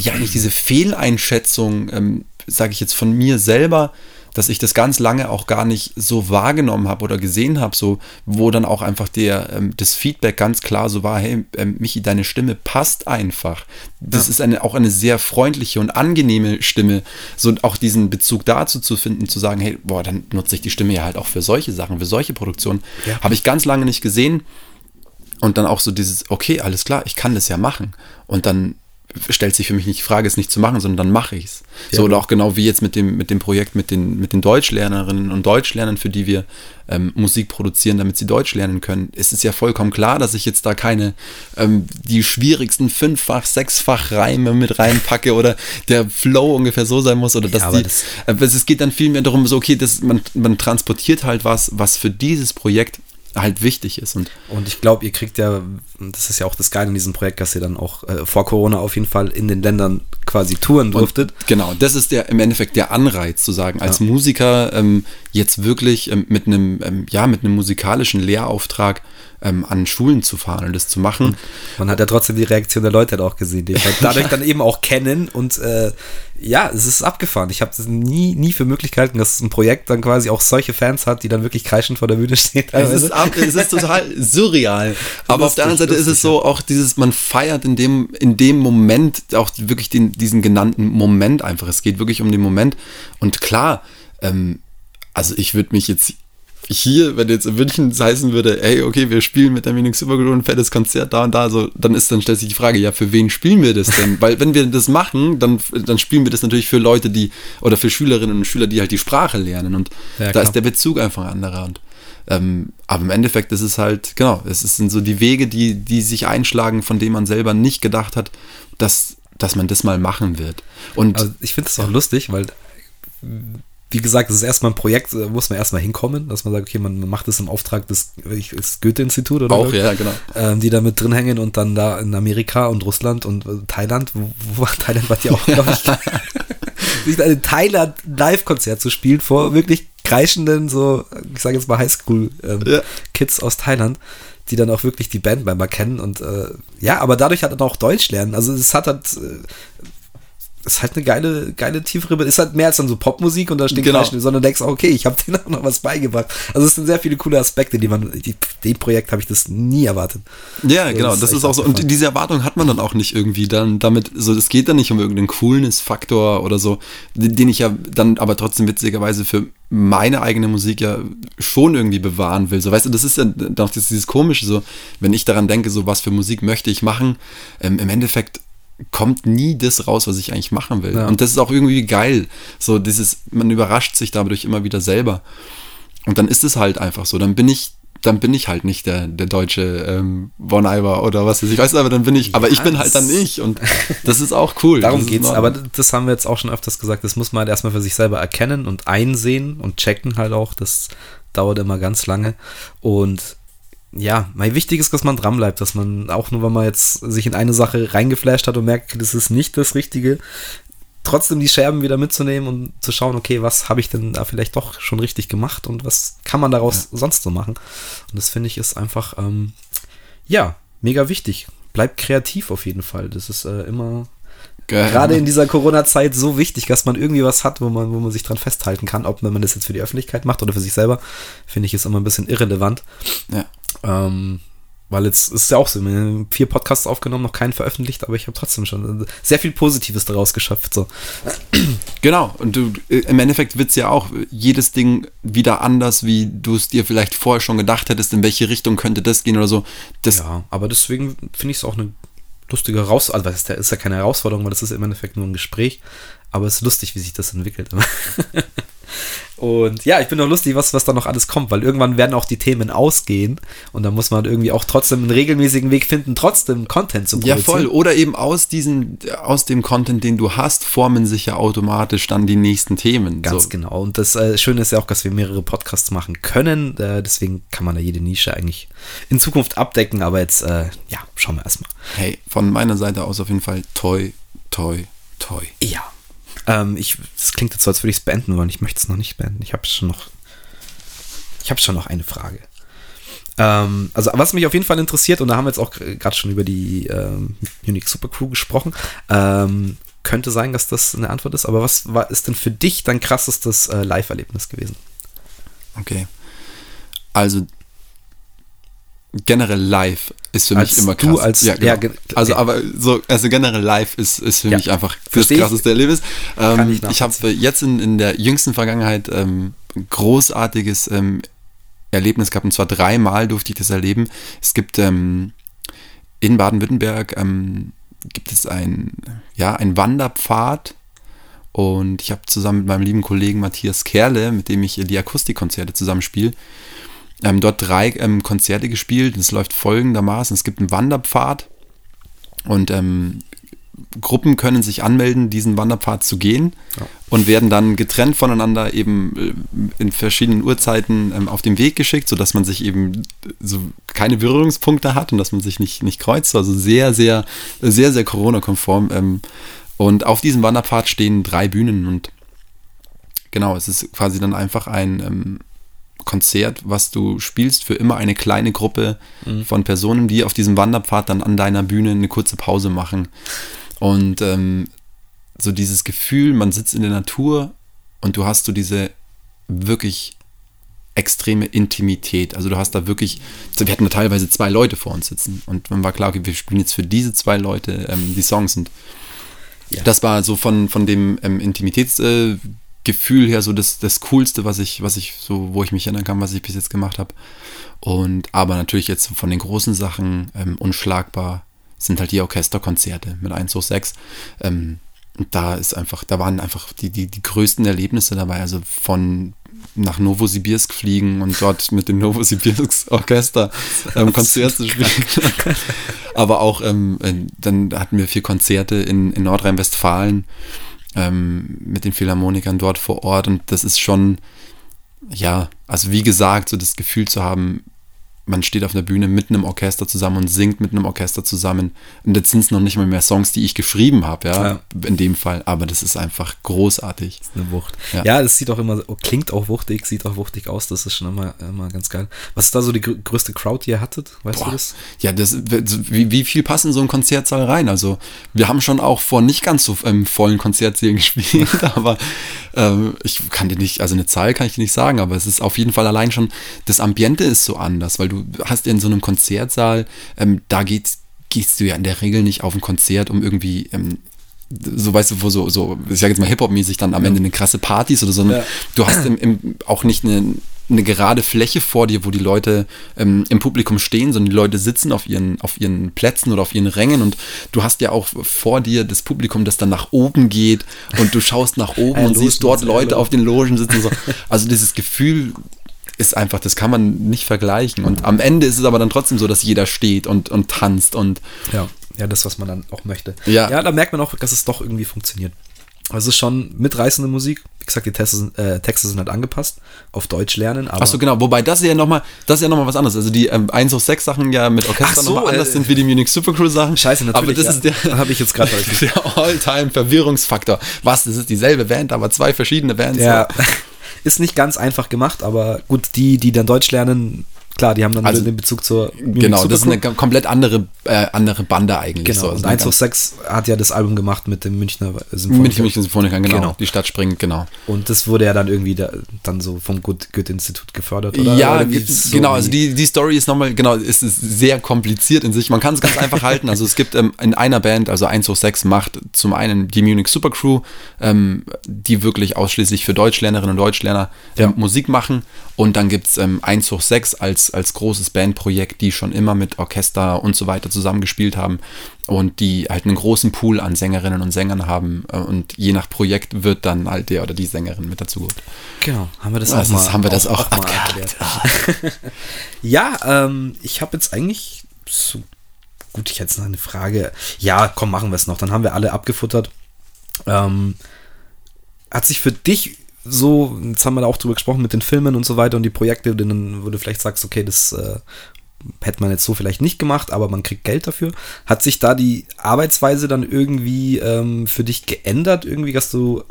ja, eigentlich diese Fehleinschätzung, ähm, sage ich jetzt von mir selber, dass ich das ganz lange auch gar nicht so wahrgenommen habe oder gesehen habe, so, wo dann auch einfach der, ähm, das Feedback ganz klar so war, hey, ähm, Michi, deine Stimme passt einfach. Das Ja. ist eine, auch eine sehr freundliche und angenehme Stimme, so auch diesen Bezug dazu zu finden, zu sagen, hey, boah, dann nutze ich die Stimme ja halt auch für solche Sachen, für solche Produktionen. Ja. Habe ich ganz lange nicht gesehen. Und dann auch so dieses, okay, alles klar, ich kann das ja machen. Und dann stellt sich für mich nicht die Frage, es nicht zu machen, sondern dann mache ich es. Ja. So, oder auch genau wie jetzt mit dem, mit dem Projekt mit den, mit den Deutschlernerinnen und Deutschlernern, für die wir ähm, Musik produzieren, damit sie Deutsch lernen können. Es ist ja vollkommen klar, dass ich jetzt da keine ähm, die schwierigsten fünffach, sechsfach Reime mit reinpacke oder der Flow ungefähr so sein muss oder dass aber die. das- äh, es geht dann vielmehr darum, so, okay, das, man, man transportiert halt was, was für dieses Projekt halt wichtig ist. Und Und ich glaube, ihr kriegt ja, das ist ja auch das Geile in diesem Projekt, dass ihr dann auch äh, vor Corona auf jeden Fall in den Ländern quasi touren durftet. Und genau, das ist der im Endeffekt der Anreiz zu sagen, als Musiker ähm, jetzt wirklich ähm, mit einem ähm, ja mit einem musikalischen Lehrauftrag ähm, an Schulen zu fahren und das zu machen. Man hat ja trotzdem die Reaktion der Leute halt auch gesehen, die halt dadurch dann eben auch kennen und äh, ja, es ist abgefahren. Ich habe das nie, nie für möglich gehalten, dass ein Projekt dann quasi auch solche Fans hat, die dann wirklich kreischend vor der Bühne stehen. Es ist, ab, es ist total surreal. Aber auf der anderen Seite lustig, ist es so auch dieses, man feiert in dem, in dem Moment auch wirklich den, diesen genannten Moment einfach. Es geht wirklich um den Moment. Und klar, ähm, also ich würde mich jetzt hier, wenn jetzt in München es heißen würde, ey, okay, wir spielen mit der Munich Supergroup ein fettes Konzert da und da, so, dann ist, dann stellt sich die Frage, ja, für wen spielen wir das denn? Weil wenn wir das machen, dann, dann spielen wir das natürlich für Leute, die, oder für Schülerinnen und Schüler, die halt die Sprache lernen. Und Ja, da ist der Bezug einfach ein anderer. Und, ähm, aber im Endeffekt ist es halt, genau, es sind so die Wege, die, die sich einschlagen, von denen man selber nicht gedacht hat, dass, dass man das mal machen wird. Und Also ich finde es auch lustig, weil, wie gesagt, das ist erstmal ein Projekt, da muss man erstmal hinkommen, dass man sagt, okay, man macht das im Auftrag des, des Goethe-Institut oder auch, so, ja, genau. ähm, die da mit drin hängen und dann da in Amerika und Russland und äh, Thailand, wo, wo war Thailand war die auch, glaube ich, sich in Thailand ein Live-Konzert zu spielen vor wirklich kreischenden, so, ich sage jetzt mal Highschool-Kids Ja. aus Thailand, die dann auch wirklich die Bandmember kennen und äh, ja, aber dadurch hat er auch Deutsch lernen. Also es hat halt äh, ist halt eine geile, geile tiefere, ist halt mehr als dann so Popmusik und da steht Genau. Kreischende, sondern denkst, auch, okay, ich habe denen auch noch was beigebracht. Also es sind sehr viele coole Aspekte, die man, die, dem Projekt habe ich das nie erwartet. Ja, So, genau, das das, ist auch so. Und diese Erwartung hat man dann auch nicht irgendwie dann damit, so, es geht dann nicht um irgendeinen Coolness-Faktor oder so, den ich ja dann aber trotzdem witzigerweise für meine eigene Musik ja schon irgendwie bewahren will. So, weißt du, das ist ja doch dieses Komische, so, wenn ich daran denke, so, was für Musik möchte ich machen, ähm, im Endeffekt kommt nie das raus, was ich eigentlich machen will. Ja. Und das ist auch irgendwie geil. So, dieses, man überrascht sich dadurch immer wieder selber. Und dann ist es halt einfach so. Dann bin ich, dann bin ich halt nicht der, der deutsche ähm, Bon Iver oder was weiß ich. Weißt du, aber dann bin ich, aber ich bin halt dann ich. Und das ist auch cool. Darum das geht's, aber das haben wir jetzt auch schon öfters gesagt, das muss man halt erstmal für sich selber erkennen und einsehen und checken halt auch. Das dauert immer ganz lange. Und ja, mein wichtig ist, dass man dranbleibt, dass man auch nur, wenn man jetzt sich in eine Sache reingeflasht hat und merkt, das ist nicht das Richtige, trotzdem die Scherben wieder mitzunehmen und zu schauen, okay, was habe ich denn da vielleicht doch schon richtig gemacht und was kann man daraus sonst so machen. Und das finde ich ist einfach, ähm, ja, mega wichtig. Bleibt kreativ auf jeden Fall. Das ist äh, immer gerade in dieser Corona-Zeit so wichtig, dass man irgendwie was hat, wo man, wo man sich dran festhalten kann. Ob man das jetzt für die Öffentlichkeit macht oder für sich selber, finde ich, ist immer ein bisschen irrelevant. ja. Ähm, weil jetzt ist es ja auch so, wir haben vier Podcasts aufgenommen, noch keinen veröffentlicht, aber ich habe trotzdem schon sehr viel Positives daraus geschöpft. So. Genau, und du, äh, im Endeffekt wird es ja auch jedes Ding wieder anders, wie du es dir vielleicht vorher schon gedacht hättest, in welche Richtung könnte das gehen oder so. Das, Ja, aber deswegen finde ich es auch eine lustige Herausforderung. Also, das ist ja keine Herausforderung, weil das ist im Endeffekt nur ein Gespräch. Aber es ist lustig, wie sich das entwickelt. Und ja, ich bin auch lustig, was, was da noch alles kommt, weil irgendwann werden auch die Themen ausgehen und da muss man irgendwie auch trotzdem einen regelmäßigen Weg finden, trotzdem Content zu Ja, produzieren. voll. Oder eben aus diesen, aus dem Content, den du hast, formen sich ja automatisch dann die nächsten Themen. Ganz so. genau. Und das äh, Schöne ist ja auch, dass wir mehrere Podcasts machen können. Äh, deswegen kann man da jede Nische eigentlich in Zukunft abdecken. Aber jetzt, äh, ja, schauen wir erstmal. Hey, von meiner Seite aus auf jeden Fall toi, toi, toi. Ja. Ähm, ich, das klingt jetzt so, als würde ich es beenden wollen. Ich möchte es noch nicht beenden. Ich habe schon noch. Ich habe schon noch eine Frage. Ähm, also, was mich auf jeden Fall interessiert, und da haben wir jetzt auch gerade schon über die ähm, Unique Super Crew gesprochen, ähm, könnte sein, dass das eine Antwort ist, aber was war, ist denn für dich dein krassestes äh, Live-Erlebnis gewesen? Okay. Also generell live ist für Als mich immer du krass. als- ja, genau. ja, also aber so also generell live ist, ist für Ja. mich einfach das krasseste Erlebnis. Ähm, ich ich habe jetzt in, in der jüngsten Vergangenheit ähm, ein großartiges ähm, Erlebnis gehabt und zwar dreimal durfte ich das erleben. Es gibt ähm, in Baden-Württemberg ähm, gibt es ein, ja, ein Wanderpfad. Und ich habe zusammen mit meinem lieben Kollegen Matthias Kerle, mit dem ich die Akustikkonzerte zusammenspiele, ähm, dort drei ähm, Konzerte gespielt. Es läuft folgendermaßen: Es gibt einen Wanderpfad und ähm, Gruppen können sich anmelden, diesen Wanderpfad zu gehen ja. und werden dann getrennt voneinander eben äh, in verschiedenen Uhrzeiten ähm, auf den Weg geschickt, sodass man sich eben so keine Berührungspunkte hat und dass man sich nicht, nicht kreuzt. Also sehr, sehr, sehr, sehr Corona-konform. Ähm, und auf diesem Wanderpfad stehen drei Bühnen und genau, es ist quasi dann einfach ein ähm, Konzert, was du spielst für immer eine kleine Gruppe mhm. von Personen, die auf diesem Wanderpfad dann an deiner Bühne eine kurze Pause machen. Und ähm, so dieses Gefühl, man sitzt in der Natur und du hast so diese wirklich extreme Intimität. Also du hast da wirklich, wir hatten da teilweise zwei Leute vor uns sitzen und man war klar, okay, wir spielen jetzt für diese zwei Leute ähm, die Songs und ja. das war so von, von dem ähm, Intimitätsgefühl äh, her so das, das Coolste, was ich, was ich so, wo ich mich erinnern kann, was ich bis jetzt gemacht habe. Und aber natürlich jetzt von den großen Sachen ähm, unschlagbar sind halt die Orchesterkonzerte mit 1 hoch 6. Ähm, da ist einfach, da waren einfach die, die, die größten Erlebnisse dabei. Also von nach Novosibirsk fliegen und dort mit dem Novosibirsk Orchester ähm, Konzert zu spielen. Aber auch, ähm, äh, dann hatten wir vier Konzerte in, in Nordrhein-Westfalen ähm, mit den Philharmonikern dort vor Ort. Und das ist schon, ja, also wie gesagt, so das Gefühl zu haben, man steht auf einer Bühne mit einem Orchester zusammen und singt mit einem Orchester zusammen. Und jetzt sind es noch nicht mal mehr Songs, die ich geschrieben habe, ja, ja, in dem Fall. Aber das ist einfach großartig. Das ist eine Wucht. Ja. ja, das sieht auch immer, klingt auch wuchtig, sieht auch wuchtig aus. Das ist schon immer, immer ganz geil. Was ist da so die größte Crowd, die ihr hattet? Weißt Boah. du das? Ja, das, wie, wie viel passt in so ein Konzertsaal rein? Also, wir haben schon auch vor nicht ganz so ähm, vollen Konzertsälen gespielt, aber ähm, ich kann dir nicht, also eine Zahl kann ich dir nicht sagen, aber es ist auf jeden Fall allein schon, das Ambiente ist so anders, weil du hast in so einem Konzertsaal, ähm, da geht, gehst du ja in der Regel nicht auf ein Konzert, um irgendwie ähm, so weißt du, wo so, so ich sag jetzt mal Hip-Hop-mäßig dann am Ende eine krasse Partys oder so. Ja. Du hast im, im, auch nicht eine, eine gerade Fläche vor dir, wo die Leute ähm, im Publikum stehen, sondern die Leute sitzen auf ihren, auf ihren Plätzen oder auf ihren Rängen und du hast ja auch vor dir das Publikum, das dann nach oben geht und du schaust nach oben und siehst dort Leute auf den Logen sitzen. So. Also dieses Gefühl ist einfach, das kann man nicht vergleichen. Und am Ende ist es aber dann trotzdem so, dass jeder steht und, und tanzt und. Ja, ja, das, was man dann auch möchte. Ja. ja, da merkt man auch, dass es doch irgendwie funktioniert. Also es ist schon mitreißende Musik. Wie gesagt, die Texte sind, äh, Texte sind halt angepasst auf Deutsch lernen. Aber Achso, genau. Wobei das ja nochmal, das ist ja nochmal was anderes. Also die ähm, 1 auf 6 Sachen ja mit Orchester so, nochmal anders äh, sind wie die Munich Supercrew Sachen. Scheiße, natürlich. Aber das ja. ist der, habe ich jetzt gerade der Alltime Verwirrungsfaktor. Was? Das ist dieselbe Band, aber zwei verschiedene Bands. Ja. Ist nicht ganz einfach gemacht, aber gut, die, die dann Deutsch lernen, Klar, die haben dann also, den Bezug zur Munich Genau, das ist eine komplett andere, äh, andere Bande eigentlich. Genau, so. Also und 1 auf 6 hat ja das Album gemacht mit dem Münchner Symphonikern. Münchner Symphonikern, genau, genau. Die Stadt springt, genau. Und das wurde ja dann irgendwie da, dann so vom Goethe-Institut gefördert, oder? Ja, oder so genau, also die, die Story ist nochmal, genau, ist, ist sehr kompliziert in sich. Man kann es ganz einfach halten. Also es gibt ähm, in einer Band, also 1 auf 6 macht zum einen die Munich Supercrew, ähm, die wirklich ausschließlich für Deutschlernerinnen und Deutschlerner ähm, ja. Musik machen. Und dann gibt es ähm, 1 hoch 6 als, als großes Bandprojekt, die schon immer mit Orchester und so weiter zusammengespielt haben und die halt einen großen Pool an Sängerinnen und Sängern haben. Äh, und je nach Projekt wird dann halt der oder die Sängerin mit dazu geholt. Genau, haben wir das also auch mal. Haben wir das auch, auch, mal Ja, ähm, ich habe jetzt eigentlich so gut, ich hätte jetzt noch eine Frage. Ja, komm, machen wir es noch. Dann haben wir alle abgefuttert. Ähm, hat sich für dich so, jetzt haben wir da auch drüber gesprochen mit den Filmen und so weiter und die Projekte, denen, wo du vielleicht sagst, okay, das äh, hätte man jetzt so vielleicht nicht gemacht, aber man kriegt Geld dafür. Hat sich da die Arbeitsweise dann irgendwie ähm, für dich geändert, irgendwie, dass du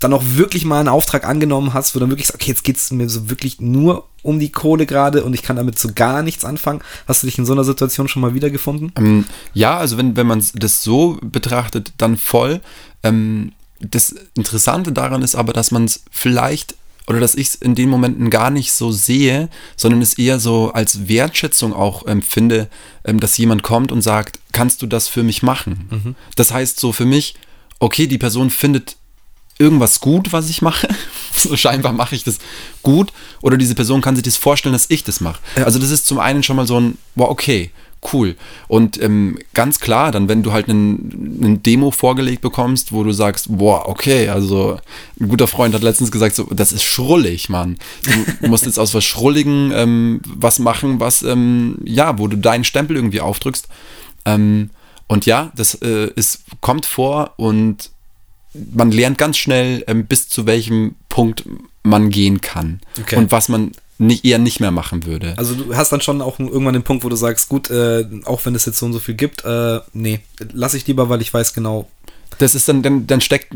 dann auch wirklich mal einen Auftrag angenommen hast, wo dann wirklich sagst, okay, jetzt geht es mir so wirklich nur um die Kohle gerade und ich kann damit so gar nichts anfangen. Hast du dich in so einer Situation schon mal wiedergefunden? Ähm, ja, also wenn, wenn man das so betrachtet, dann voll. Ähm, das Interessante daran ist aber, dass man es vielleicht oder dass ich es in den Momenten gar nicht so sehe, sondern es eher so als Wertschätzung auch empfinde, ähm, dass jemand kommt und sagt, kannst du das für mich machen? Mhm. Das heißt so für mich, okay, die Person findet irgendwas gut, was ich mache. so scheinbar mache ich das gut. Oder diese Person kann sich das vorstellen, dass ich das mache. Also das ist zum einen schon mal so ein, wow, okay, cool. Und ähm, ganz klar, dann, wenn du halt einen Demo vorgelegt bekommst, wo du sagst, boah, okay, also ein guter Freund hat letztens gesagt, so, das ist schrullig, Mann. Du musst jetzt aus was Schrulligen ähm, was machen, was, ähm, ja, wo du deinen Stempel irgendwie aufdrückst. Ähm, und ja, das äh, ist, kommt vor und man lernt ganz schnell, ähm, bis zu welchem Punkt man gehen kann. Okay. Und was man nicht, eher nicht mehr machen würde. Also du hast dann schon auch irgendwann den Punkt, wo du sagst, gut, äh, auch wenn es jetzt so und so viel gibt, äh, nee, lass ich lieber, weil ich weiß genau. Das ist dann, dann, dann steckt,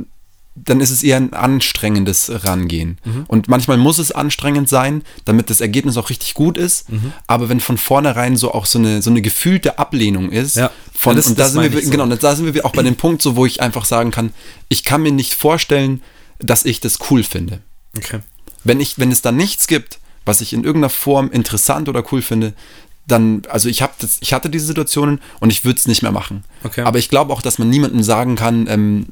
dann ist es eher ein anstrengendes Rangehen. Mhm. Und manchmal muss es anstrengend sein, damit das Ergebnis auch richtig gut ist. Mhm. Aber wenn von vornherein so auch so eine, so eine gefühlte Ablehnung ist, Ja. von, Ja, das- und da sind wir, ich so. genau, da sind wir auch bei dem Punkt, so, wo ich einfach sagen kann, ich kann mir nicht vorstellen, dass ich das cool finde. Okay. Wenn, ich, wenn es da nichts gibt, was ich in irgendeiner Form interessant oder cool finde, dann, also ich, hab das, ich hatte diese Situationen und ich würde es nicht mehr machen. Okay. Aber ich glaube auch, dass man niemandem sagen kann, ähm,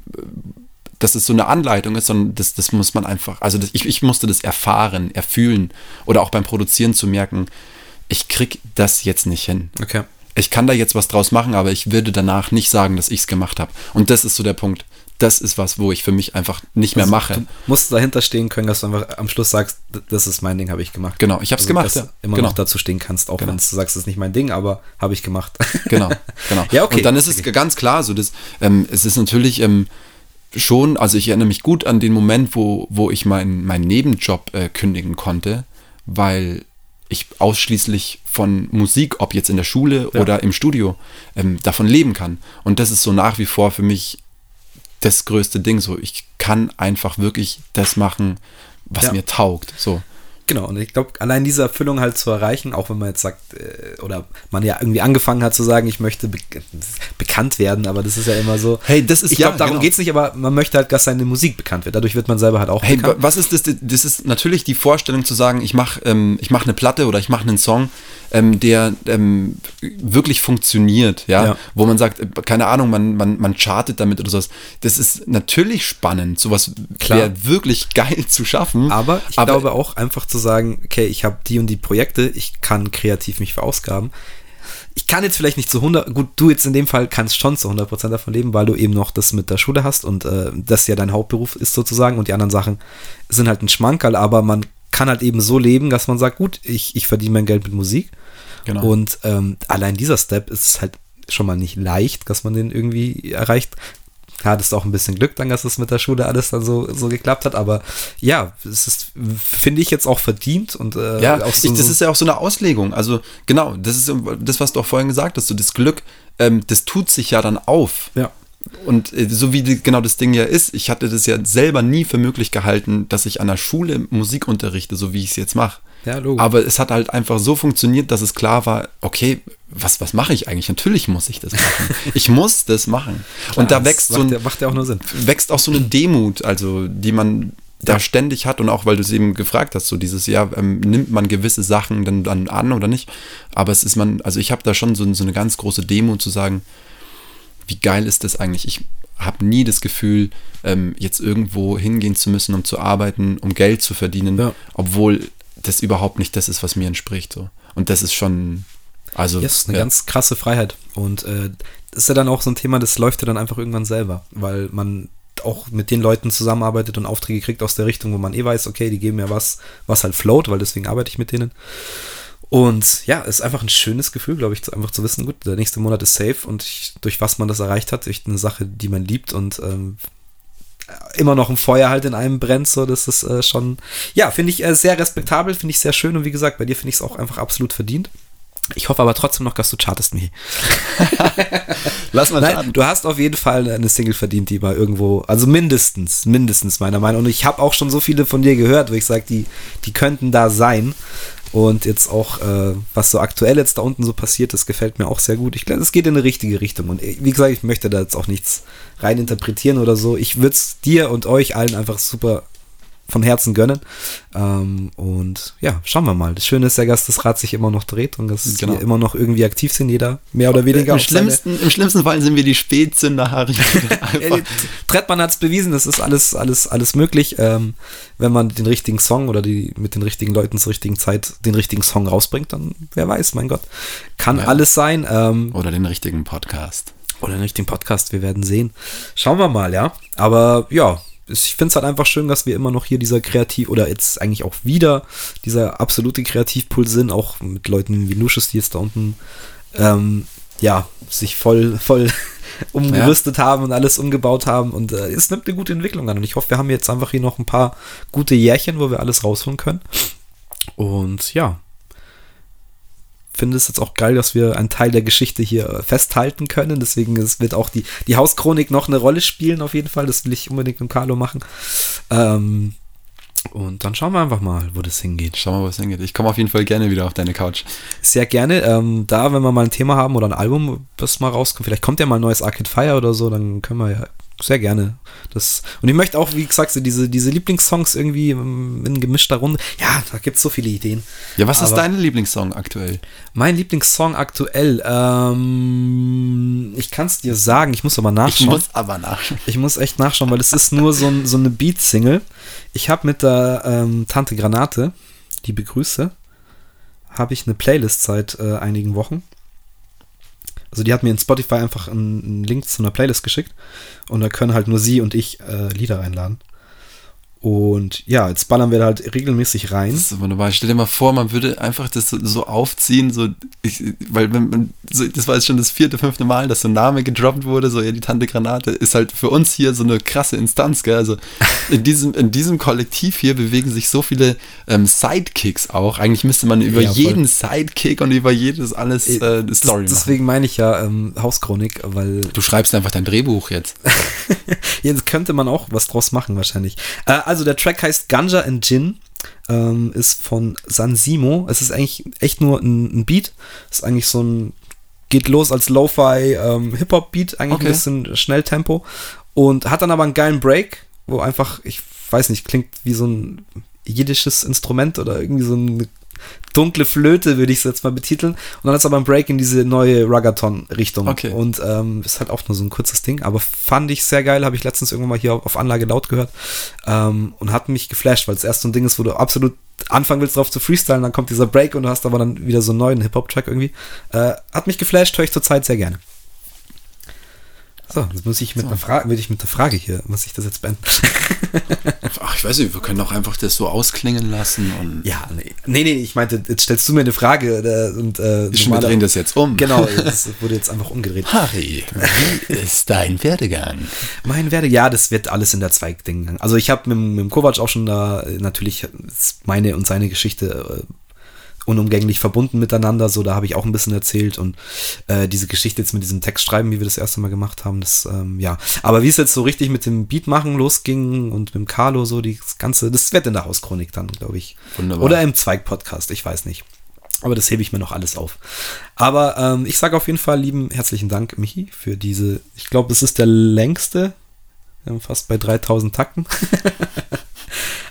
dass es so eine Anleitung ist, sondern das, das muss man einfach, also das, ich, ich musste das erfahren, erfühlen oder auch beim Produzieren zu merken, ich krieg das jetzt nicht hin. Okay. Ich kann da jetzt was draus machen, aber ich würde danach nicht sagen, dass ich es gemacht habe. Und das ist so der Punkt. Das ist was, wo ich für mich einfach nicht mehr Also, mache. Du musst dahinter stehen können, dass du einfach am Schluss sagst, das ist mein Ding, habe ich gemacht. Genau, ich habe es Also, gemacht. Dass Ja. du immer genau. noch dazu stehen kannst, auch Genau. wenn du sagst, das ist nicht mein Ding, aber habe ich gemacht. Genau, genau. Ja, okay. Und dann ist es Okay. ganz klar so, dass ähm, es ist natürlich ähm, schon, also ich erinnere mich gut an den Moment, wo, wo ich meinen meinen Nebenjob äh, kündigen konnte, weil ich ausschließlich von Musik, ob jetzt in der Schule Ja. oder im Studio, ähm, davon leben kann. Und das ist so nach wie vor für mich das größte Ding. So, ich kann einfach wirklich das machen, was Ja. mir taugt. So. Genau, und ich glaube, allein diese Erfüllung halt zu erreichen, auch wenn man jetzt sagt, äh, oder man ja irgendwie angefangen hat zu sagen, ich möchte be bekannt werden, aber das ist ja immer so. Hey, das ist- Ich glaube, ja, darum genau. geht's nicht, aber man möchte halt, dass seine Musik bekannt wird. Dadurch wird man selber halt auch Hey, bekannt. was ist das? Das ist natürlich die Vorstellung zu sagen, ich mache ähm, ich mach eine Platte oder ich mache einen Song, ähm, der ähm, wirklich funktioniert, ja? Ja. wo man sagt, äh, keine Ahnung, man, man, man chartet damit oder sowas. Das ist natürlich spannend, sowas Klar. wäre wirklich geil zu schaffen. Aber ich glaube auch einfach zu sagen, okay, ich habe die und die Projekte, ich kann kreativ mich verausgaben. Ich kann jetzt vielleicht nicht zu 100, gut, du jetzt in dem Fall kannst schon zu 100% davon leben, weil du eben noch das mit der Schule hast und äh, das ja dein Hauptberuf ist sozusagen und die anderen Sachen sind halt ein Schmankerl, aber man kann halt eben so leben, dass man sagt, gut, ich, ich verdiene mein Geld mit Musik Genau. und ähm, allein dieser Step ist es halt schon mal nicht leicht, dass man den irgendwie erreicht. Hattest auch ein bisschen Glück dann, dass es mit der Schule alles dann so, so geklappt hat, aber ja, es ist, finde ich jetzt auch verdient und äh, Ja, auch so, ich, das ist ja auch so eine Auslegung. Also genau, das ist das, was du auch vorhin gesagt hast. So das Glück, ähm, das tut sich ja dann auf. ja. Und äh, so wie die, genau das Ding ja ist, ich hatte das ja selber nie für möglich gehalten, dass ich an der Schule Musik unterrichte, so wie ich es jetzt mache. Ja, logisch. Aber es hat halt einfach so funktioniert, dass es klar war, okay, was, was mache ich eigentlich? Natürlich muss ich das machen. ich muss das machen. Und da wächst so ein, macht ja auch nur Sinn. wächst auch so eine Demut, also die man da ständig hat und auch weil du es eben gefragt hast, so dieses Jahr ähm, nimmt man gewisse Sachen dann, dann an oder nicht. Aber es ist man, also ich habe da schon so, so eine ganz große Demut zu sagen, wie geil ist das eigentlich? Ich habe nie das Gefühl, ähm, jetzt irgendwo hingehen zu müssen, um zu arbeiten, um Geld zu verdienen, Ja. obwohl das überhaupt nicht das ist, was mir entspricht. So. Und das ist schon, also Ja, es ist eine ja. ganz krasse Freiheit. Und äh, das ist ja dann auch so ein Thema, das läuft ja dann einfach irgendwann selber, weil man auch mit den Leuten zusammenarbeitet und Aufträge kriegt aus der Richtung, wo man eh weiß, okay, die geben mir was, was halt float, weil deswegen arbeite ich mit denen. Und ja, ist einfach ein schönes Gefühl, glaube ich, einfach zu wissen, gut, der nächste Monat ist safe und ich, durch was man das erreicht hat, durch eine Sache, die man liebt und ähm, immer noch ein Feuer halt in einem brennt, so, das ist äh, schon, ja, finde ich äh, sehr respektabel, finde ich sehr schön und wie gesagt, bei dir finde ich es auch einfach absolut verdient. Ich hoffe aber trotzdem noch, dass du chartest, Michi. Lass mal Nein, du hast auf jeden Fall eine Single verdient, die mal irgendwo, also mindestens, mindestens meiner Meinung. Und ich habe auch schon so viele von dir gehört, wo ich sage, die, die könnten da sein. Und jetzt auch, äh, was so aktuell jetzt da unten so passiert, das gefällt mir auch sehr gut. Ich glaube, es geht in eine richtige Richtung. Und äh, wie gesagt, ich möchte da jetzt auch nichts rein interpretieren oder so. Ich würde es dir und euch allen einfach super von Herzen gönnen. Ähm, und ja, schauen wir mal. Das Schöne ist ja, dass das Rad sich immer noch dreht und dass Genau. wir immer noch irgendwie aktiv sind, jeder mehr oder weniger. Im schlimmsten, Im schlimmsten Fall sind wir die Spätzünder, Harry. Trettmann hat es bewiesen, das ist alles, alles, alles möglich, ähm, wenn man den richtigen Song oder die mit den richtigen Leuten zur richtigen Zeit den richtigen Song rausbringt, dann wer weiß, mein Gott, kann Ja. alles sein. Ähm, Oder den richtigen Podcast. oder den richtigen Podcast, wir werden sehen. Schauen wir mal, ja. Aber ja, ich finde es halt einfach schön, dass wir immer noch hier dieser Kreativ oder jetzt eigentlich auch wieder dieser absolute Kreativpool sind, auch mit Leuten wie Lucius, die jetzt da unten ähm, ja, sich voll, voll umgerüstet haben und alles umgebaut haben. Und äh, es nimmt eine gute Entwicklung an. Und ich hoffe, wir haben jetzt einfach hier noch ein paar gute Jährchen, wo wir alles rausholen können. Und ja, finde es jetzt auch geil, dass wir einen Teil der Geschichte hier äh, festhalten können. Deswegen es wird auch die, die Hauschronik noch eine Rolle spielen, auf jeden Fall. Das will ich unbedingt mit Carlo machen. Ähm, und dann schauen wir einfach mal, wo das hingeht. Schau mal, wo es hingeht. Ich komme auf jeden Fall gerne wieder auf deine Couch. Sehr gerne. Ähm, da, wenn wir mal ein Thema haben oder ein Album, was mal rauskommt, vielleicht kommt ja mal ein neues Arcade Fire oder so, dann können wir ja sehr gerne das. Und ich möchte auch, wie gesagt, diese, diese Lieblingssongs irgendwie ähm, in gemischter Runde. Ja, da gibt es so viele Ideen. Ja, was ist Aber- dein Lieblingssong aktuell? Mein Lieblingssong aktuell, ähm, ich kann es dir sagen, ich muss aber nachschauen. aber nachschauen. Ich muss echt nachschauen, weil es ist nur so, ein, so eine Beat-Single. Ich habe mit der ähm, Tante Granate, die begrüße, habe ich eine Playlist seit äh, einigen Wochen. Also die hat mir in Spotify einfach einen, einen Link zu einer Playlist geschickt und da können halt nur sie und ich äh, Lieder einladen. Und ja, jetzt ballern wir da halt regelmäßig rein. Das ist wunderbar. Stell dir mal vor, man würde einfach das so, so aufziehen, so, ich, weil wenn man, so, das war jetzt schon das vierte, fünfte Mal, dass so ein Name gedroppt wurde, so, ja, die Tante Granate, ist halt für uns hier so eine krasse Instanz, gell? Also in diesem, in diesem Kollektiv hier bewegen sich so viele ähm, Sidekicks auch. Eigentlich müsste man über Ja, jeden Sidekick und über jedes alles äh, eine Das- Story machen. Deswegen meine ich ja ähm, Hauschronik, weil Du schreibst einfach dein Drehbuch jetzt. Jetzt könnte man auch was draus machen wahrscheinlich. Äh, also der Track heißt Ganja and Gin, ähm, ist von San Simo. Es ist eigentlich echt nur ein, ein Beat. Ist eigentlich so ein geht los als Lo-Fi ähm, Hip-Hop-Beat, eigentlich Okay. ein bisschen Schnelltempo und hat dann aber einen geilen Break, wo einfach, ich weiß nicht, klingt wie so ein jiddisches Instrument oder irgendwie so eine dunkle Flöte, würde ich es jetzt mal betiteln. Und dann ist aber ein Break in diese neue Ruggathon-Richtung. Okay. Und ähm, ist halt auch nur so ein kurzes Ding, aber fand ich sehr geil, habe ich letztens irgendwann mal hier auf, auf Anlage laut gehört ähm, und hat mich geflasht, weil es erst so ein Ding ist, wo du absolut anfangen willst drauf zu freestylen, dann kommt dieser Break und du hast aber dann wieder so einen neuen Hip-Hop-Track irgendwie. Äh, hat mich geflasht, höre ich zurzeit sehr gerne. So, jetzt muss ich mit einer Frage, würde ich mit der Frage hier, muss ich das jetzt beenden? Ach, ich weiß nicht, wir können doch einfach das so ausklingen lassen und Ja, nee. Nee, nee, ich meinte, jetzt stellst du mir eine Frage äh, und äh, wir normaler- drehen das jetzt um. Genau, das wurde jetzt einfach umgedreht. Harry, wie ist dein Werdegang? Mein Werde, ja, das wird alles in der Zweigding. Also ich habe mit, mit dem Kovac auch schon da natürlich meine und seine Geschichte äh, unumgänglich verbunden miteinander. So, da habe ich auch ein bisschen erzählt und äh, diese Geschichte jetzt mit diesem Textschreiben, wie wir das erste Mal gemacht haben, das ähm, ja. Aber wie es jetzt so richtig mit dem Beat machen losging und mit dem Carlo so die das ganze, das wird in der Hauschronik dann, glaube ich. Wunderbar. Oder im Zweig-Podcast, ich weiß nicht. Aber das hebe ich mir noch alles auf. Aber ähm, ich sage auf jeden Fall lieben herzlichen Dank, Michi, für diese, ich glaube, das ist der längste, wir haben fast bei 3000 Takten.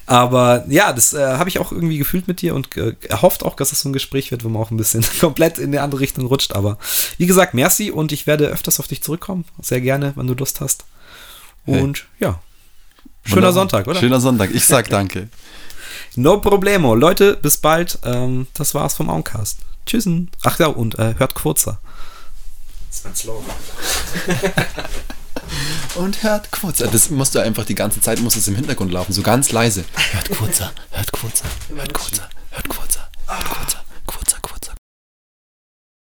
Aber ja, das äh, habe ich auch irgendwie gefühlt mit dir und äh, erhofft auch, dass es so ein Gespräch wird, wo man auch ein bisschen komplett in die andere Richtung rutscht. Aber wie gesagt, merci und ich werde öfters auf dich zurückkommen. Sehr gerne, wenn du Lust hast. Hey. Und ja, schöner Wunderbar. Sonntag, oder? Schöner Sonntag. Ich sag danke. No problemo. Leute, bis bald. Ähm, das war's vom Auncast. Tschüssen. Ach ja, und äh, hört kurzer. Das ist mein Slogan. und hört Kurzer. Das musst du einfach die ganze Zeit, muss es im Hintergrund laufen, so ganz leise. Hört Kurzer, hört Kurzer, hört Kurzer, hört Kurzer, hört Kurzer, Kurzer,